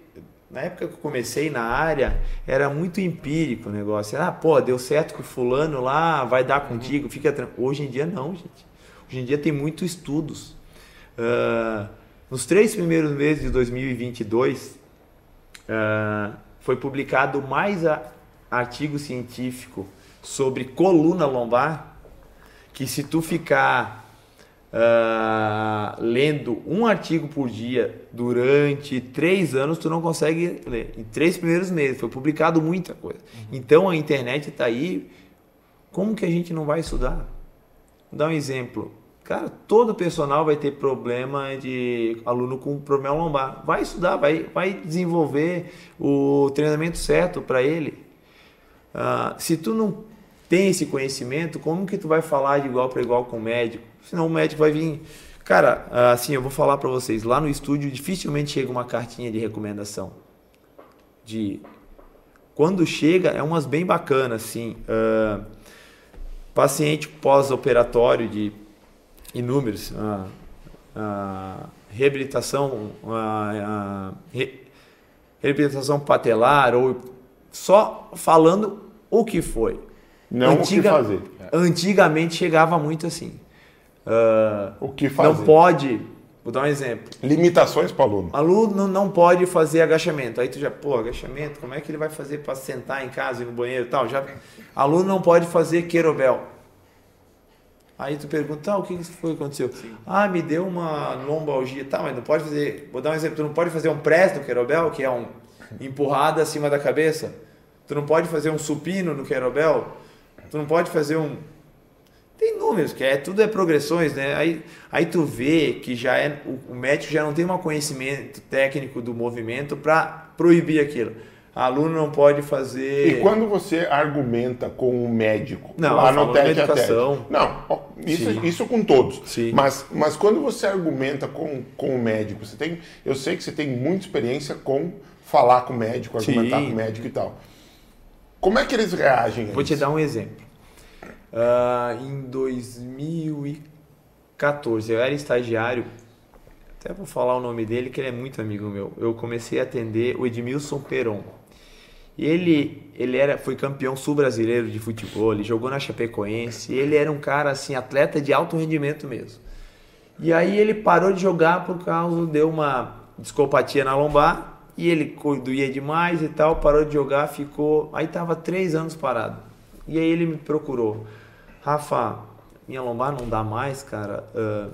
na época que eu comecei na área era muito empírico o negócio. Ah, pô, deu certo com o fulano lá, vai dar contigo, fica tranquilo. Hoje em dia não, gente. Hoje em dia tem muitos estudos. Uh, nos três primeiros meses de 2022 uh, ah, foi publicado mais a, artigo científico sobre coluna lombar que se tu ficar uh, lendo um artigo por dia durante três anos, tu não consegue ler. Em três primeiros meses, foi publicado muita coisa. Uhum. Então a internet está aí. Como que a gente não vai estudar? Vou dar um exemplo. Cara, todo personal vai ter problema de aluno com problema lombar. Vai estudar, vai, vai desenvolver o treinamento certo para ele. Uh, se tu não tem esse conhecimento, como que tu vai falar de igual para igual com o médico? Senão o médico vai vir. Cara, assim, eu vou falar para vocês, lá no estúdio dificilmente chega uma cartinha de recomendação. De quando chega, é umas bem bacanas, assim. Uh, paciente pós-operatório de inúmeros, uh, uh, reabilitação, re, reabilitação patelar, ou só falando o que foi Não Antiga, o que fazer. Antigamente chegava muito assim. Uh, o que fazer? Não pode. Vou dar um exemplo. Limitações para o aluno. Aluno não pode fazer agachamento. Aí tu já, pô, agachamento, como é que ele vai fazer para sentar em casa e no banheiro e tal? Já, aluno não pode fazer querobel. Aí tu pergunta, ah, o que, que foi que aconteceu? Sim. Ah, me deu uma lombalgia. Tá, mas não pode fazer. Vou dar um exemplo, tu não pode fazer um press no querobel, que é um empurrada acima da cabeça. Tu não pode fazer um supino no querobel. Tu não pode fazer um tem números, que é tudo é progressões, né? Aí, aí tu vê que já é o, o médico já não tem um conhecimento técnico do movimento para proibir aquilo. aluno não pode fazer. E quando você argumenta com o médico, não, lá no teste a teste, não, isso, isso com todos. Sim. Mas, mas quando você argumenta com, com o médico, você tem, eu sei que você tem muita experiência com falar com o médico, argumentar Sim. com o médico e tal. Como é que eles reagem? Vou te dar um exemplo. Uh, em 2014, eu era estagiário, até vou falar o nome dele, que ele é muito amigo meu. Eu comecei a atender o Edmilson Peron. Ele, ele era, foi campeão sul-brasileiro de futebol, ele jogou na Chapecoense, ele era um cara assim, atleta de alto rendimento mesmo. E aí ele parou de jogar por causa de uma discopatia na lombar, e ele doía demais e tal, parou de jogar, ficou. Aí tava três anos parado. E aí ele me procurou. Rafa, minha lombar não dá mais, cara. Uh,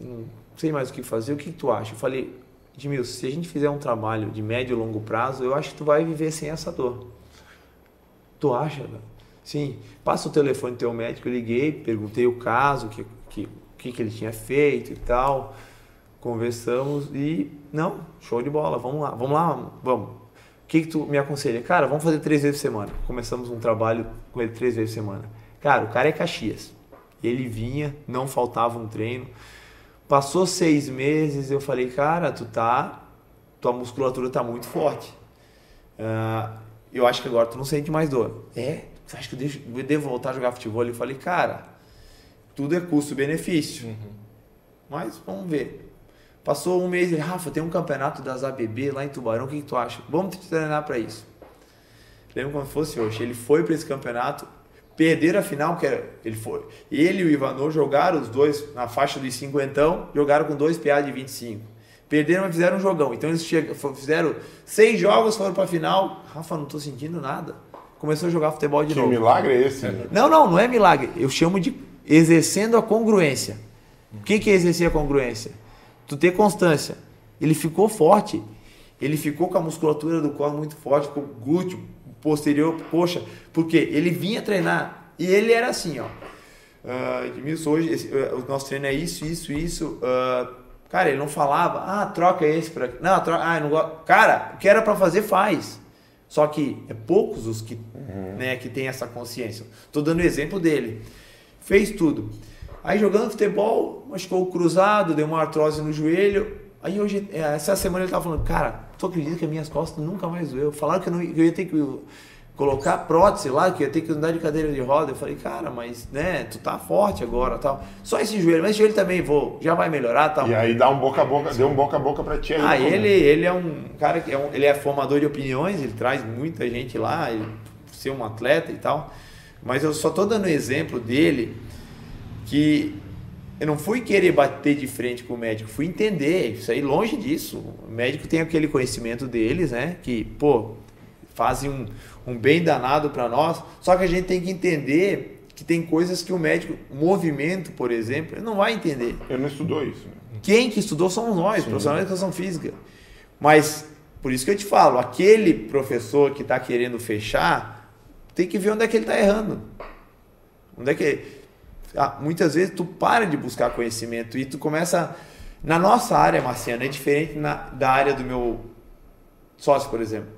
não sei mais o que fazer. O que, que tu acha? Eu falei, Edmilson, se a gente fizer um trabalho de médio e longo prazo, eu acho que tu vai viver sem essa dor. Tu acha? Sim. Passa o telefone do teu médico, eu liguei, perguntei o caso, que, que, que, que ele tinha feito e tal. Conversamos e, não, show de bola, vamos lá, vamos lá, vamos. O que, que tu me aconselha? Cara, vamos fazer três vezes por semana. Começamos um trabalho com ele três vezes por semana. Cara, o cara é Caxias. Ele vinha, não faltava um treino. Passou seis meses, eu falei, cara, tu tá. Tua musculatura tá muito forte. Uh, eu acho que agora tu não sente mais dor. É? Você acha que eu, deixo, eu devo voltar a jogar futebol? Eu falei, cara, tudo é custo-benefício. Uhum. Mas vamos ver. Passou um mês, ele, Rafa, tem um campeonato das ABB lá em Tubarão, o que, que tu acha? Vamos te treinar para isso. Lembro como fosse hoje. Ele foi para esse campeonato, Perderam a final, que era, ele foi. Ele e o Ivanor jogaram, os dois na faixa dos cinquentão, jogaram com dois PA de 25. Perderam, mas fizeram um jogão. Então eles fizeram seis jogos, foram para a final. Rafa, não estou sentindo nada. Começou a jogar futebol de que novo. Que milagre é esse? Né? Não, não, não é milagre. Eu chamo de exercendo a congruência. O que, que é exercer a congruência? Tu ter constância. Ele ficou forte. Ele ficou com a musculatura do corpo muito forte, ficou glúteo, posterior, poxa, porque ele vinha treinar e ele era assim, ó. Uh, Edmilson, hoje esse, uh, o nosso treino é isso, isso, isso. Uh, cara, ele não falava, ah, troca esse para Não, troca, ah, não gosto. Cara, o que era para fazer, faz. Só que é poucos os que, uhum. né, que tem essa consciência. Tô dando o exemplo dele. Fez tudo. Aí jogando futebol, machucou o cruzado, deu uma artrose no joelho. Aí hoje, é, essa semana ele tava falando, cara, tu acredita que as minhas costas nunca mais doeu? Falaram que eu, não, que eu ia ter que colocar prótese lá, que ia ter que andar de cadeira de roda. Eu falei, cara, mas né, tu tá forte agora tal. Só esse joelho, mas esse joelho também vou, já vai melhorar tal. E aí dá um boca a boca, deu um boca a boca pra ti aí. Ah, ele, ele é um cara que é um, ele é formador de opiniões, ele traz muita gente lá, ele ser um atleta e tal. Mas eu só tô dando exemplo dele que eu não fui querer bater de frente com o médico, fui entender. Isso aí longe disso. O médico tem aquele conhecimento deles, né? Que, pô, fazem um, um bem danado para nós. Só que a gente tem que entender que tem coisas que o médico, movimento, por exemplo, ele não vai entender. Ele não estudou isso. Né? Quem que estudou somos nós, Sim. profissionais de educação física. Mas, por isso que eu te falo, aquele professor que está querendo fechar, tem que ver onde é que ele está errando. Onde é que muitas vezes tu para de buscar conhecimento e tu começa. Na nossa área, Marciano, é diferente na, da área do meu sócio, por exemplo.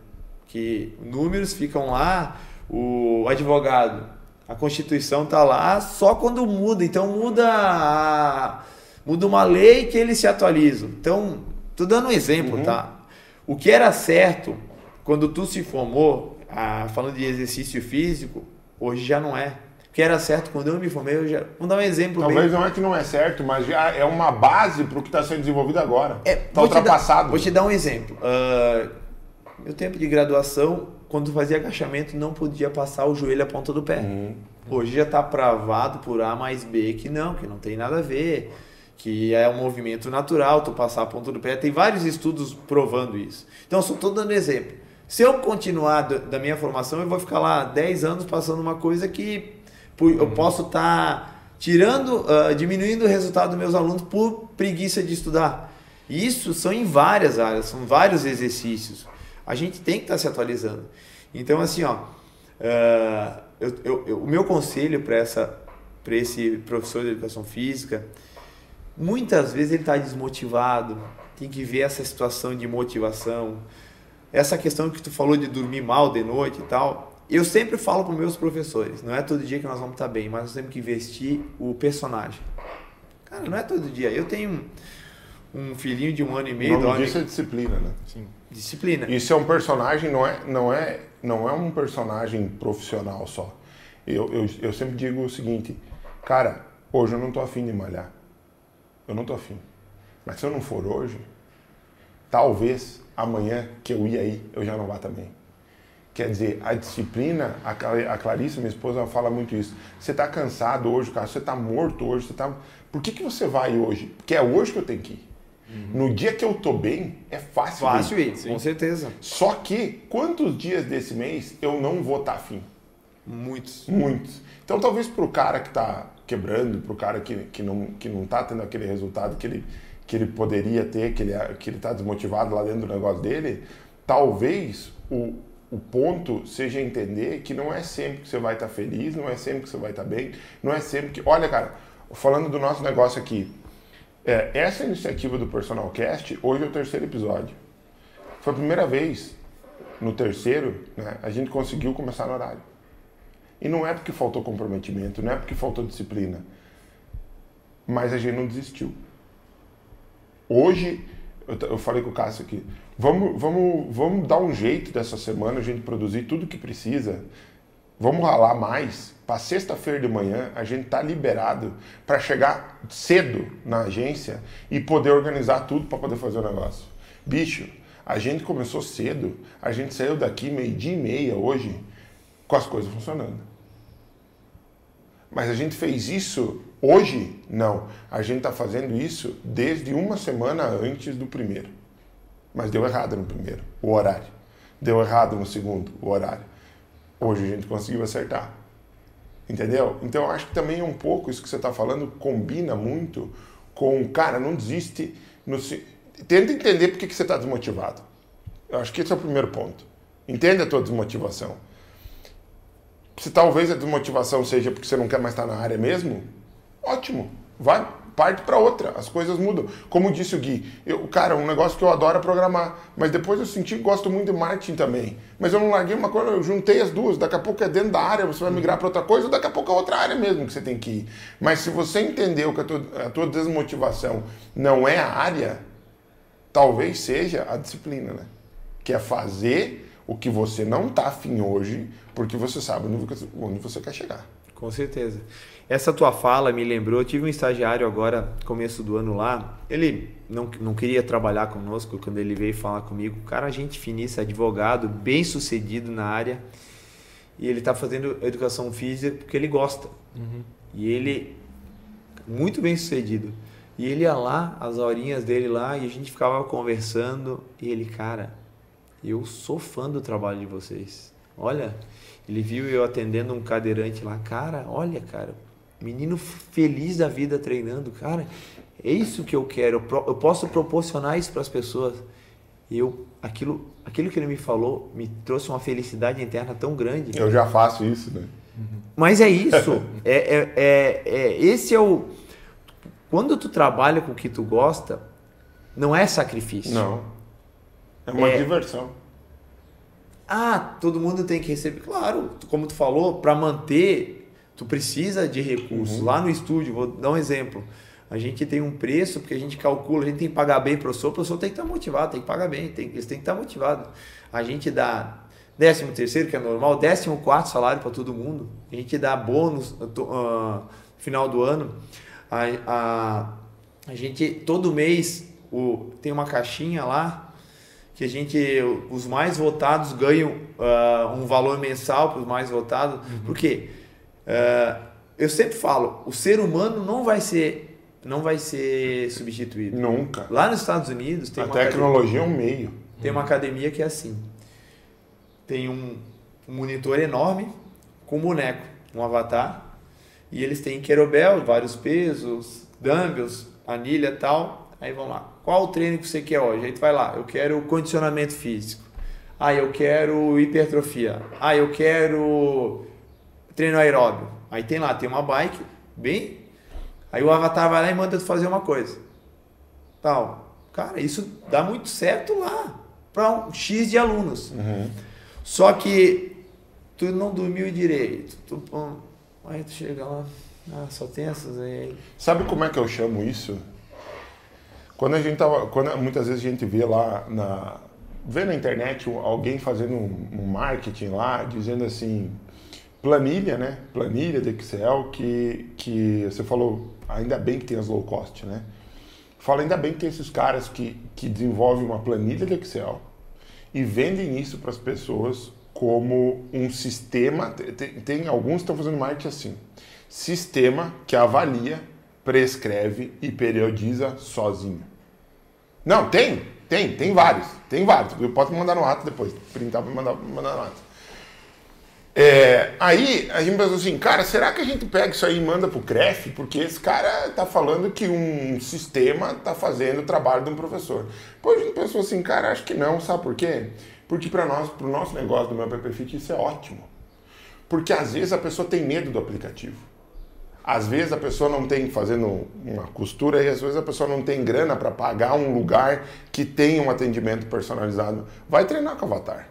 Que números ficam lá, o advogado, a Constituição está lá só quando muda. Então muda a, muda uma lei que eles se atualizam. Então, tô dando um exemplo, uhum. tá? O que era certo quando tu se formou, ah, falando de exercício físico, hoje já não é que era certo quando eu me formei. Eu já... Vamos dar um exemplo. Talvez não é que não é certo, mas já é uma base para o que está sendo desenvolvido agora. Está é, ultrapassado. Dar, vou te dar um exemplo. Uh, meu tempo de graduação, quando fazia agachamento, não podia passar o joelho à ponta do pé. Uhum. Hoje já está pravado por A mais B que não, que não tem nada a ver, que é um movimento natural, tu passar a ponta do pé. Tem vários estudos provando isso. Então, só estou dando exemplo. Se eu continuar da minha formação, eu vou ficar lá 10 anos passando uma coisa que eu posso estar tá tirando, uh, diminuindo o resultado dos meus alunos por preguiça de estudar. Isso são em várias áreas, são vários exercícios. A gente tem que estar tá se atualizando. Então, assim, ó, uh, eu, eu, eu, o meu conselho para esse professor de educação física, muitas vezes ele está desmotivado, tem que ver essa situação de motivação. Essa questão que tu falou de dormir mal de noite e tal, eu sempre falo para meus professores, não é todo dia que nós vamos estar bem, mas nós temos que investir o personagem. Cara, não é todo dia. Eu tenho um filhinho de um ano e meio. O nome disso é disciplina, né? Sim. Disciplina. Isso é um personagem, não é, não é, não é um personagem profissional só. Eu, eu, eu sempre digo o seguinte, cara, hoje eu não tô afim de malhar. Eu não tô afim. Mas se eu não for hoje, talvez amanhã que eu ia aí, eu já não vá também. Quer dizer, a disciplina, a Clarice, minha esposa, fala muito isso. Você está cansado hoje, cara, você está morto hoje, você tá... Por que, que você vai hoje? Porque é hoje que eu tenho que ir. Uhum. No dia que eu tô bem, é fácil, fácil ir. Com certeza. Só que, quantos dias desse mês eu não vou estar tá afim? Muitos. Muitos. Então, talvez para o cara que está quebrando, para o cara que, que não está que não tá tendo aquele resultado que ele, que ele poderia ter, que ele que está desmotivado lá dentro do negócio dele, talvez o, o ponto seja entender que não é sempre que você vai estar feliz, não é sempre que você vai estar bem, não é sempre que. Olha, cara, falando do nosso negócio aqui, é, essa iniciativa do Personal Cast, hoje é o terceiro episódio. Foi a primeira vez, no terceiro, né, a gente conseguiu começar no horário. E não é porque faltou comprometimento, não é porque faltou disciplina, mas a gente não desistiu. Hoje, eu, eu falei com o Cássio aqui, vamos, vamos, vamos dar um jeito dessa semana a gente produzir tudo que precisa. Vamos ralar mais. Para sexta-feira de manhã a gente tá liberado para chegar cedo na agência e poder organizar tudo para poder fazer o negócio. Bicho, a gente começou cedo, a gente saiu daqui meio-dia e meia hoje com as coisas funcionando. Mas a gente fez isso hoje? Não. A gente está fazendo isso desde uma semana antes do primeiro. Mas deu errado no primeiro, o horário. Deu errado no segundo, o horário. Hoje a gente conseguiu acertar. Entendeu? Então eu acho que também é um pouco isso que você está falando, combina muito com, cara, não desiste. No, tenta entender por que, que você está desmotivado. Eu acho que esse é o primeiro ponto. Entenda a tua desmotivação. Se talvez a desmotivação seja porque você não quer mais estar na área mesmo, ótimo. Vai, parte para outra, as coisas mudam. Como disse o Gui, eu, cara, um negócio que eu adoro é programar, mas depois eu senti que gosto muito de marketing também. Mas eu não larguei uma coisa, eu juntei as duas, daqui a pouco é dentro da área, você vai migrar para outra coisa, daqui a pouco é outra área mesmo que você tem que ir. Mas se você entendeu que a tua, a tua desmotivação não é a área, talvez seja a disciplina, né? Que é fazer o que você não está afim hoje, porque você sabe onde você quer chegar. Com certeza. Essa tua fala me lembrou, eu tive um estagiário agora, começo do ano lá, ele não, não queria trabalhar conosco quando ele veio falar comigo. Cara, gente finíssima, advogado, bem sucedido na área, e ele está fazendo educação física porque ele gosta. Uhum. E ele, muito bem sucedido. E ele ia lá, as horinhas dele lá, e a gente ficava conversando, e ele, cara, eu sou fã do trabalho de vocês. Olha, ele viu eu atendendo um cadeirante lá, cara, olha, cara, Menino feliz da vida treinando, cara. É isso que eu quero. Eu posso proporcionar isso para as pessoas. E eu, aquilo, aquilo que ele me falou me trouxe uma felicidade interna tão grande. Eu já faço isso, né? Mas é isso. é, é, é, é, esse é o. Quando tu trabalha com o que tu gosta, não é sacrifício. Não. É uma é... diversão. Ah, todo mundo tem que receber. Claro, como tu falou, para manter tu precisa de recursos. Uhum. Lá no estúdio, vou dar um exemplo. A gente tem um preço, porque a gente calcula, a gente tem que pagar bem para o professor, o professor tem que estar motivado, tem que pagar bem, tem, eles têm que estar motivados. A gente dá 13 terceiro, que é normal, 14 quarto salário para todo mundo. A gente dá bônus no uh, final do ano. A, a, a gente, todo mês, o, tem uma caixinha lá, que a gente, os mais votados ganham uh, um valor mensal para os mais votados. Uhum. Por quê? Uh, eu sempre falo, o ser humano não vai ser não vai ser substituído. Nunca. Lá nos Estados Unidos tem a tecnologia academia, é um meio. Tem uma academia que é assim. Tem um, um monitor enorme com um boneco, um avatar, e eles têm querobel, vários pesos, dumbbells, anilha tal. Aí vão lá. Qual o treino que você quer hoje? Aí tu vai lá. Eu quero condicionamento físico. Ah, eu quero hipertrofia. Ah, eu quero treino aeróbio. Aí tem lá, tem uma bike, bem. Aí o avatar vai lá e manda tu fazer uma coisa. Tal. Cara, isso dá muito certo lá para um X de alunos. Uhum. Só que tu não dormiu direito. Tu, aí tu chega lá, ah, só tem essas aí. Sabe como é que eu chamo isso? Quando a gente tava, quando muitas vezes a gente vê lá na vê na internet alguém fazendo um, um marketing lá dizendo assim, planilha, né? Planilha de Excel que que você falou, ainda bem que tem as low cost, né? Fala ainda bem que tem esses caras que que desenvolvem uma planilha de Excel e vendem isso para as pessoas como um sistema. Tem, tem alguns que estão fazendo marketing assim: sistema que avalia, prescreve e periodiza sozinho. Não, tem, tem, tem vários, tem vários. Eu posso mandar no ato depois, printar para mandar, mandar no ato. É, aí a gente pensou assim, cara, será que a gente pega isso aí e manda pro CREF? Porque esse cara tá falando que um sistema tá fazendo o trabalho de um professor. Depois a gente pensou assim, cara, acho que não, sabe por quê? Porque para nós, pro nosso negócio do meu PPFit, isso é ótimo. Porque às vezes a pessoa tem medo do aplicativo. Às vezes a pessoa não tem fazendo uma costura e às vezes a pessoa não tem grana para pagar um lugar que tenha um atendimento personalizado. Vai treinar com o avatar.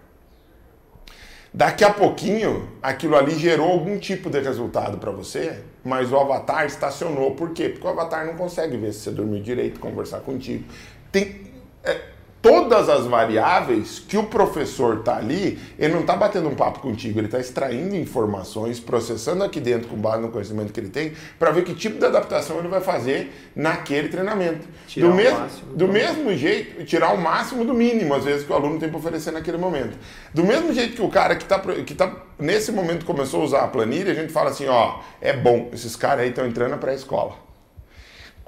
Daqui a pouquinho, aquilo ali gerou algum tipo de resultado para você, mas o avatar estacionou. Por quê? Porque o avatar não consegue ver se você dormiu direito, conversar contigo. Tem, é, todas as variáveis que o professor está ali, ele não está batendo um papo contigo, ele está extraindo informações, processando aqui dentro com base no conhecimento que ele tem, para ver que tipo de adaptação ele vai fazer naquele treinamento. Tirar do mesmo, máximo, do mesmo jeito, tirar o máximo do mínimo, às vezes, que o aluno tem para oferecer naquele momento. Do mesmo jeito que o cara que está que tá, nesse momento começou a usar a planilha, a gente fala assim, ó, é bom, esses caras aí estão entrando para a escola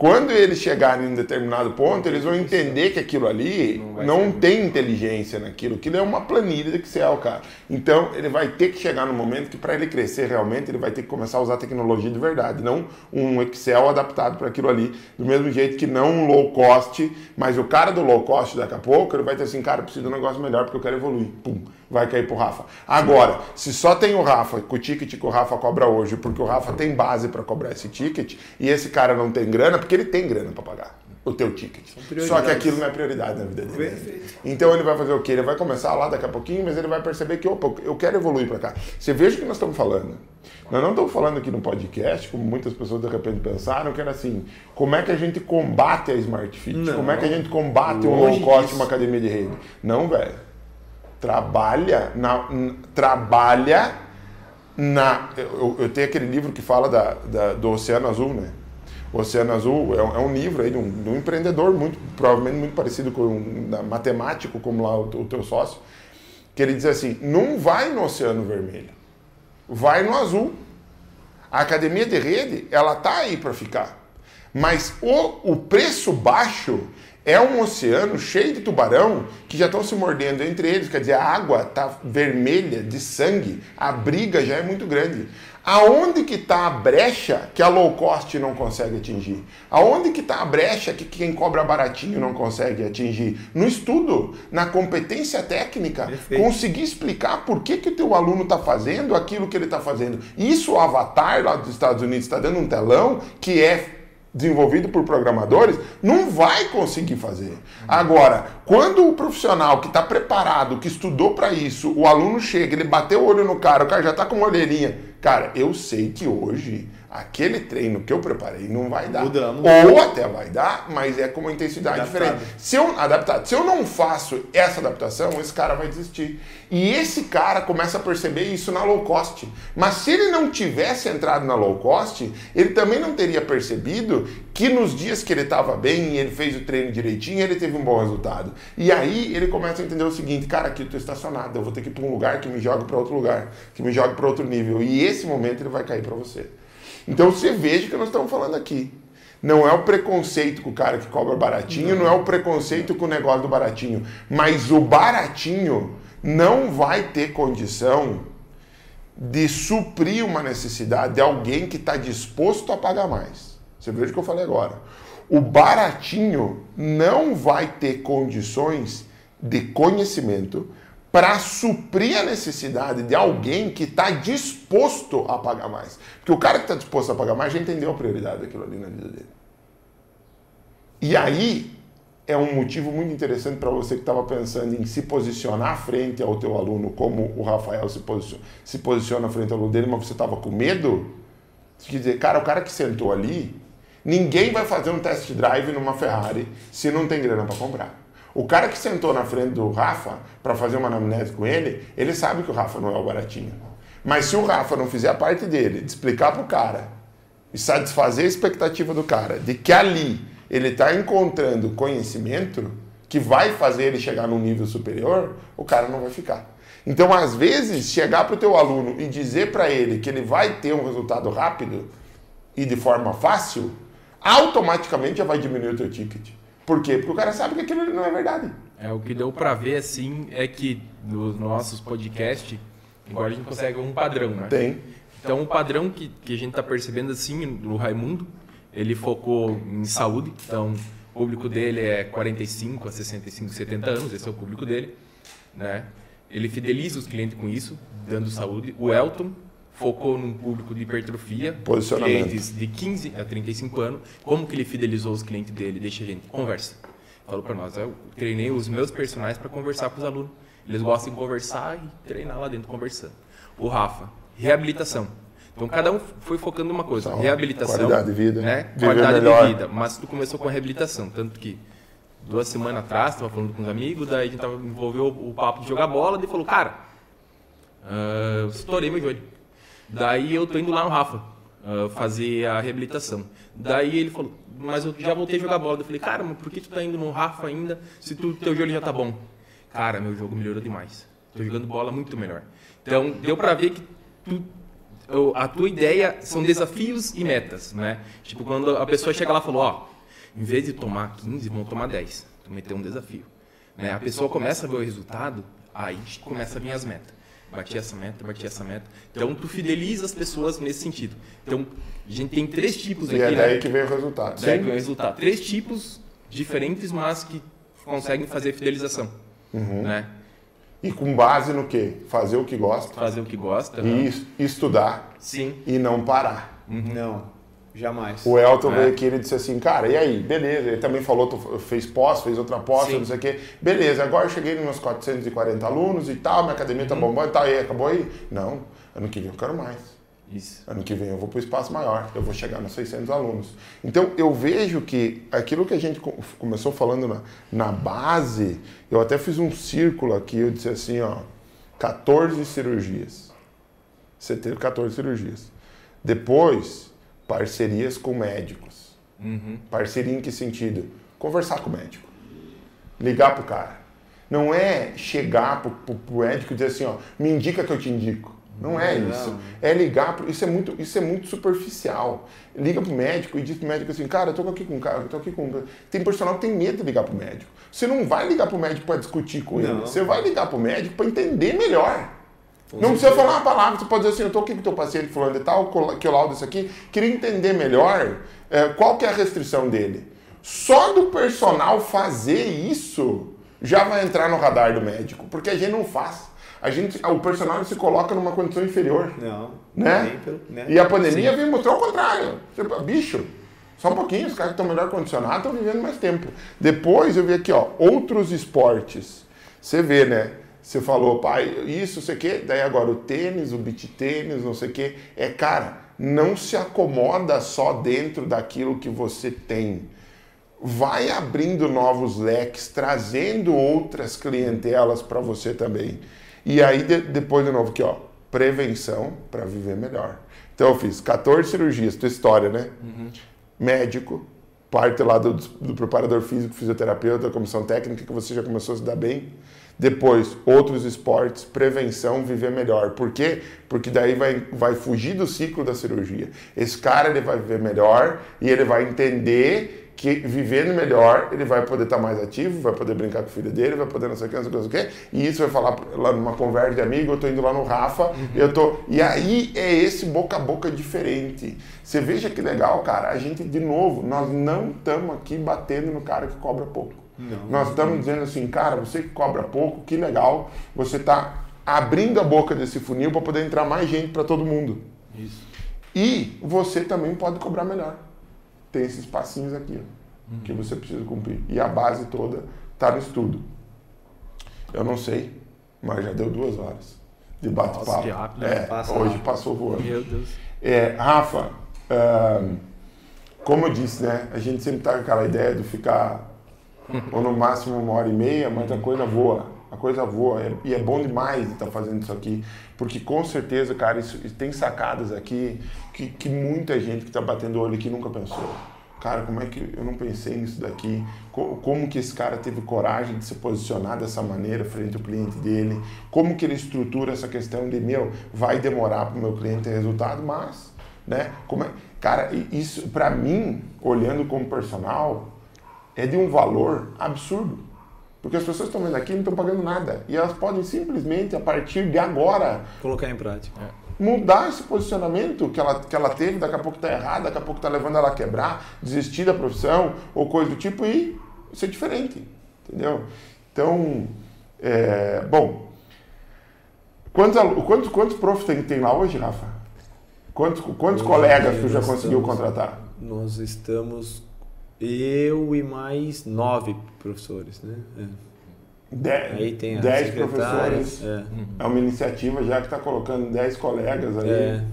quando eles chegarem em um determinado ponto, eles vão entender que aquilo ali não, não tem inteligência naquilo. Aquilo é uma planilha de Excel, cara. Então, ele vai ter que chegar no momento que, para ele crescer realmente, ele vai ter que começar a usar tecnologia de verdade, não um Excel adaptado para aquilo ali. Do mesmo jeito que não um low cost, mas o cara do low cost, daqui a pouco, ele vai ter assim, cara, eu preciso de um negócio melhor porque eu quero evoluir. Pum vai cair pro Rafa. Agora, se só tem o Rafa, com o ticket que o Rafa cobra hoje, porque o Rafa tem base para cobrar esse ticket, e esse cara não tem grana, porque ele tem grana para pagar o teu ticket. Só que aquilo não é prioridade na vida dele. Perfeito. Então ele vai fazer o quê? Ele vai começar lá daqui a pouquinho, mas ele vai perceber que, opa, eu quero evoluir para cá. Você veja o que nós estamos falando. Nós não estamos falando aqui no podcast, como muitas pessoas de repente pensaram, que era assim, como é que a gente combate a Smart Fit? Não. Como é que a gente combate um low cost, uma academia de rede? Não, velho trabalha na, trabalha na. Eu, eu, tenho aquele livro que fala da, da, do Oceano Azul, né? O Oceano Azul é um, é um livro aí de um, de um, empreendedor muito provavelmente muito parecido com um matemático como lá o, o teu sócio, que ele diz assim: não vai no Oceano Vermelho, vai no Azul. A academia de rede ela tá aí para ficar, mas o, o preço baixo é um oceano cheio de tubarão que já estão se mordendo entre eles, quer dizer, a água está vermelha de sangue, a briga já é muito grande. Aonde que está a brecha que a low cost não consegue atingir? Aonde que está a brecha que quem cobra baratinho não consegue atingir? No estudo, na competência técnica, Perfeito. conseguir explicar por que, que o teu aluno está fazendo aquilo que ele está fazendo. Isso o Avatar lá dos Estados Unidos está dando um telão que é desenvolvido por programadores, não vai conseguir fazer. Agora, quando o profissional que está preparado, que estudou para isso, o aluno chega, ele bateu o olho no cara, o cara já está com uma olheirinha. Cara, eu sei que hoje aquele treino que eu preparei não vai dar. Mudamos. Ou até vai dar, mas é com uma intensidade Adaptado. diferente. Se eu, adaptado. Se eu não faço essa adaptação, esse cara vai desistir. E esse cara começa a perceber isso na low cost. Mas se ele não tivesse entrado na low cost, ele também não teria percebido que nos dias que ele estava bem e ele fez o treino direitinho, ele teve um bom resultado. E aí ele começa a entender o seguinte, cara, aqui eu estou estacionado, eu vou ter que ir para um lugar que me jogue para outro lugar, que me jogue para outro nível. E esse momento ele vai cair para você. Então você veja o que nós estamos falando aqui. Não é o preconceito com o cara que cobra baratinho, não, é o preconceito com o negócio do baratinho. Mas o baratinho não vai ter condição de suprir uma necessidade de alguém que está disposto a pagar mais. Você veja o que eu falei agora. O baratinho não vai ter condições de conhecimento para suprir a necessidade de alguém que está disposto a pagar mais. Porque o cara que está disposto a pagar mais já entendeu a prioridade daquilo ali na vida dele. E aí é um motivo muito interessante para você que estava pensando em se posicionar frente ao teu aluno, como o Rafael se posiciona, se posiciona frente ao aluno dele, mas você estava com medo. Quer dizer, cara, o cara que sentou ali, ninguém vai fazer um test drive numa Ferrari se não tem grana para comprar. O cara que sentou na frente do Rafa para fazer uma anamnese com ele, ele sabe que o Rafa não é o baratinho. Mas se o Rafa não fizer a parte dele, de explicar para o cara e satisfazer a expectativa do cara de que ali ele está encontrando conhecimento que vai fazer ele chegar num nível superior, o cara não vai ficar. Então, às vezes, chegar para o teu aluno e dizer para ele que ele vai ter um resultado rápido e de forma fácil, automaticamente já vai diminuir o teu ticket. Por quê? Porque o cara sabe que aquilo não é verdade. É, o que deu para ver, assim, é que nos nossos podcasts, agora a gente consegue um padrão, né? Tem. Então, o padrão que, que a gente está percebendo, assim, no Raimundo, ele focou em saúde, então o público dele é 45 a 65, 70 anos, esse é o público dele, né? Ele fideliza os clientes com isso, dando saúde. O Elton focou num público de hipertrofia, clientes de 15 a 35 anos. Como que ele fidelizou os clientes dele? Deixa a gente conversa. Falou para nós, eu treinei os meus personagens para conversar com os alunos. Eles gostam de conversar e treinar lá dentro conversando. O Rafa, reabilitação. Então cada um foi focando numa coisa, Então, reabilitação, qualidade de vida, né? Qualidade melhor. de vida. Mas tu começou com a reabilitação, tanto que duas semanas atrás, estava falando com uns amigos, daí a gente tava, envolveu o papo de jogar bola, daí falou, cara, ah, eu estourei meu joelho. Daí eu tô indo lá no Rafa ah, fazer a reabilitação. Daí ele falou, mas eu já voltei a jogar bola. Eu falei, cara, mas por que tu tá indo no Rafa ainda se tu, teu joelho já tá bom? Cara, meu jogo melhorou demais. Tô jogando bola muito melhor. Então deu pra ver que tu a tua ideia são desafios e metas, né? Tipo, quando a pessoa chega lá e falou, ó, em vez de tomar 15, vão tomar 10. Tu meteu um desafio. Né? A pessoa começa a ver o resultado, aí começa a vir as metas. Bati essa meta, bati essa meta. Então, tu fideliza as pessoas nesse sentido. Então, a gente tem três tipos E aqui, é daí né? que vem o resultado. Daí que vem o resultado. Três tipos diferentes, mas que conseguem fazer fidelização, Uhum. né? E com base no quê? Fazer o que gosta Fazer o que gosta. e es- estudar Sim. e não parar. Não, jamais. O Elton É. veio aqui e ele disse assim, cara, e aí? Beleza. Ele também falou, fez pós, fez outra pós, não sei o quê. Beleza, agora eu cheguei nos meus 440 alunos e tal, minha academia Uhum. tá bombando e tal, e aí, acabou aí? Não, ano que vem eu quero mais. Isso. Ano que vem eu vou para o espaço maior, eu vou chegar nos 600 alunos. Então eu vejo que aquilo que a gente co- começou falando na, na base, eu até fiz um círculo aqui, eu disse assim, ó, 14 cirurgias. Você teve 14 cirurgias. Depois, parcerias com médicos. Uhum. Parceria em que sentido? Conversar com o médico. Ligar pro cara. Não é chegar pro, pro, pro médico e dizer assim, ó, me indica que eu te indico. Não é isso. É ligar pro, isso é muito isso é muito superficial. Liga pro médico e diz pro médico assim, cara, eu tô aqui com um cara, eu tô aqui com tem personal que tem medo de ligar pro médico. Você não vai ligar pro médico para discutir com ele. Não. Você vai ligar pro médico para entender melhor. Não precisa falar uma palavra, você pode dizer assim, eu estou aqui com o teu paciente fulano de tal, que o laudo isso aqui, queria entender melhor eh, qual que é a restrição dele. Só do personal fazer isso já vai entrar no radar do médico, porque a gente não faz. A gente, o personal se coloca numa condição inferior, Não, né? pelo- né? E a pandemia veio mostrar o contrário. Bicho, só um pouquinho, os caras que estão melhor condicionados estão vivendo mais tempo. Depois eu vi aqui, ó, outros esportes. Você vê, né? Você falou, pai, isso, sei o quê. Daí agora o tênis, o beach tênis, não sei o quê. É, cara, não se acomoda só dentro daquilo que você tem. Vai abrindo novos leques, trazendo outras clientelas para você também. E aí, de, depois de novo aqui, ó, prevenção para viver melhor. Então, eu fiz 14 cirurgias, tua história, né? Uhum. Médico, parte lá do, do preparador físico, fisioterapeuta, comissão técnica, que você já começou a se dar bem. Depois, outros esportes, prevenção, viver melhor. Por quê? Porque daí vai, vai fugir do ciclo da cirurgia. Esse cara ele vai viver melhor e ele vai entender que vivendo melhor, ele vai poder estar mais ativo, vai poder brincar com o filho dele, vai poder não sei o que, não sei o que, e isso vai falar lá numa conversa de amigo, eu tô indo lá no Rafa, uhum. eu tô... E aí é esse boca a boca diferente. Você veja que legal, cara, a gente, de novo, nós não estamos aqui batendo no cara que cobra pouco. Não, nós estamos dizendo assim, cara, você que cobra pouco, que legal, você está abrindo a boca desse funil para poder entrar mais gente para todo mundo. Isso. E você também pode cobrar melhor tem esses passinhos aqui ó, uhum. que você precisa cumprir. E a base toda está no estudo. Eu não sei, mas já deu duas horas de bate-papo. É, Passa hoje rápido. passou voando. Meu Deus. É, Rafa, como eu disse, né? A gente sempre tá com aquela ideia de ficar ou no máximo uma hora e meia, mas a coisa voa. A coisa voa. É, e é bom demais estar fazendo isso aqui. Porque com certeza, cara, isso, tem sacadas aqui que, que muita gente que está batendo olho aqui nunca pensou. Cara, como é que eu não pensei nisso daqui? Como que esse cara teve coragem de se posicionar dessa maneira frente ao cliente dele? Como que ele estrutura essa questão de, meu, vai demorar para o meu cliente ter resultado, mas, né? Como é, cara, isso para mim, olhando como personal, é de um valor absurdo. Porque as pessoas estão vendo aqui e não estão pagando nada. E elas podem simplesmente, a partir de agora, colocar em prática. É mudar esse posicionamento que ela, que ela teve, daqui a pouco está errado, daqui a pouco está levando ela a quebrar, desistir da profissão ou coisa do tipo e ser diferente, entendeu? Então, é, bom, quantos, quantos, quantos profs tem, tem lá hoje, Rafa? Quantos, quantos colegas tu já conseguiu estamos, contratar? Nós estamos, eu e mais nove professores, né? É. Dez, aí tem 10 professores. É. é. uma iniciativa já que está colocando 10 colegas ali é.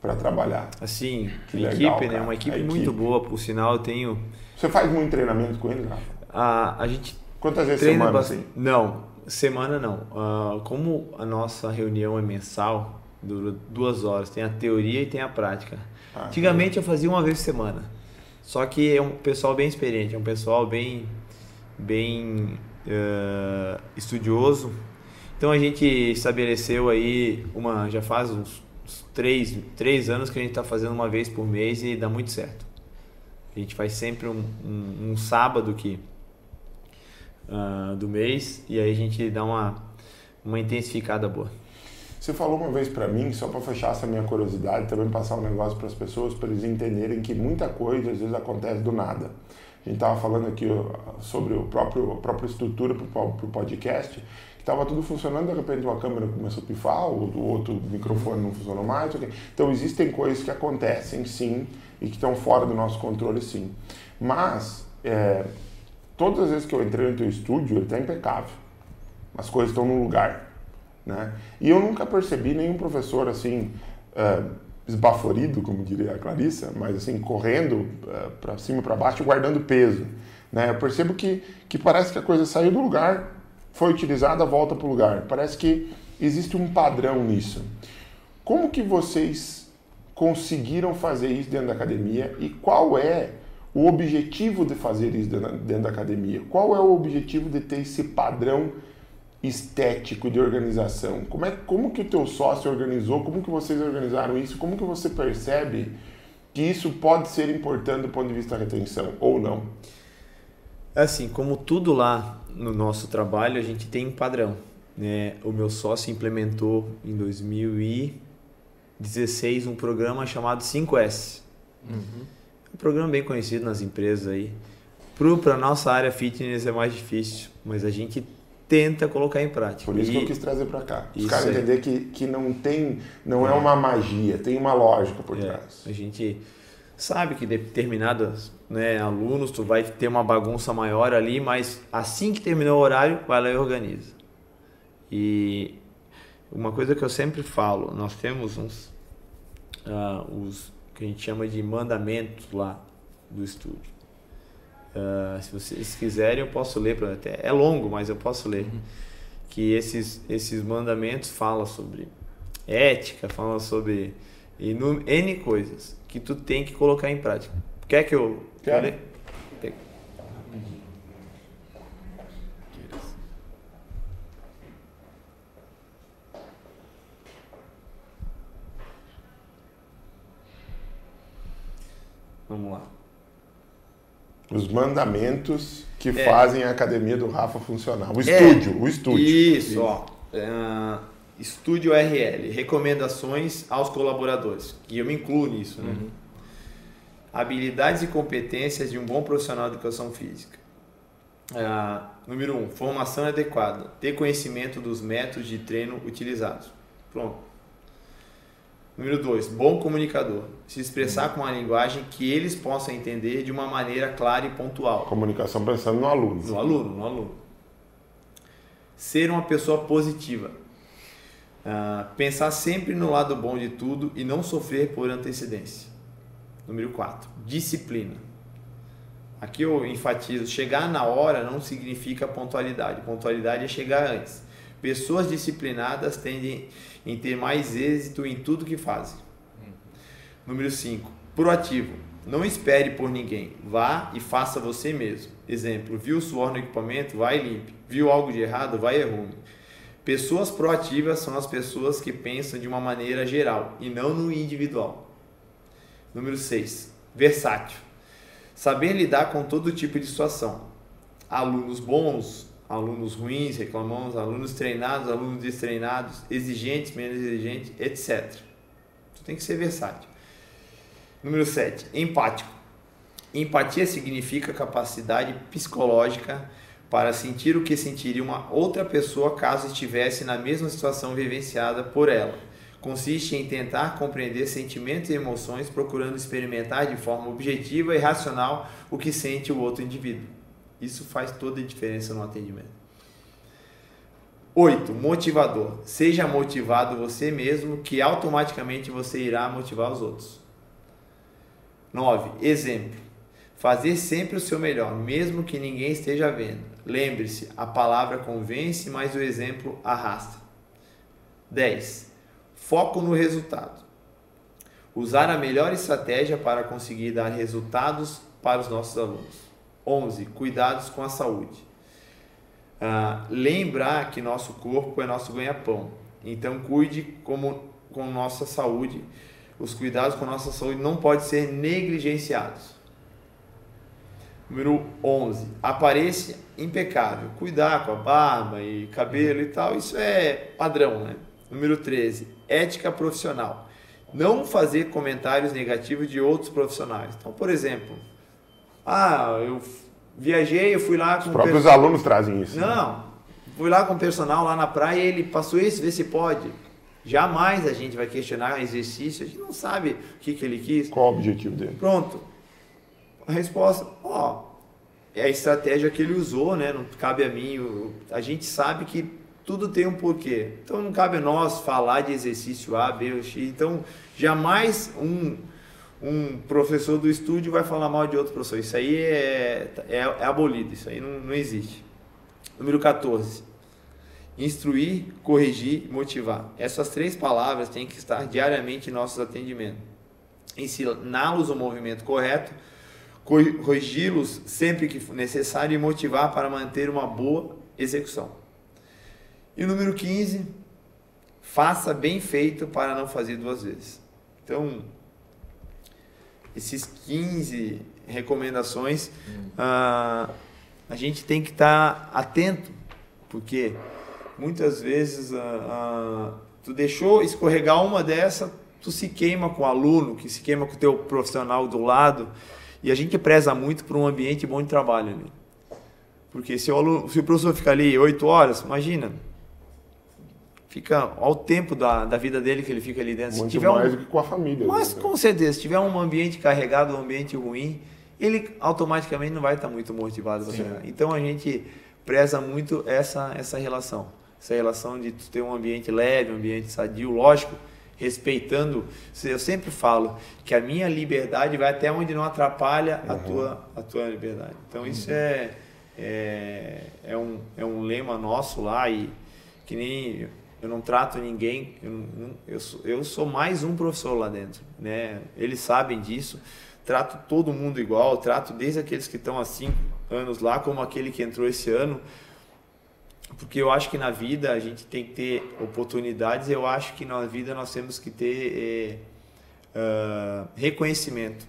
para trabalhar. Assim, que legal, equipe, né? Uma equipe, equipe, muito boa, por sinal, eu tenho. Você faz muito treinamento com eles, Rafa? A, a gente. Quantas vezes semana assim? Não, semana não. Uh, como a nossa reunião é mensal, dura duas horas, tem a teoria e tem a prática. Ah, Antigamente eu fazia uma vez por semana. Só que é um pessoal bem experiente, é um pessoal bem, bem uh, estudioso. Então a gente estabeleceu aí uma, já faz uns, uns três, três anos que a gente está fazendo uma vez por mês e dá muito certo. A gente faz sempre um, um, um sábado que, uh, do mês e aí a gente dá uma, uma intensificada boa. Você falou uma vez para mim, só para fechar essa minha curiosidade, também passar um negócio para as pessoas, para eles entenderem que muita coisa às vezes acontece do nada. A gente estava falando aqui sobre o próprio, a própria estrutura para o podcast, que estava tudo funcionando, de repente uma câmera começou a pifar, o, outro microfone não funcionou mais. Okay. Então existem coisas que acontecem sim e que estão fora do nosso controle sim. Mas é, todas as vezes que eu entrei no teu estúdio, ele está impecável. As coisas estão no lugar. Né? E eu nunca percebi nenhum professor assim. É, esbaforido, como diria a Clarissa, mas assim, correndo uh, eh, para cima para baixo, guardando peso. Né? Eu percebo que, que parece que a coisa saiu do lugar, foi utilizada, volta para o lugar. Parece que existe um padrão nisso. Como que vocês conseguiram fazer isso dentro da academia e qual é o objetivo de fazer isso dentro da academia? Qual é o objetivo de ter esse padrão estético de organização? Como, é, como que o teu sócio organizou? Como que vocês organizaram isso? Como que você percebe que isso pode ser importante do ponto de vista da retenção ou não? Assim, como tudo lá no nosso trabalho, a gente tem um padrão. Né? O meu sócio implementou em 2016 um programa chamado 5S. Uhum. Um programa bem conhecido nas empresas aí. Para a nossa área fitness é mais difícil, mas a gente tenta colocar em prática. Por isso e... que eu quis trazer para cá. Os caras entender que, que não tem, não é. é uma magia, tem uma lógica por é. trás. A gente sabe que determinados né, alunos tu vai ter uma bagunça maior ali, mas assim que terminou o horário, vai lá e organiza. E uma coisa que eu sempre falo, nós temos uns uh, os que a gente chama de mandamentos lá do estúdio. Uh, se vocês quiserem, eu posso ler. Pra, até, é longo, mas eu posso ler. Uhum. Que esses, esses mandamentos falam sobre ética, falam sobre N coisas que tu tem que colocar em prática. Quer que eu, Quer? ler? Vamos lá. Os mandamentos que é. fazem a academia do Rafa funcionar. O é. estúdio, é. o estúdio. Isso, Isso. ó. Uh, estúdio RL, recomendações aos colaboradores. E eu me incluo nisso, né? Uhum. Habilidades e competências de um bom profissional de educação física. Uh, número 1, um, formação adequada. Ter conhecimento dos métodos de treino utilizados. Pronto. Número 2, bom comunicador. Se expressar com uma linguagem que eles possam entender de uma maneira clara e pontual. Comunicação pensando no aluno. No aluno, no aluno. Ser uma pessoa positiva. Uh, pensar sempre no lado bom de tudo e não sofrer por antecedência. Número 4, disciplina. Aqui eu enfatizo, chegar na hora não significa pontualidade. Pontualidade é chegar antes. Pessoas disciplinadas tendem em ter mais êxito em tudo que fazem. Número 5. Proativo. Não espere por ninguém. Vá e faça você mesmo. Exemplo: viu suor no equipamento? Vai e limpe. Viu algo de errado? Vai e arrume. Pessoas proativas são as pessoas que pensam de uma maneira geral e não no individual. Número 6. Versátil. Saber lidar com todo tipo de situação. Alunos bons, alunos ruins, reclamamos, alunos treinados, alunos destreinados, exigentes, menos exigentes, etc. Tu tem que ser versátil. Número 7, empático. Empatia significa capacidade psicológica para sentir o que sentiria uma outra pessoa caso estivesse na mesma situação vivenciada por ela. Consiste em tentar compreender sentimentos e emoções, procurando experimentar de forma objetiva e racional o que sente o outro indivíduo. Isso faz toda a diferença no atendimento. 8. Motivador. Seja motivado você mesmo, que automaticamente você irá motivar os outros. 9. Exemplo. Fazer sempre o seu melhor, mesmo que ninguém esteja vendo. Lembre-se, a palavra convence, mas o exemplo arrasta. 10. Foco no resultado. Usar a melhor estratégia para conseguir dar resultados para os nossos alunos. 11. Cuidados com a saúde. Ah, lembrar que nosso corpo é nosso ganha-pão. Então, cuide como, com nossa saúde. Os cuidados com nossa saúde não podem ser negligenciados. Número 11. Aparência impecável. Cuidar com a barba e cabelo e tal, isso é padrão, né? Número 13. Ética profissional. Não fazer comentários negativos de outros profissionais. Então, por exemplo, ah, eu viajei, eu fui lá com. Os próprios alunos trazem isso. Né? Não, né? fui lá com o personal lá na praia e ele passou isso, vê se pode. Jamais a gente vai questionar exercício, a gente não sabe o que, que ele quis. Qual o objetivo dele? Pronto. A resposta, ó, é a estratégia que ele usou, né? Não cabe a mim. A gente sabe que tudo tem um porquê. Então não cabe a nós falar de exercício A, B ou X. Então jamais um um professor do estúdio vai falar mal de outro professor. Isso aí é, é, é abolido, isso aí não, não existe. Número 14. Instruir, corrigir, motivar. Essas três palavras têm que estar diariamente em nossos atendimentos. Ensiná-los o movimento correto, corrigi-los sempre que necessário e motivar para manter uma boa execução. E o número 15, faça bem feito para não fazer duas vezes. Então, esses 15 recomendações, hum. uh, a gente tem que estar tá atento, porque muitas vezes uh, uh, tu deixou escorregar uma dessa, tu se queima com o aluno, que se queima com o teu profissional do lado, e a gente preza muito por um ambiente bom de trabalho ali. Porque se o, aluno, se o professor ficar ali 8 horas, imagina, fica ao tempo da, da vida dele que ele fica ali dentro. Muito se tiver mais um, do que com a família. Mas né? com certeza, se tiver um ambiente carregado, um ambiente ruim, ele automaticamente não vai estar muito motivado para treinar. Então a gente preza muito essa, essa relação. Essa relação de ter um ambiente leve, um ambiente sadio, lógico respeitando. Eu sempre falo que a minha liberdade vai até onde não atrapalha a, uhum. tua, a tua liberdade. Então isso uhum. é, é, é, um, é um lema nosso lá e que nem eu não trato ninguém, eu, eu, sou, eu sou mais um professor lá dentro, né? Eles sabem disso, trato todo mundo igual, trato desde aqueles que estão há cinco anos lá como aquele que entrou esse ano, porque eu acho que na vida a gente tem que ter oportunidades, eu acho que na vida nós temos que ter é, uh, reconhecimento.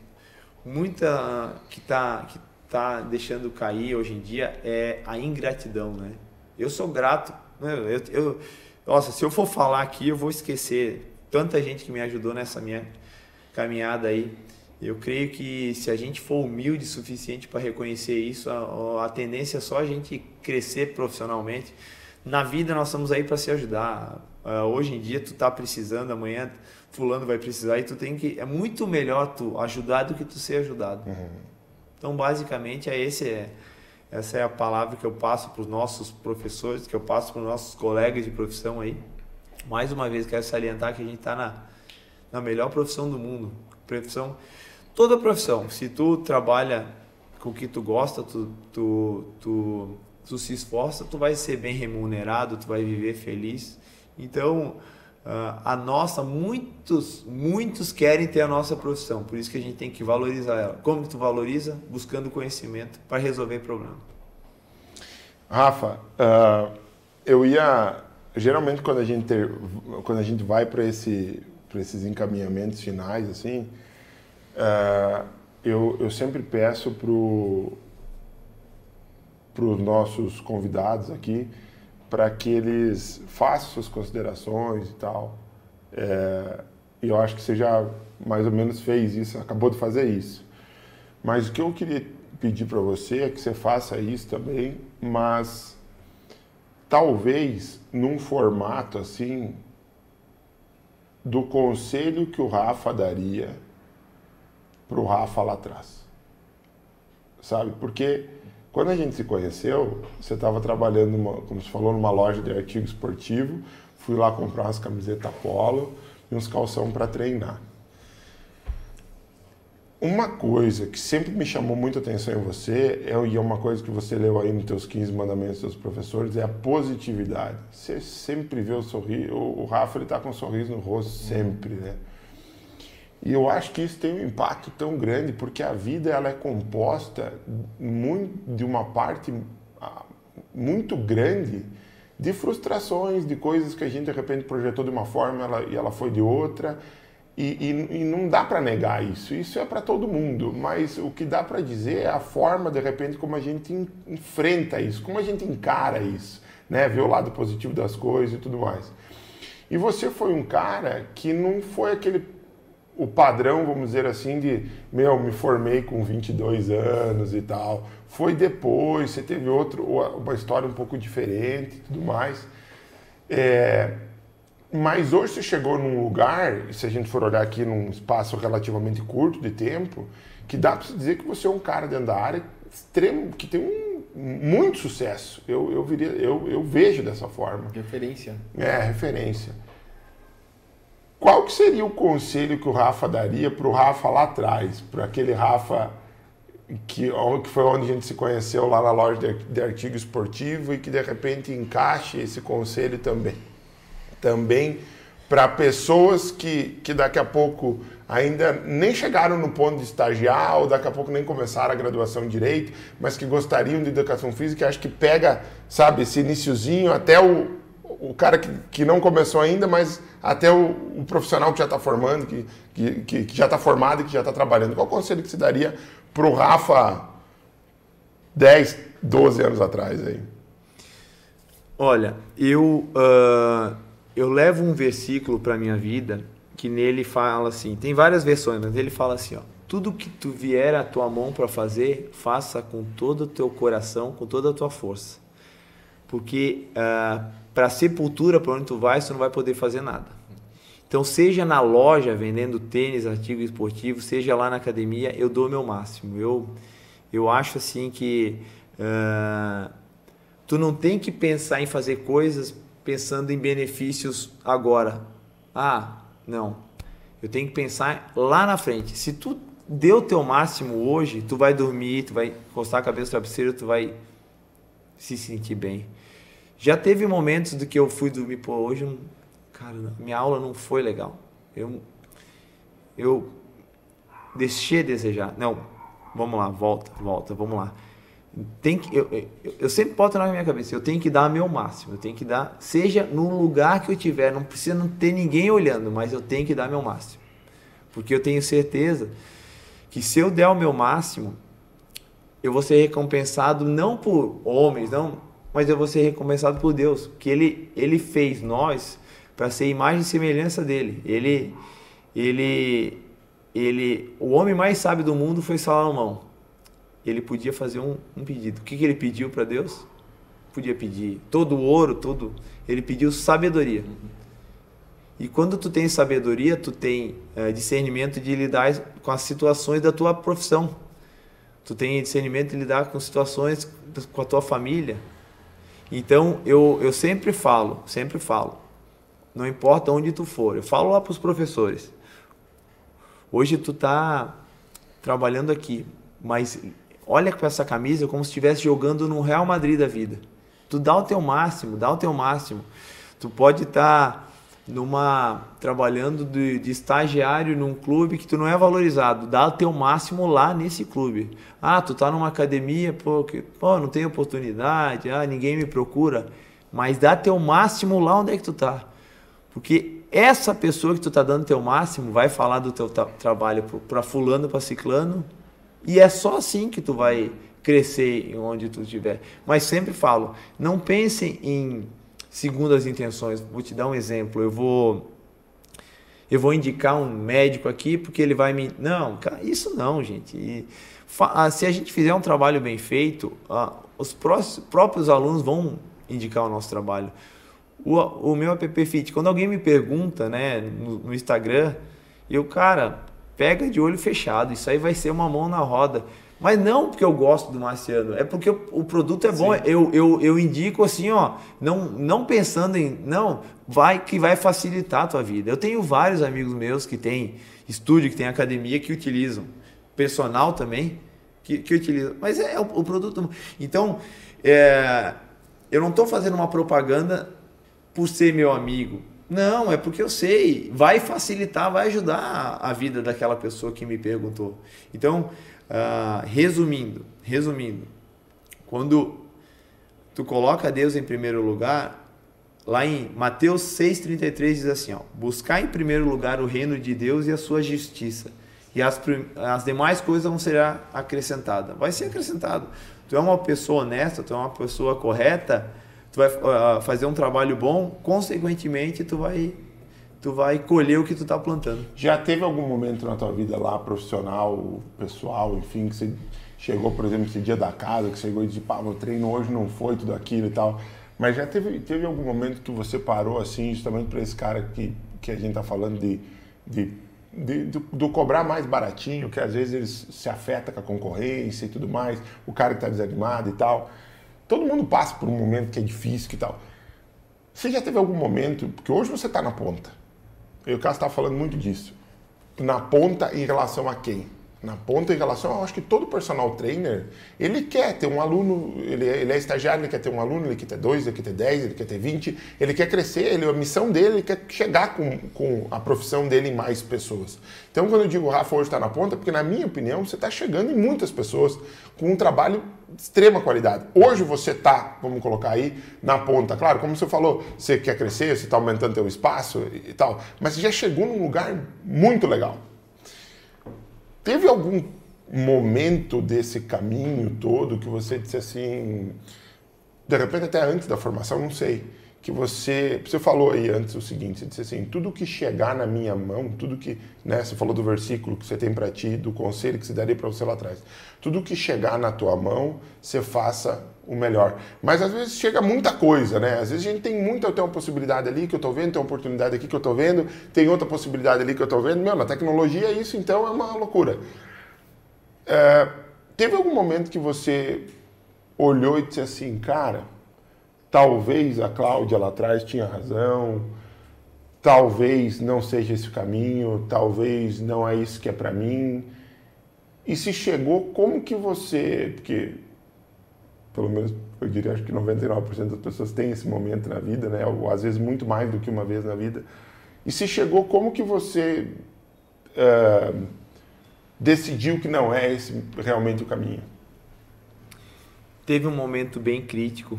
Muita que está que tá deixando cair hoje em dia é a ingratidão, né? Eu sou grato, né? eu, eu nossa, se eu for falar aqui, eu vou esquecer tanta gente que me ajudou nessa minha caminhada aí. Eu creio que se a gente for humilde o suficiente para reconhecer isso, a, a, tendência é só a gente crescer profissionalmente. Na vida nós estamos aí para se ajudar. Uh, hoje em dia tu tá precisando, amanhã fulano vai precisar e tu tem que é muito melhor tu ajudar do que tu ser ajudado. Uhum. Então basicamente é esse é essa é a palavra que eu passo para os nossos professores, que eu passo para os nossos colegas de profissão aí. Mais uma vez, quero salientar que a gente está na, na melhor profissão do mundo. Profissão, toda profissão. Se tu trabalha com o que tu gosta, tu, tu, tu, tu se esforça, tu vai ser bem remunerado, tu vai viver feliz. Então, a nossa, muitos, muitos querem ter a nossa profissão, por isso que a gente tem que valorizar ela. Como que tu valoriza? Buscando conhecimento para resolver problema. Rafa, uh, eu ia geralmente quando a gente ter, quando a gente vai para esse para esses encaminhamentos finais assim, uh, eu, eu sempre peço para os nossos convidados aqui para que eles façam suas considerações e tal. É, e eu acho que você já mais ou menos fez isso, acabou de fazer isso. Mas o que eu queria pedir para você é que você faça isso também, mas talvez num formato assim do conselho que o Rafa daria para o Rafa lá atrás. Sabe? Porque quando a gente se conheceu, você estava trabalhando, numa, como você falou, numa loja de artigo esportivo. Fui lá comprar umas camisetas polo e uns calção para treinar. Uma coisa que sempre me chamou muita atenção em você, é, e é uma coisa que você leu aí nos teus 15 mandamentos dos professores, é a positividade. Você sempre vê o sorriso, o Rafa ele tá com um sorriso no rosto sempre, né? E eu acho que isso tem um impacto tão grande porque a vida ela é composta muito, de uma parte ah, muito grande de frustrações, de coisas que a gente de repente projetou de uma forma ela, e ela foi de outra. E, e, e não dá para negar isso. Isso é para todo mundo. Mas o que dá para dizer é a forma, de repente, como a gente enfrenta isso, como a gente encara isso, né? Ver o lado positivo das coisas e tudo mais. E você foi um cara que não foi aquele o padrão, vamos dizer assim, de, meu, me formei com 22 anos e tal. Foi depois, você teve outro, uma história um pouco diferente e tudo mais. É, mas hoje você chegou num lugar, se a gente for olhar aqui num espaço relativamente curto de tempo, que dá para dizer que você é um cara dentro da área extremo, que tem um, muito sucesso. Eu, eu, viria, eu, eu vejo dessa forma. Referência. É, referência. Qual que seria o conselho que o Rafa daria para o Rafa lá atrás, para aquele Rafa que, que foi onde a gente se conheceu lá na loja de, artigo esportivo e que de repente encaixe esse conselho também? Também para pessoas que, que daqui a pouco ainda nem chegaram no ponto de estagiar ou daqui a pouco nem começaram a graduação em Direito, mas que gostariam de Educação Física, acho que pega, sabe, esse iniciozinho até o, o cara que, que não começou ainda, mas até o, o profissional que já está formando, que, que, que, já está formado e que já está trabalhando. Qual conselho que você daria para o Rafa 10, 12 anos atrás aí? Olha, eu, uh, eu levo um versículo para minha vida que nele fala assim, tem várias versões, mas ele fala assim, ó, tudo que tu vier à tua mão para fazer, faça com todo o teu coração, com toda a tua força. Porque uh, para a sepultura, para onde tu vai, tu não vai poder fazer nada. Então, seja na loja vendendo tênis, artigo esportivo, seja lá na academia, eu dou o meu máximo. Eu, eu acho assim que uh, tu não tem que pensar em fazer coisas pensando em benefícios agora. Ah, Não. Eu tenho que pensar lá na frente. Se tu deu o teu máximo hoje, tu vai dormir, tu vai encostar a cabeça no travesseiro, tu vai se sentir bem. Já teve momentos do que eu fui dormir, pô, hoje, cara, minha aula não foi legal. Eu, eu deixei a desejar. Não, vamos lá, volta, volta, vamos lá. Tem que, eu, eu, eu sempre boto na minha cabeça, eu tenho que dar meu máximo, eu tenho que dar, seja no lugar que eu tiver, não precisa não ter ninguém olhando, mas eu tenho que dar meu máximo. Porque eu tenho certeza que se eu der o meu máximo, eu vou ser recompensado não por homens, não, mas eu vou ser recompensado por Deus, que ele ele fez nós para ser imagem e semelhança dele. Ele ele ele o homem mais sábio do mundo foi Salomão. Ele podia fazer um, um pedido. O que, que ele pediu para Deus? Podia pedir todo o ouro, todo. Ele pediu sabedoria. E quando tu tem sabedoria, tu tem é, discernimento de lidar com as situações da tua profissão. Tu tem discernimento de lidar com situações com a tua família. Então, eu, eu sempre falo, sempre falo, não importa onde tu for, eu falo lá para os professores. Hoje tu tá trabalhando aqui, mas olha para essa camisa como se estivesse jogando no Real Madrid da vida. Tu dá o teu máximo, dá o teu máximo. Tu pode estar tá numa trabalhando de, de, estagiário num clube que tu não é valorizado, dá o teu máximo lá nesse clube. Ah, tu tá numa academia, pô, que, pô, não tem oportunidade, ah, ninguém me procura, mas dá teu máximo lá onde é que tu tá. Porque essa pessoa que tu tá dando teu máximo vai falar do teu tra trabalho para fulano, para ciclano, e é só assim que tu vai crescer onde tu estiver. Mas sempre falo, não pense em segundo as intenções. Vou te dar um exemplo. Eu vou eu vou indicar um médico aqui porque ele vai me não, isso não, gente. E, ah, se a gente fizer um trabalho bem feito, ah, os próprios alunos vão indicar o nosso trabalho. O, o meu app Fit, quando alguém me pergunta, né, no, no Instagram, eu, cara, pega de olho fechado. Isso aí vai ser uma mão na roda. Mas não porque eu gosto do Marciano, é porque o, produto é bom. Eu, eu, eu indico assim, ó, não, não pensando em. Não, vai que vai facilitar a tua vida. Eu tenho vários amigos meus que têm estúdio, que têm academia, que utilizam. Personal também, que, que utilizam. Mas é, é o, o, produto. Então, é, eu não estou fazendo uma propaganda por ser meu amigo. Não, é porque eu sei, vai facilitar, vai ajudar a vida daquela pessoa que me perguntou. Então, Uh, resumindo, resumindo, quando tu coloca Deus em primeiro lugar, lá em Mateus 6,33 diz assim: ó, buscar em primeiro lugar o reino de Deus e a sua justiça, e as, as demais coisas vão ser acrescentadas. Vai ser acrescentado. Tu é uma pessoa honesta, tu é uma pessoa correta, tu vai uh, fazer um trabalho bom, consequentemente tu vai tu vai colher o que tu tá plantando. Já teve algum momento na tua vida lá, profissional, pessoal, enfim, que você chegou, por exemplo, esse dia da casa, que chegou e disse, pá, meu treino hoje não foi tudo aquilo e tal. Mas já teve, teve algum momento que você parou assim, justamente para esse cara que, que a gente tá falando de, de, de do, cobrar mais baratinho, que às vezes eles se afeta com a concorrência e tudo mais, o cara que tá desanimado e tal. Todo mundo passa por um momento que é difícil e tal. Você já teve algum momento, porque hoje você está na ponta, e o Cássio está falando muito disso. Na ponta em relação a quem? Na ponta em relação, eu acho que todo personal trainer, ele quer ter um aluno, ele, é, ele é estagiário, ele quer ter um aluno, ele quer ter dois, ele quer ter dez, ele quer ter vinte, ele quer crescer, ele, a missão dele, ele quer chegar com, com a profissão dele em mais pessoas. Então, quando eu digo o Rafa hoje está na ponta, porque na minha opinião, você está chegando em muitas pessoas com um trabalho extrema qualidade. Hoje você está, vamos colocar aí, na ponta. Claro, como você falou, você quer crescer, você está aumentando seu espaço e tal, mas você já chegou num lugar muito legal. Teve algum momento desse caminho todo que você disse assim, de repente até antes da formação, não sei, que você, você falou aí antes o seguinte, você disse assim, tudo que chegar na minha mão, tudo que, né, você falou do versículo que você tem para ti, do conselho que se daria para você lá atrás, tudo que chegar na tua mão, você faça o melhor. Mas às vezes chega muita coisa, né? Às vezes a gente tem muita, eu tenho uma possibilidade ali que eu estou vendo, tem uma oportunidade aqui que eu estou vendo, tem outra possibilidade ali que eu estou vendo. Meu, na tecnologia isso então é uma loucura. É, teve algum momento que você olhou e disse assim, cara, talvez a Cláudia lá atrás tinha razão, talvez não seja esse o caminho, talvez não é isso que é para mim. E se chegou, como que você, porque pelo menos eu diria acho que 99% das pessoas têm esse momento na vida, né? Ou às vezes muito mais do que uma vez na vida. E se chegou, como que você uh, decidiu que não é esse realmente o caminho? Teve um momento bem crítico,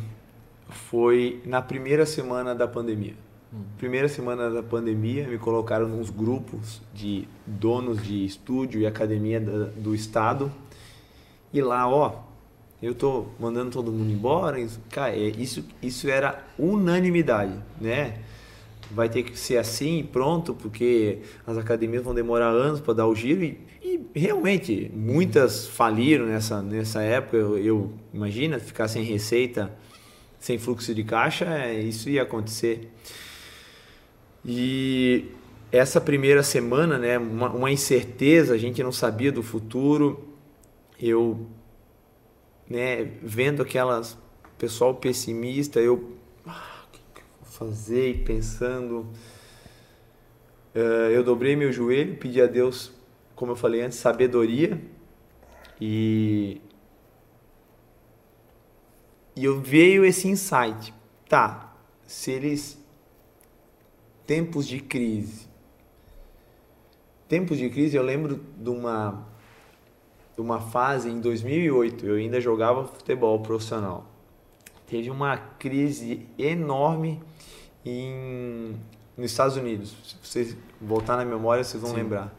foi na primeira semana da pandemia. Hum. Primeira semana da pandemia, me colocaram nos grupos de donos de estúdio e academia do estado. E lá, ó, eu tô mandando todo mundo embora. Cara, é, isso, isso era unanimidade, né? Vai ter que ser assim, pronto, porque as academias vão demorar anos para dar o giro e, e, realmente muitas faliram nessa, nessa época. Eu, eu imagina ficar sem receita, sem fluxo de caixa, é, isso ia acontecer. E essa primeira semana, né, uma, uma incerteza, a gente não sabia do futuro. Eu né, vendo aquelas pessoal pessimista, eu ah, o que, eu vou fazer e pensando, uh, eu dobrei meu joelho, pedi a Deus, como eu falei antes, sabedoria e e eu veio esse insight, tá? Se eles tempos de crise, tempos de crise, eu lembro de uma uma fase em 2008, eu ainda jogava futebol profissional. Teve uma crise enorme em, nos Estados Unidos. Se vocês voltar na memória, vocês vão Sim. lembrar.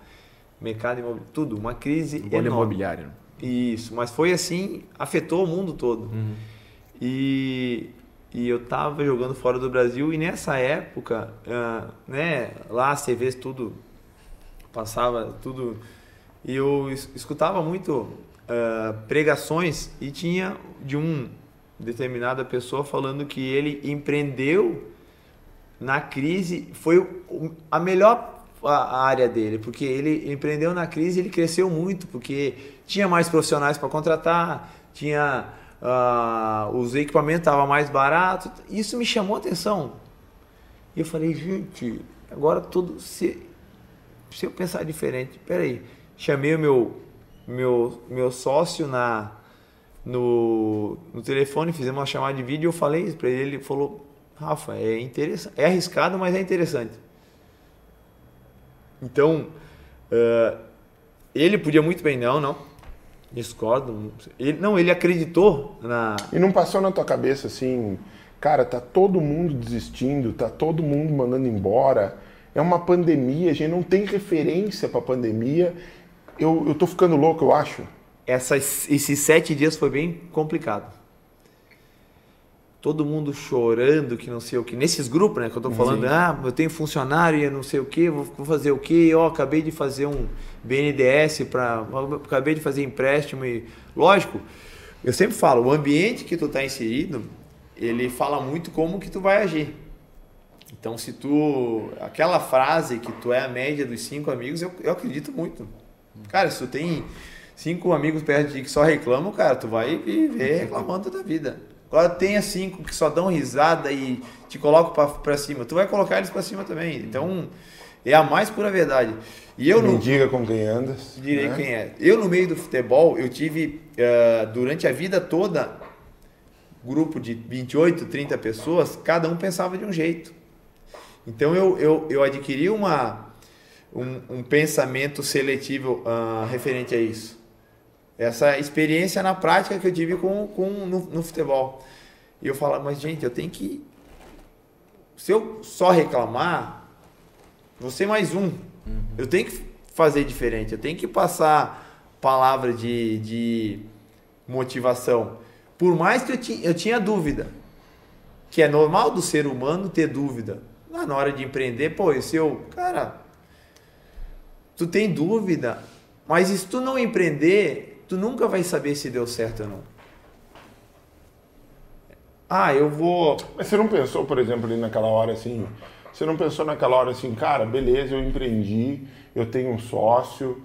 Mercado imobiliário, tudo, uma crise enorme. imobiliário. Isso, mas foi assim, afetou o mundo todo. Uhum. E, e eu tava jogando fora do Brasil e nessa época, uh, né, lá vê tudo, passava tudo e eu escutava muito uh, pregações e tinha de um determinada pessoa falando que ele empreendeu na crise, foi a melhor a área dele, porque ele empreendeu na crise, ele cresceu muito, porque tinha mais profissionais para contratar, tinha uh, os equipamentos estavam mais baratos, isso me chamou a atenção. E eu falei, gente, agora tudo se se eu pensar diferente, peraí, chamei o meu, meu, meu sócio na, no, no telefone, fizemos uma chamada de vídeo e eu falei para ele. Ele falou: Rafa, é interessante, é arriscado, mas é interessante. Então, uh, ele podia muito bem, não, não. Discordo. Ele, não, ele acreditou na. E não passou na tua cabeça assim, cara, tá todo mundo desistindo, tá todo mundo mandando embora. É uma pandemia, a gente não tem referência para pandemia eu, eu tô ficando louco, eu acho. Essas, esses sete dias foi bem complicado. Todo mundo chorando que não sei o que. Nesses grupos, né? Que eu tô falando, Sim. ah, eu tenho funcionário e não sei o que, vou, fazer o que, ó, oh, acabei de fazer um BNDES para. Acabei de fazer empréstimo e. Lógico, eu sempre falo, o ambiente que tu tá inserido, ele fala muito como que tu vai agir. Então, se tu. Aquela frase que tu é a média dos cinco amigos, eu, eu acredito muito. Cara, se tu tem cinco amigos perto de ti que só reclamam, cara, tu vai viver reclamando da vida. Agora tenha cinco que só dão risada e te colocam pra cima, tu vai colocar eles pra cima também. Então, é a mais pura verdade. E eu não diga com quem andas. Direi né? quem é. Eu, no meio do futebol, eu tive, uh, durante a vida toda, grupo de 28, 30 pessoas, cada um pensava de um jeito. Então, eu, eu, eu adquiri uma um, um pensamento seletivo uh, referente a isso. Essa experiência na prática que eu tive com, com no, no futebol. E eu falo, mas gente, eu tenho que. Se eu só reclamar, você mais um. Uhum. Eu tenho que fazer diferente. Eu tenho que passar palavra de, de motivação. Por mais que eu, eu tinha dúvida, que é normal do ser humano ter dúvida. Na hora de empreender, pô, se eu, cara, tu tem dúvida, mas se tu não empreender, tu nunca vai saber se deu certo ou não. Ah, eu vou. Mas você não pensou, por exemplo, ali naquela hora assim? Você não pensou naquela hora assim, cara, beleza, eu empreendi, eu tenho um sócio,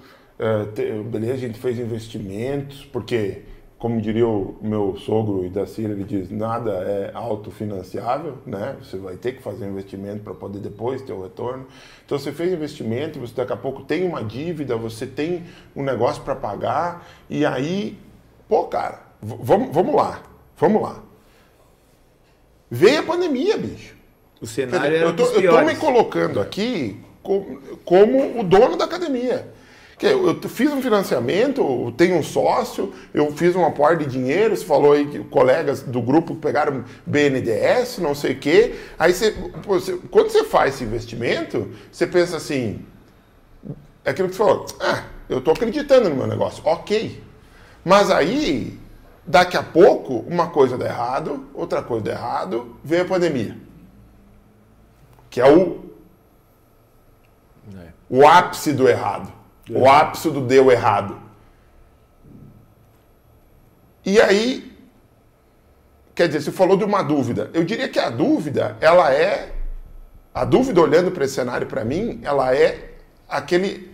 te, beleza, a gente fez investimentos, porque como diria o meu sogro e da Cira, ele diz, nada é autofinanciável, né? Você vai ter que fazer investimento para poder depois ter o retorno. Então você fez investimento, você daqui a pouco tem uma dívida, você tem um negócio para pagar, e aí, pô, cara, vamos, vamos lá, vamos lá. Veio a pandemia, bicho. O cenário dizer, eu, tô, eu tô me colocando aqui como, como o dono da academia. Eu fiz um financiamento, tenho um sócio, eu fiz um aporte de dinheiro, você falou aí que colegas do grupo pegaram BNDES, não sei o quê. Aí você, você, quando você faz esse investimento, você pensa assim, é aquilo que você falou, ah, eu estou acreditando no meu negócio, ok. Mas aí, daqui a pouco, uma coisa dá errado, outra coisa dá errado, vem a pandemia. Que é o, é. o ápice do errado. O ápice do deu errado. E aí, quer dizer, você falou de uma dúvida. Eu diria que a dúvida, ela é. A dúvida, olhando para esse cenário para mim, ela é aquele,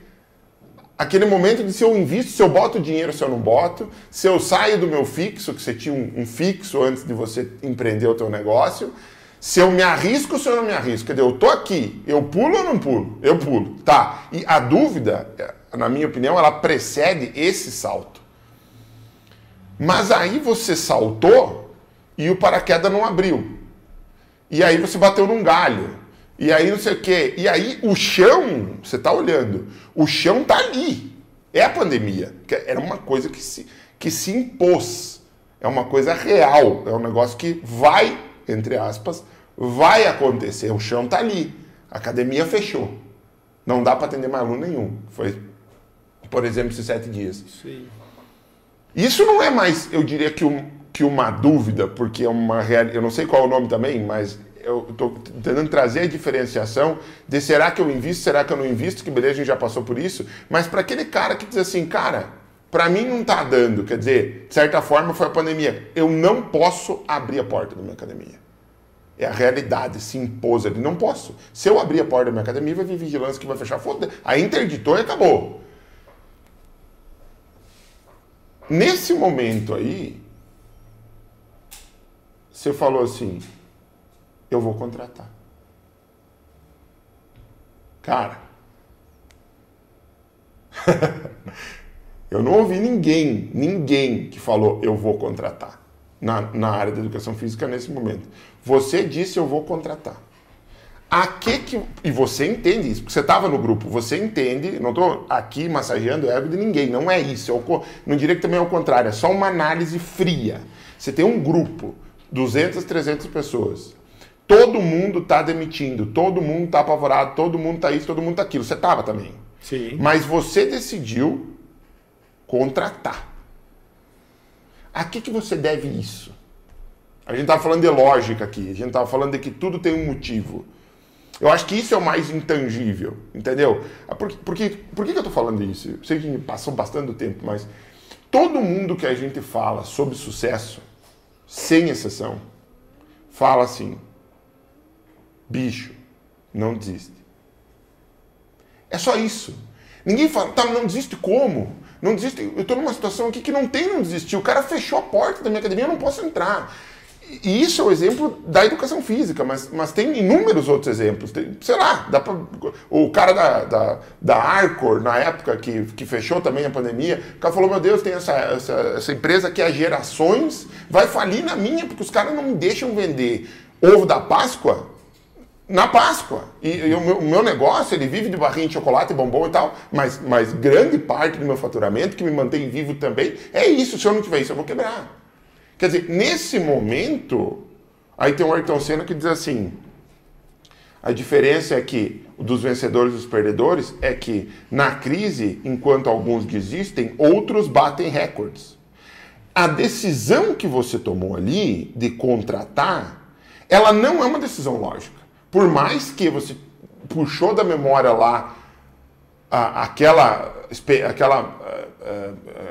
aquele momento de se eu invisto, se eu boto dinheiro, se eu não boto, se eu saio do meu fixo, que você tinha um, um fixo antes de você empreender o teu negócio, se eu me arrisco ou se eu não me arrisco. Quer dizer, eu tô aqui, eu pulo ou não pulo? Eu pulo. Tá. E a dúvida, na minha opinião, ela precede esse salto. Mas aí você saltou e o paraquedas não abriu. E aí você bateu num galho. E aí não sei o quê. E aí o chão, você está olhando, o chão está ali. É a pandemia. Era uma coisa que se, que se impôs. É uma coisa real. É um negócio que vai, entre aspas, vai acontecer. O chão está ali. A academia fechou. Não dá para atender mais aluno nenhum. Foi por exemplo, esses sete dias. Sim. Isso não é mais, eu diria que, um, que uma dúvida, porque é uma realidade, eu não sei qual é o nome também, mas eu estou tentando trazer a diferenciação de será que eu invisto, será que eu não invisto, que beleza, a gente já passou por isso, mas para aquele cara que diz assim, cara, para mim não está dando, quer dizer, de certa forma foi a pandemia, eu não posso abrir a porta da minha academia. É a realidade, se impôs ali, não posso. Se eu abrir a porta da minha academia, vai vir vigilância que vai fechar, foda Aí interditou e acabou. Nesse momento aí, você falou assim: eu vou contratar. Cara, eu não ouvi ninguém, ninguém que falou eu vou contratar na, na área da educação física nesse momento. Você disse eu vou contratar. A que que. E você entende isso, porque você estava no grupo, você entende, não estou aqui massageando o ego de ninguém, não é isso. Eu não diria que também é o contrário, é só uma análise fria. Você tem um grupo, 200, 300 pessoas. Todo mundo está demitindo, todo mundo está apavorado, todo mundo está isso, todo mundo está aquilo. Você estava também. Sim. Mas você decidiu contratar. A que, que você deve isso? A gente estava falando de lógica aqui, a gente estava falando de que tudo tem um motivo. Eu acho que isso é o mais intangível, entendeu? Ah, por, por que eu estou falando isso? Eu sei que passou bastante tempo, mas todo mundo que a gente fala sobre sucesso, sem exceção, fala assim: bicho, não desiste. É só isso. Ninguém fala, tá, não desiste como? Não desiste. Eu estou numa situação aqui que não tem não desistir. O cara fechou a porta da minha academia, eu não posso entrar. E isso é o exemplo da educação física, mas, mas tem inúmeros outros exemplos. Tem, sei lá, pra, o cara da, da, da Arcor, na época que, que fechou também a pandemia, o cara falou: Meu Deus, tem essa, essa, essa empresa que há gerações vai falir na minha, porque os caras não me deixam vender ovo da Páscoa na Páscoa. E, e o, meu, o, meu, negócio, ele vive de barrinha de chocolate bombom e tal, mas, mas grande parte do meu faturamento, que me mantém vivo também, é isso. Se eu não tiver isso, eu vou quebrar. Quer dizer, nesse momento, aí tem um Ayrton Senna que diz assim: a diferença é que dos vencedores e dos perdedores é que na crise, enquanto alguns desistem, outros batem recordes. A decisão que você tomou ali de contratar, ela não é uma decisão lógica. Por mais que você puxou da memória lá aquela, aquela,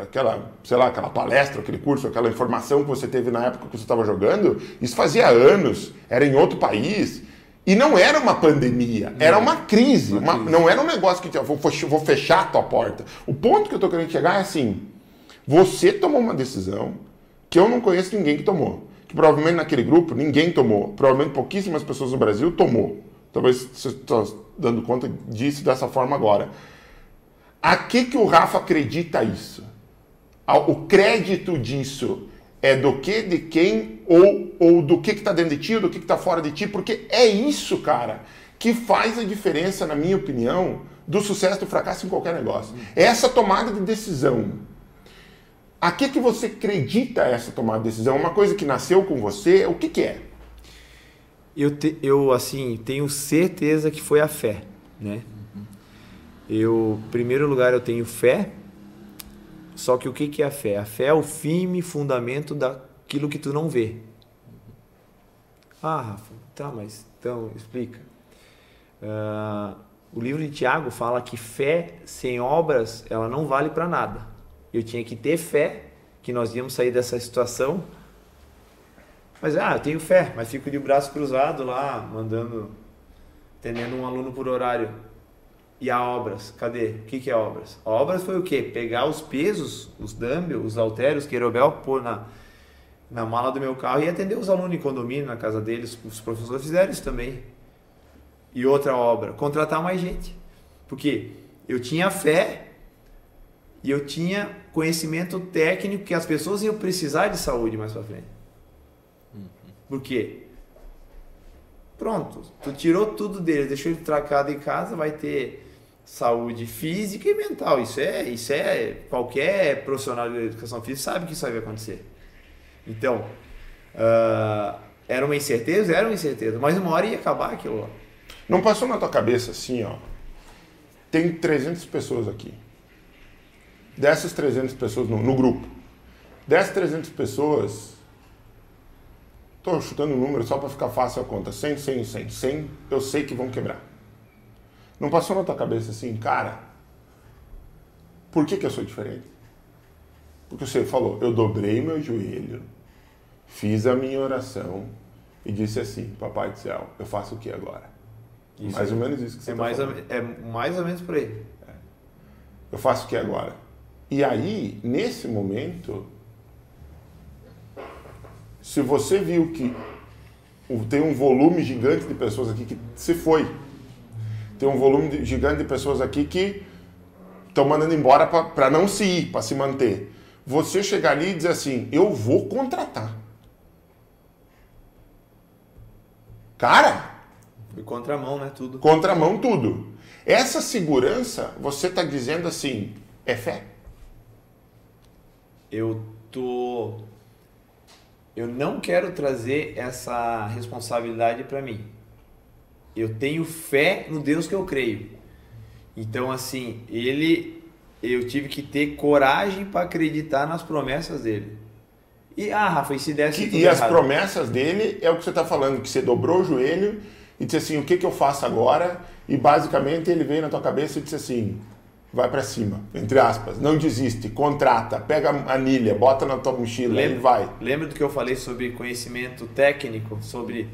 aquela, sei lá, aquela palestra, aquele curso, aquela informação que você teve na época que você estava jogando, isso fazia anos, era em outro país. E não era uma pandemia, era uma crise. Uma, não era um negócio que vou, vou fechar a tua porta. O ponto que eu estou querendo chegar é assim: Você tomou uma decisão que eu não conheço ninguém que tomou. Que provavelmente naquele grupo ninguém tomou. Provavelmente pouquíssimas pessoas no Brasil tomou. Talvez você está dando conta disso dessa forma agora. A que, que o Rafa acredita isso? O crédito disso é do que, de quem, ou, ou do que está dentro de ti, ou do que está fora de ti, porque é isso, cara, que faz a diferença, na minha opinião, do sucesso e do fracasso em qualquer negócio. É essa tomada de decisão. A que, que você acredita essa tomada de decisão? Uma coisa que nasceu com você, o que, que é? Eu, te, eu, assim, tenho certeza que foi a fé, né? Eu, em primeiro lugar, eu tenho fé, só que o que, que é a fé? A fé é o firme fundamento daquilo que tu não vê. Ah, Rafa, tá, mas então explica. Uh, o livro de Tiago fala que fé sem obras ela não vale para nada. Eu tinha que ter fé que nós íamos sair dessa situação. Mas ah, eu tenho fé, mas fico de braço cruzado lá, mandando, atendendo um aluno por horário. E a obras, cadê? O que, que é obras? Obras foi o quê? Pegar os pesos, os dumbbells, os halteres, querobel, pôr na, na mala do meu carro e atender os alunos em condomínio, na casa deles. Os professores fizeram isso também. E outra obra, contratar mais gente. Porque eu tinha fé e eu tinha conhecimento técnico que as pessoas iam precisar de saúde mais para frente. Por quê? Pronto, tu tirou tudo dele, deixou ele tracado em casa, vai ter saúde física e mental. Isso é, isso é qualquer profissional de educação física sabe que isso vai acontecer. Então, uh, era uma incerteza, era uma incerteza, mas uma hora ia acabar aquilo. Não passou na tua cabeça assim, ó? Tem 300 pessoas aqui. Dessas 300 pessoas no, no grupo, dessas 300 pessoas, estou chutando um número só para ficar fácil a conta, 100, 100, 100, 100, eu sei que vão quebrar. Não passou na tua cabeça assim, cara, por que, que eu sou diferente? Porque você falou, eu dobrei meu joelho, fiz a minha oração e disse assim, papai do céu, eu faço o que agora? Isso mais é, ou menos isso que você é tá mais falando. É mais ou menos por aí. É. Eu faço o que agora? E aí, nesse momento, se você viu que tem um volume gigante de pessoas aqui que se foi, tem um volume gigante de pessoas aqui que estão mandando embora para não se ir, para se manter. Você chegar ali e dizer assim: eu vou contratar. Cara, foi contramão, né? Tudo. Contramão, tudo. Essa segurança, você está dizendo assim, é fé? Eu tô. Eu não quero trazer essa responsabilidade para mim. Eu tenho fé no Deus que eu creio. Então, assim, ele. Eu tive que ter coragem para acreditar nas promessas dele. E, ah, Rafa, e se desse. Que, e errado? as promessas dele é o que você está falando, que você dobrou o joelho e disse assim: o que, que eu faço agora? E basicamente ele veio na tua cabeça e disse assim: vai para cima, entre aspas, não desiste, contrata, pega a anilha, bota na tua mochila lembra, e vai. Lembra do que eu falei sobre conhecimento técnico, sobre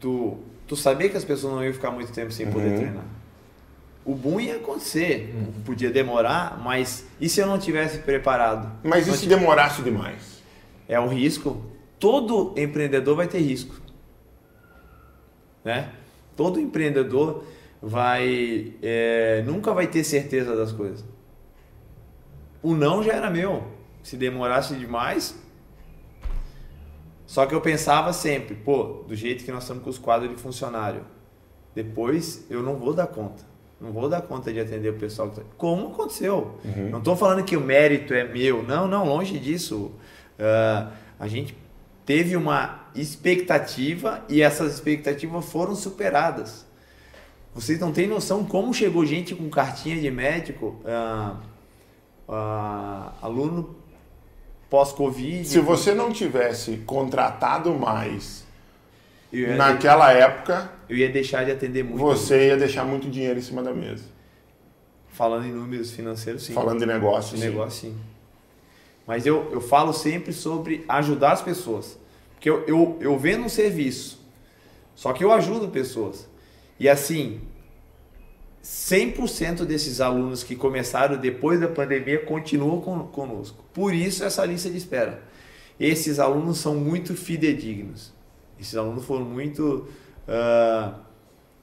tu, tu saber que as pessoas não iam ficar muito tempo sem poder uhum. treinar? O bom ia acontecer, uhum. podia demorar, mas e se eu não tivesse preparado? Mas e se demorasse demais? É um risco. Todo empreendedor vai ter risco né? Todo empreendedor vai é, nunca vai ter certeza das coisas. O não já era meu. Se demorasse demais, só que eu pensava sempre, pô, do jeito que nós estamos com os quadros de funcionário, depois eu não vou dar conta. Não vou dar conta de atender o pessoal. Tá... Como aconteceu? Uhum. Não estou falando que o mérito é meu. Não, não, longe disso. Uh, a gente teve uma expectativa e essas expectativas foram superadas. Vocês não têm noção como chegou gente com cartinha de médico, ah, ah, aluno pós-Covid. Se você não tivesse contratado mais naquela de... época, eu ia deixar de atender muito. Você ia deixar muito dinheiro em cima da mesa. Falando em números financeiros, sim. Falando de negócio, de sim. negócio, sim. Mas eu, eu falo sempre sobre ajudar as pessoas. Porque eu, eu, eu vendo um serviço, só que eu ajudo pessoas. E assim, 100% desses alunos que começaram depois da pandemia continuam conosco. Por isso essa lista de espera. Esses alunos são muito fidedignos. Esses alunos foram muito uh,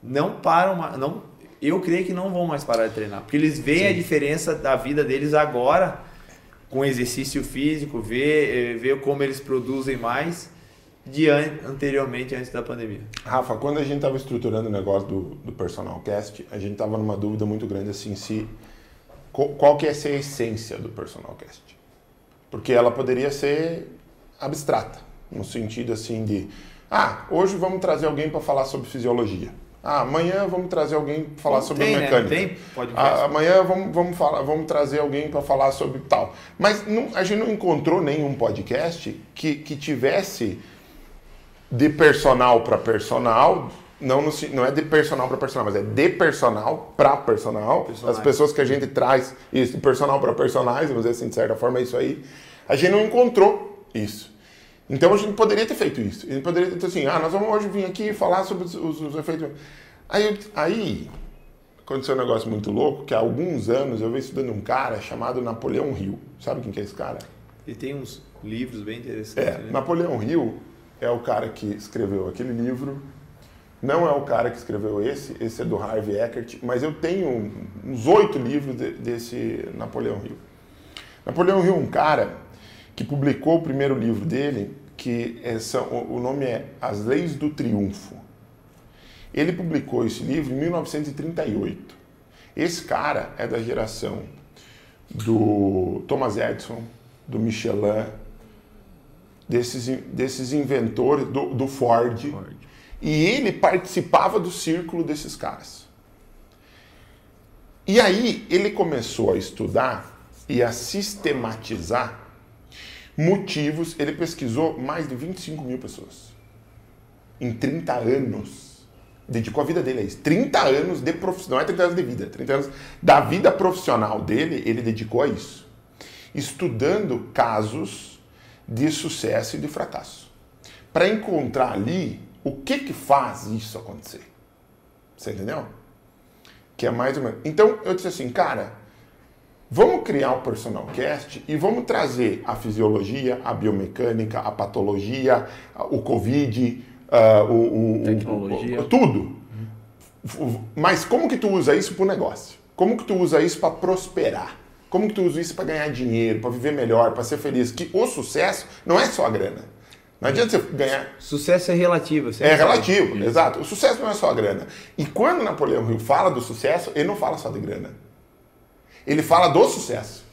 não param, não eu creio que não vão mais parar de treinar, porque eles veem Sim. a diferença da vida deles agora com exercício físico, ver, eh, ver como eles produzem mais de an anteriormente, antes da pandemia. Rafa, quando a gente estava estruturando o negócio do, do Personal Cast, a gente estava numa dúvida muito grande assim, se qual, qual que é a essência do Personal Cast? Porque ela poderia ser abstrata, no sentido assim de, ah, hoje vamos trazer alguém para falar sobre fisiologia. Ah, amanhã vamos trazer alguém para falar sobre tem, né? mecânica. Né? Tem, pode ah, amanhã vamos, vamos, falar, vamos trazer alguém para falar sobre tal. Mas não, a gente não encontrou nenhum podcast que, que tivesse de personal para personal, não, no, não é de personal para personal, mas é de personal para personal. As pessoas que a gente traz isso, de personal para personagens, vamos dizer assim, de certa forma é isso aí. A gente não encontrou isso. Então a gente poderia ter feito isso. A gente poderia ter assim, ah, nós vamos hoje vir aqui falar sobre os, os, os efeitos. Aí, aí aconteceu um negócio muito louco, que há alguns anos eu venho estudando um cara chamado Napoleão Hill. Sabe quem que é esse cara? Ele tem uns livros bem interessantes. É, né? Napoleão Hill é o cara que escreveu aquele livro. Não é o cara que escreveu esse, esse é do Harvey Eckert, mas eu tenho uns oito livros de, desse Napoleão Hill. Napoleão Hill é um cara que publicou o primeiro livro dele, que é, são, o nome é As Leis do Triunfo. Ele publicou esse livro em 1938. Esse cara é da geração do Thomas Edison, do Michelin, desses, desses inventores, do, do Ford, Ford. E ele participava do círculo desses caras. E aí ele começou a estudar e a sistematizar motivos. Ele pesquisou mais de 25 mil pessoas em 30 anos. Dedicou a vida dele a isso. 30 anos de profissão, não é 30 anos de vida, 30 anos da vida profissional dele, ele dedicou a isso. Estudando casos de sucesso e de fracasso. Para encontrar ali o que que faz isso acontecer. Você entendeu? Que é mais ou menos. Então eu disse assim, cara, Vamos criar o Personal Cast e vamos trazer a fisiologia, a biomecânica, a patologia, o Covid, uh, o, o, Tecnologia. O, tudo. Mas como que tu usa isso para o negócio? Como que tu usa isso para prosperar? Como que tu usa isso para ganhar dinheiro, para viver melhor, para ser feliz? Que o sucesso não é só a grana. Não adianta você ganhar. Sucesso é relativo. É relativo, exato. O sucesso não é só a grana. E quando Napoleão Hill fala do sucesso, ele não fala só de grana. Ele fala do sucesso.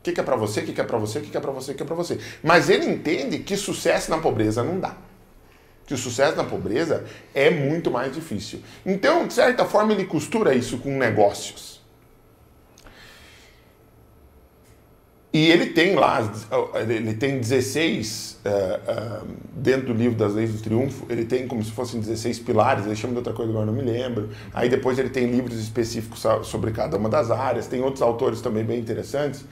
O que, que é para você, o que, que é para você, o que, que é para você, o que é para você. Mas ele entende que sucesso na pobreza não dá. Que o sucesso na pobreza é muito mais difícil. Então, de certa forma, ele costura isso com negócios. E ele tem lá, ele tem 16, uh, uh, dentro do livro das Leis do Triunfo, ele tem como se fossem 16 pilares, ele chama de outra coisa agora não me lembro. Aí depois ele tem livros específicos sobre cada uma das áreas, tem outros autores também bem interessantes.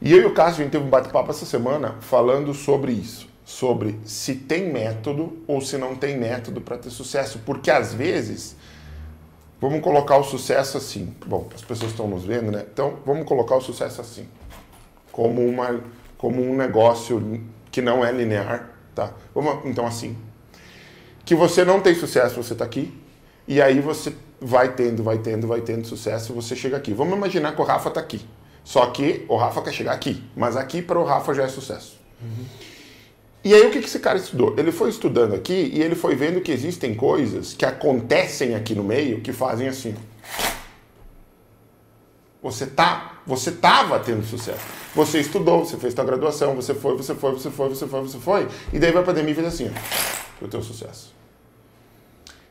E eu e o Cássio, a gente teve um bate-papo essa semana falando sobre isso, sobre se tem método ou se não tem método para ter sucesso, porque às vezes vamos colocar o sucesso assim. Bom, as pessoas estão nos vendo, né? Então, vamos colocar o sucesso assim como, uma, como um negócio que não é linear. Tá? Então, assim, que você não tem sucesso, você está aqui, e aí você vai tendo, vai tendo, vai tendo sucesso, você chega aqui. Vamos imaginar que o Rafa está aqui. Só que o Rafa quer chegar aqui, mas aqui para o Rafa já é sucesso. Uhum. E aí o que esse cara estudou? Ele foi estudando aqui e ele foi vendo que existem coisas que acontecem aqui no meio que fazem assim. Você tá, você tava tendo sucesso. Você estudou, você fez sua graduação, você foi, você foi, você foi, você foi, você foi, e daí vai a pandemia e fez assim, ó, o teu sucesso.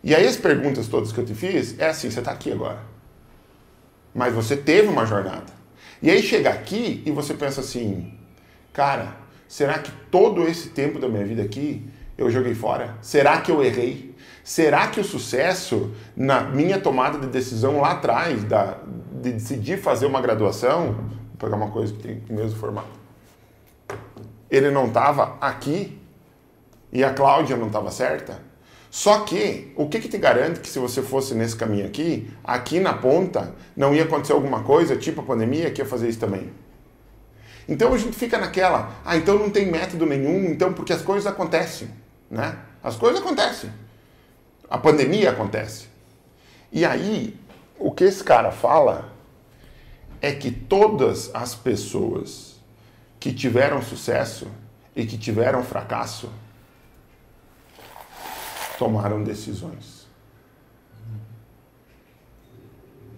E aí as perguntas todas que eu te fiz é assim, você está aqui agora. Mas você teve uma jornada. E aí chega aqui e você pensa assim, cara, será que todo esse tempo da minha vida aqui eu joguei fora? Será que eu errei? Será que o sucesso na minha tomada de decisão lá atrás, da, de decidir fazer uma graduação, vou pegar uma coisa que tem o mesmo formato, ele não estava aqui e a Cláudia não estava certa? Só que, o que, que te garante que se você fosse nesse caminho aqui, aqui na ponta, não ia acontecer alguma coisa, tipo a pandemia, que ia fazer isso também? Então a gente fica naquela, ah, então não tem método nenhum, então porque as coisas acontecem, né? As coisas acontecem. A pandemia acontece. E aí, o que esse cara fala é que todas as pessoas que tiveram sucesso e que tiveram fracasso tomaram decisões.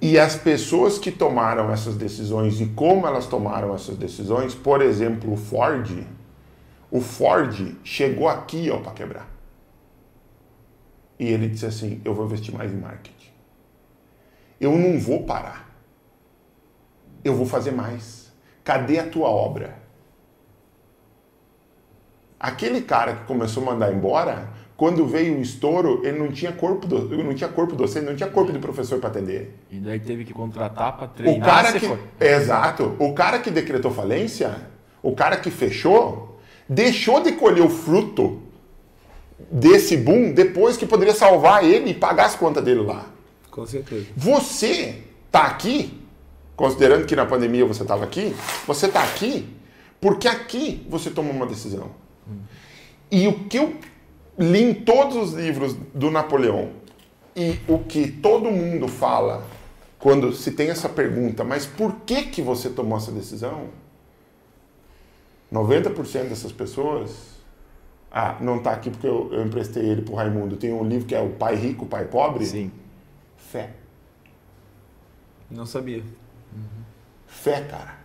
E as pessoas que tomaram essas decisões e como elas tomaram essas decisões, por exemplo, o Ford, o Ford chegou aqui ó para quebrar. E ele disse assim: "Eu vou investir mais em marketing. Eu não vou parar. Eu vou fazer mais. Cadê a tua obra?" Aquele cara que começou a mandar embora, quando veio o estouro, ele não tinha corpo, do, não tinha corpo docente, não tinha corpo de professor para atender. E daí teve que contratar para treinar. O cara que, exato. O cara que decretou falência, o cara que fechou, deixou de colher o fruto desse boom depois que poderia salvar ele e pagar as contas dele lá. Com certeza. Você tá aqui, considerando que na pandemia você estava aqui, você tá aqui porque aqui você tomou uma decisão. E o que eu li em todos os livros do Napoleão e o que todo mundo fala quando se tem essa pergunta, mas por que que você tomou essa decisão? 90% dessas pessoas ah, não está aqui porque eu, eu emprestei ele para o Raimundo. Tem um livro que é O Pai Rico, o Pai Pobre. Sim. Fé. Não sabia. Fé, cara.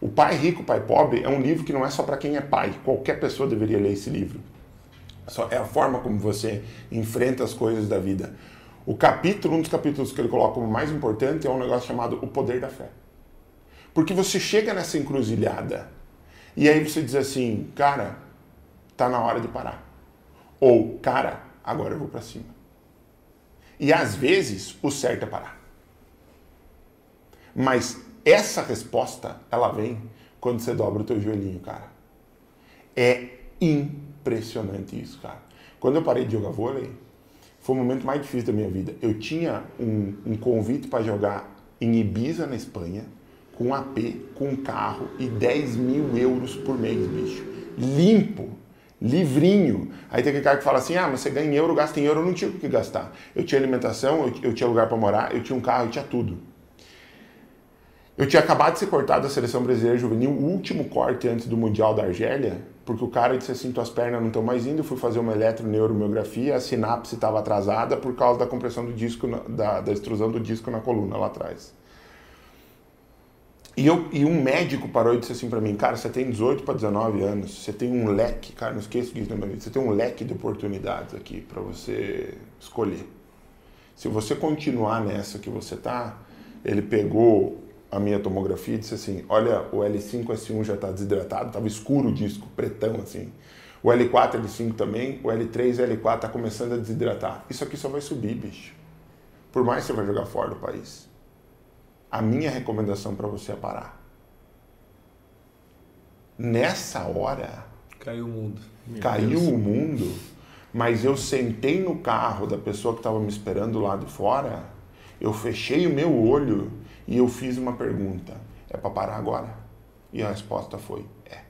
O Pai Rico, o Pai Pobre é um livro que não é só para quem é pai. Qualquer pessoa deveria ler esse livro. É a forma como você enfrenta as coisas da vida. O capítulo, um dos capítulos que ele coloca como mais importante é um negócio chamado o poder da fé. Porque você chega nessa encruzilhada e aí você diz assim, cara, tá na hora de parar. Ou, cara, agora eu vou para cima. E às vezes o certo é parar. Mas essa resposta, ela vem quando você dobra o teu joelhinho, cara. É impressionante isso, cara. Quando eu parei de jogar vôlei, foi o momento mais difícil da minha vida. Eu tinha um, um convite para jogar em Ibiza, na Espanha, com um AP, com um carro e 10 mil euros por mês, bicho. Limpo, livrinho. Aí tem aquele cara que fala assim: ah, mas você ganha em euro, gasta em euro. Eu não tinha o que gastar. Eu tinha alimentação, eu, eu tinha lugar para morar, eu tinha um carro, eu tinha tudo. Eu tinha acabado de ser cortado da seleção brasileira juvenil, o último corte antes do Mundial da Argélia, porque o cara disse assim, tuas pernas não estão mais indo, fui fazer uma eletroneuromiografia, a sinapse estava atrasada por causa da compressão do disco, da, da extrusão do disco na coluna lá atrás. E, eu, e um médico parou e disse assim para mim, cara, você tem 18 para 19 anos, você tem um leque, cara, não esqueça disso na minha vida, você tem um leque de oportunidades aqui para você escolher. Se você continuar nessa que você tá, ele pegou a minha tomografia e disse assim: Olha, o L5S1 já está desidratado, estava escuro o disco, pretão assim. O L4, L5 também, o L3 e L4 está começando a desidratar. Isso aqui só vai subir, bicho. Por mais que você vai jogar fora do país. A minha recomendação para você é parar. Nessa hora. Caiu o mundo. caiu Deus. o mundo, mas eu sentei no carro da pessoa que estava me esperando lá de fora, eu fechei o meu olho e eu fiz uma pergunta: é para parar agora? E a resposta foi: é.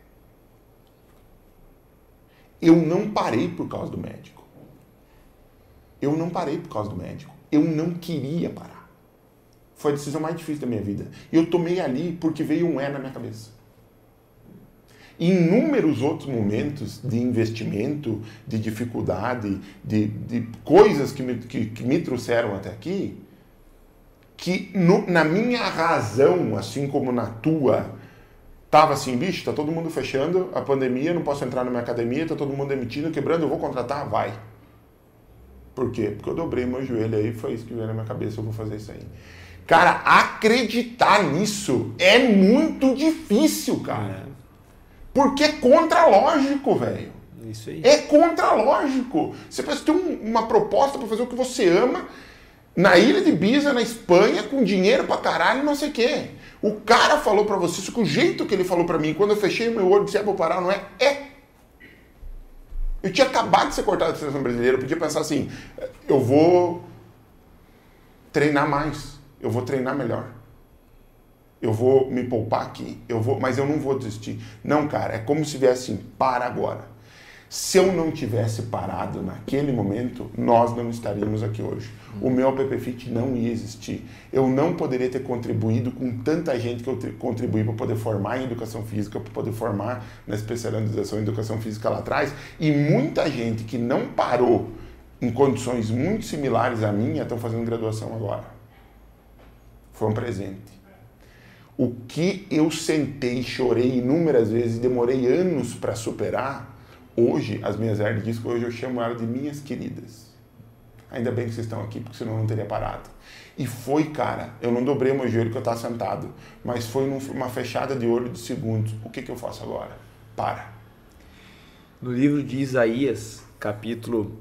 Eu não parei por causa do médico. Eu não parei por causa do médico. Eu não queria parar. Foi a decisão mais difícil da minha vida. E eu tomei ali porque veio um é na minha cabeça. Inúmeros outros momentos de investimento, de dificuldade, de, de coisas que me, que, que me trouxeram até aqui, que no, na minha razão, assim como na tua, tava assim, bicho, tá todo mundo fechando, a pandemia, não posso entrar na minha academia, tá todo mundo demitindo, quebrando, eu vou contratar? Vai. Por quê? Porque eu dobrei meu joelho aí, foi isso que veio na minha cabeça, eu vou fazer isso aí. Cara, acreditar nisso é muito difícil, cara. É. Porque é contralógico, velho. Isso aí. É contralógico. Você precisa ter um, uma proposta para fazer o que você ama na ilha de Ibiza, na Espanha, com dinheiro pra caralho, não sei o quê. O cara falou pra você, isso que o jeito que ele falou pra mim, quando eu fechei meu olho disse, é, vou parar, não é? É. Eu tinha acabado de ser cortado da seleção brasileira. Eu podia pensar assim: eu vou treinar mais, eu vou treinar melhor. Eu vou me poupar aqui, eu vou, mas eu não vou desistir. Não, cara, é como se viesse assim, para agora. Se eu não tivesse parado naquele momento, nós não estaríamos aqui hoje. O meu app Fit não ia existir. Eu não poderia ter contribuído com tanta gente que eu contribuí para poder formar em educação física, para poder formar na especialização em educação física lá atrás. E muita gente que não parou em condições muito similares à minha estão fazendo graduação agora. Foi um presente. O que eu sentei, chorei inúmeras vezes, demorei anos para superar, Hoje, as minhas herdes disco, hoje eu chamo elas de minhas queridas. Ainda bem que vocês estão aqui, porque senão eu não teria parado. E foi, cara, eu não dobrei meu joelho que eu estava sentado, mas foi uma fechada de olho de segundos. O que, que eu faço agora? Para. No livro de Isaías, capítulo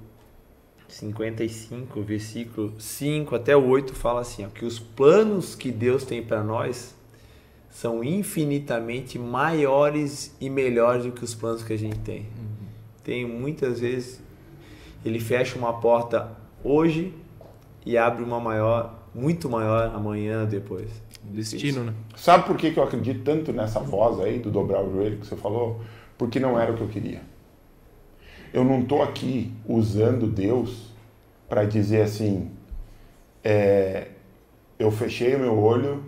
55, versículo 5 até 8, fala assim: ó, que os planos que Deus tem para nós são infinitamente maiores e melhores do que os planos que a gente tem. Uhum. Tem muitas vezes ele fecha uma porta hoje e abre uma maior, muito maior amanhã depois. Destino, né? Sabe por que eu acredito tanto nessa voz aí do dobrar o joelho que você falou? Porque não era o que eu queria. Eu não estou aqui usando Deus para dizer assim, é, eu fechei o meu olho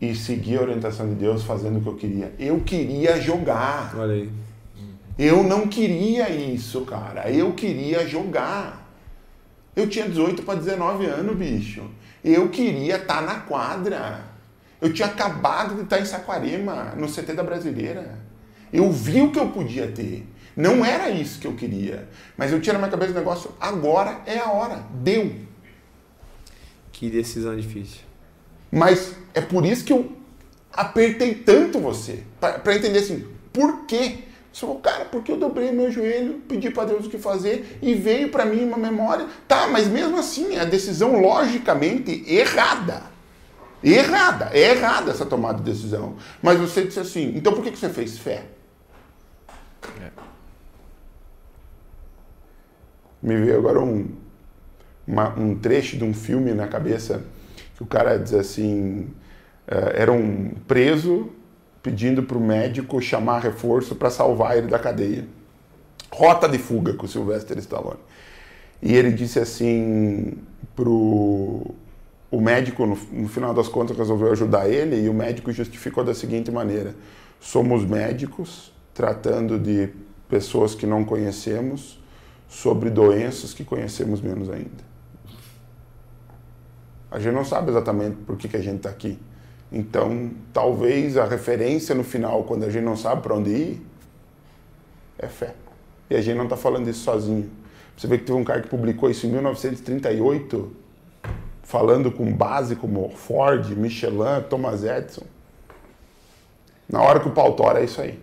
e seguir a orientação de Deus fazendo o que eu queria. Eu queria jogar. Olha aí. Eu não queria isso, cara. Eu queria jogar. Eu tinha 18 para 19 anos, bicho. Eu queria estar tá na quadra. Eu tinha acabado de estar tá em Saquarema, no CT da Brasileira. Eu vi o que eu podia ter. Não era isso que eu queria. Mas eu tinha na minha cabeça o negócio, agora é a hora. Deu. Que decisão difícil. Mas é por isso que eu apertei tanto você, para entender assim, por quê? Você falou, cara, porque eu dobrei meu joelho, pedi para Deus o que fazer e veio para mim uma memória. Tá, mas mesmo assim, a decisão logicamente errada. Errada, é errada essa tomada de decisão. Mas você disse assim, então por que você fez fé? É. Me veio agora um, uma, um trecho de um filme na cabeça que o cara diz assim, uh, era um preso pedindo para o médico chamar reforço para salvar ele da cadeia. Rota de fuga com o Sylvester Stallone. E ele disse assim pro o médico no, no final das contas resolveu ajudar ele e o médico justificou da seguinte maneira: somos médicos tratando de pessoas que não conhecemos sobre doenças que conhecemos menos ainda. A gente não sabe exatamente por que, que a gente está aqui. Então, talvez a referência no final, quando a gente não sabe para onde ir, é fé. E a gente não está falando isso sozinho. Você vê que teve um cara que publicou isso em 1938, falando com base como Ford, Michelin, Thomas Edison. Na hora que o pau tora, é isso aí.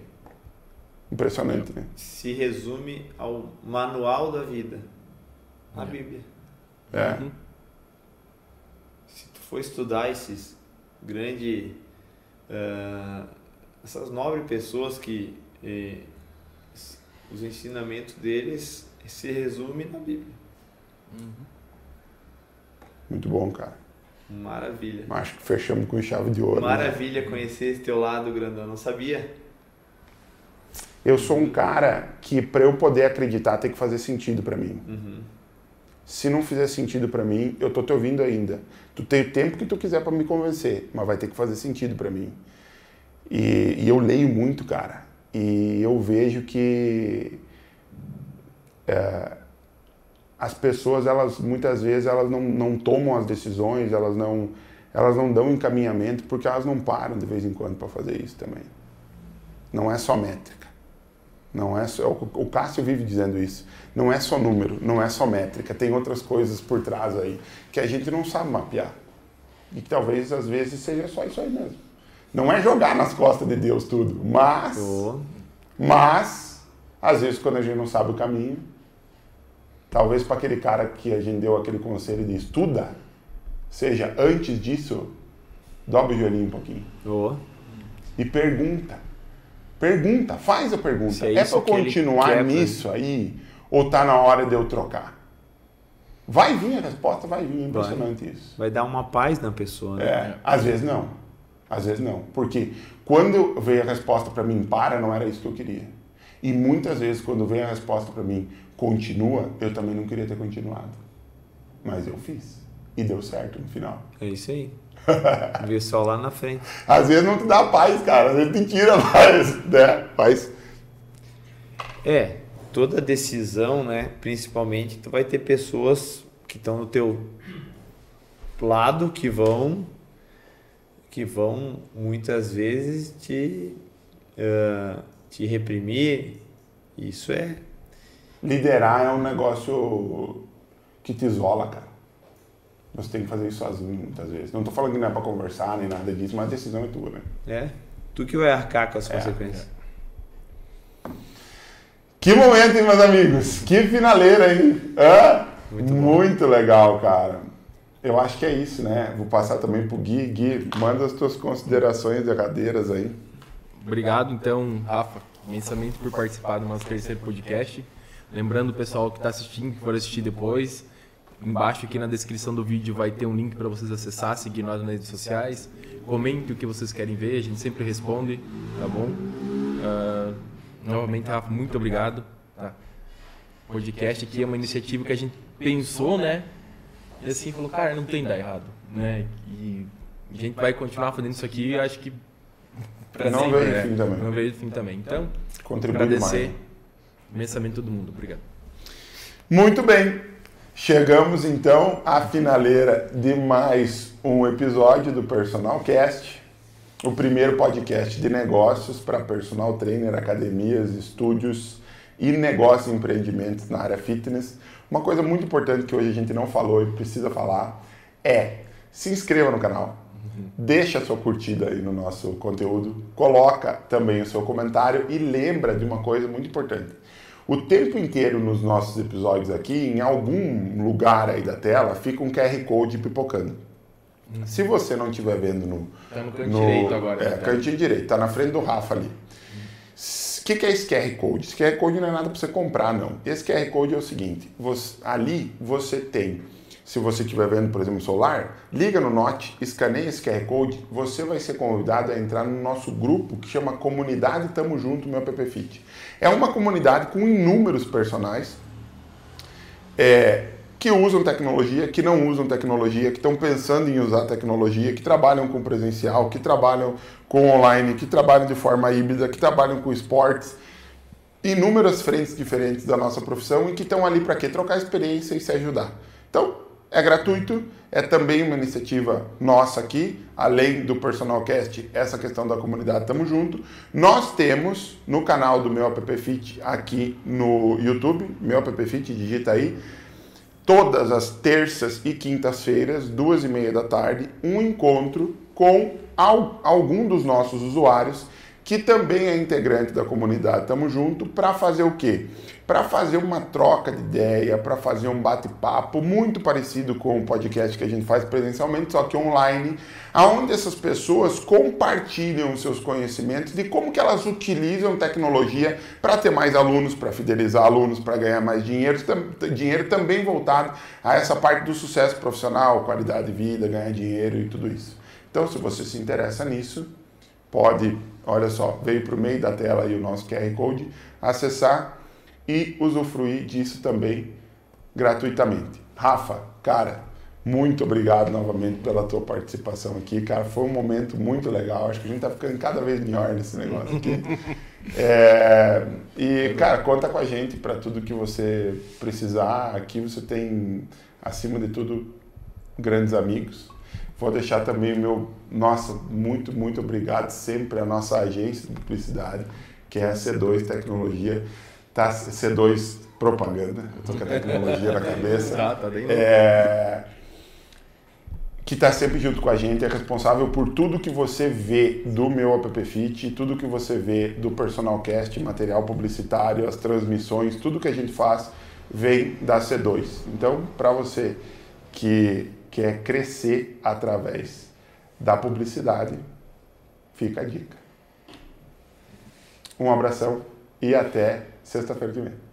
Impressionante, né? Se resume ao manual da vida, a Bíblia. É. Uhum for estudar esses grandes, uh, essas nobres pessoas que eh, os ensinamentos deles se resumem na Bíblia. Uhum. Muito bom, cara. Maravilha. Acho que fechamos com chave de ouro. Né? Maravilha né? conhecer esse teu lado, grandão. Não sabia? Eu sou um cara que, para eu poder acreditar, tem que fazer sentido para mim. Uhum. Se não fizer sentido para mim, eu tô te ouvindo ainda. Tu tem o tempo que tu quiser para me convencer, mas vai ter que fazer sentido para mim. E, e, eu leio muito, cara. E eu vejo que é, as pessoas, elas muitas vezes, elas não, não tomam as decisões, elas não, elas não dão encaminhamento porque elas não param de vez em quando para fazer isso também. Não é só métrica. Não é só, o Cássio vive dizendo isso. Não é só número, não é só métrica, tem outras coisas por trás aí que a gente não sabe mapear. E que talvez às vezes seja só isso aí mesmo. Não é jogar nas costas de Deus tudo, mas mas às vezes quando a gente não sabe o caminho, talvez para aquele cara que a gente deu aquele conselho de estuda, seja antes disso, dobre o joelhinho um pouquinho. Oh. E pergunta Pergunta, faz a pergunta. É, é para continuar nisso aí ou tá na hora de eu trocar? Vai vir a resposta, vai vir, impressionante vai. isso. Vai dar uma paz na pessoa, né? É, às vezes não. Às vezes não. Porque quando veio a resposta para mim, para, não era isso que eu queria. E muitas vezes, quando vem a resposta para mim, continua, eu também não queria ter continuado. Mas eu fiz. E deu certo no final. É isso aí. Ver só lá na frente. Às vezes não te dá paz, cara. Às vezes te tira paz, né? Paz. É, toda decisão, né? Principalmente, tu vai ter pessoas que estão no teu lado que vão que vão muitas vezes te uh, te reprimir. Isso é liderar é um negócio que te isola, cara. Você tem que fazer isso sozinho muitas vezes. Não estou falando que não é para conversar nem nada disso, mas a decisão é tua, né? É. Tu que vai arcar com as é, consequências. É. Que momento, hein, meus amigos? Que finaleira, hein? Hã? Muito, Muito legal, cara. Eu acho que é isso, né? Vou passar também pro Gui. Gui, manda as tuas considerações derradeiras aí. Obrigado, então, Rafa, imensamente por participar do nosso terceiro podcast. Lembrando o pessoal que está assistindo, que for assistir depois, Embaixo aqui na descrição do vídeo vai ter um link para vocês acessar, seguir nós nas redes sociais. Comente o que vocês querem ver, a gente sempre responde, tá bom? Uh, novamente, Rafa, muito obrigado. Tá? O podcast aqui é uma iniciativa que a gente pensou, né? E assim, falou, cara, não tem dar errado, né? E a gente vai continuar fazendo isso aqui, acho que para não ver o fim também. Não veio o fim também. Então, Contribui agradecer mais. imensamente todo mundo. Obrigado. Muito bem. Chegamos então à finaleira de mais um episódio do Personal Cast, o primeiro podcast de negócios para personal trainer, academias, estúdios e negócios e empreendimentos na área fitness. Uma coisa muito importante que hoje a gente não falou e precisa falar é se inscreva no canal, deixa a sua curtida aí no nosso conteúdo, coloca também o seu comentário e lembra de uma coisa muito importante o tempo inteiro nos nossos episódios aqui, em algum lugar aí da tela, fica um QR Code pipocando. Uhum. Se você não estiver vendo no. Tá no canto no, direito agora. É, tá. cantinho direito, tá na frente do Rafa ali. O que, que, é esse QR Code? Esse QR Code não é nada para você comprar, não. Esse QR Code é o seguinte: você, ali você tem se você estiver vendo, por exemplo, celular, liga no Note, escaneia esse QR Code, você vai ser convidado a entrar no nosso grupo que chama Comunidade Tamo Junto Meu App Fit. É uma comunidade com inúmeros personagens é, que usam tecnologia, que não usam tecnologia, que estão pensando em usar tecnologia, que trabalham com presencial, que trabalham com online, que trabalham de forma híbrida, que trabalham com esportes, inúmeras frentes diferentes da nossa profissão e que estão ali para quê? Trocar experiência e se ajudar. Então, é gratuito, é também uma iniciativa nossa aqui, além do Personal Cast, essa questão da comunidade Tamo Junto. Nós temos no canal do Meu App Fit aqui no YouTube, Meu App Fit, digita aí, todas as terças e quintas-feiras, duas e meia da tarde, um encontro com algum dos nossos usuários que também é integrante da comunidade Tamo Junto, para fazer o quê? Para fazer uma troca de ideia, para fazer um bate-papo muito parecido com o podcast que a gente faz presencialmente, só que online, aonde essas pessoas compartilham seus conhecimentos de como que elas utilizam tecnologia para ter mais alunos, para fidelizar alunos, para ganhar mais dinheiro, dinheiro também voltado a essa parte do sucesso profissional, qualidade de vida, ganhar dinheiro e tudo isso. Então, se você se interessa nisso, pode, olha só, veio para o meio da tela aí o nosso QR Code, acessar e usufruir disso também gratuitamente. Rafa, cara, muito obrigado novamente pela tua participação aqui, cara. Foi um momento muito legal. Acho que a gente tá ficando cada vez melhor nesse negócio aqui. é, e, cara, conta com a gente para tudo que você precisar. Aqui você tem, acima de tudo, grandes amigos. Vou deixar também o meu, nossa, muito, muito obrigado sempre à nossa agência de publicidade, que é a C2 Tecnologia, tá, C2 Propaganda, eu tô com a tecnologia na cabeça. Tá, tá bem é, que está sempre junto com a gente, é responsável por tudo que você vê do meu App Fit, tudo que você vê do Personal Cast, material publicitário, as transmissões, tudo que a gente faz vem da C2. Então, para você que que é crescer através da publicidade. Fica a dica. Um abração e até sexta-feira que vem.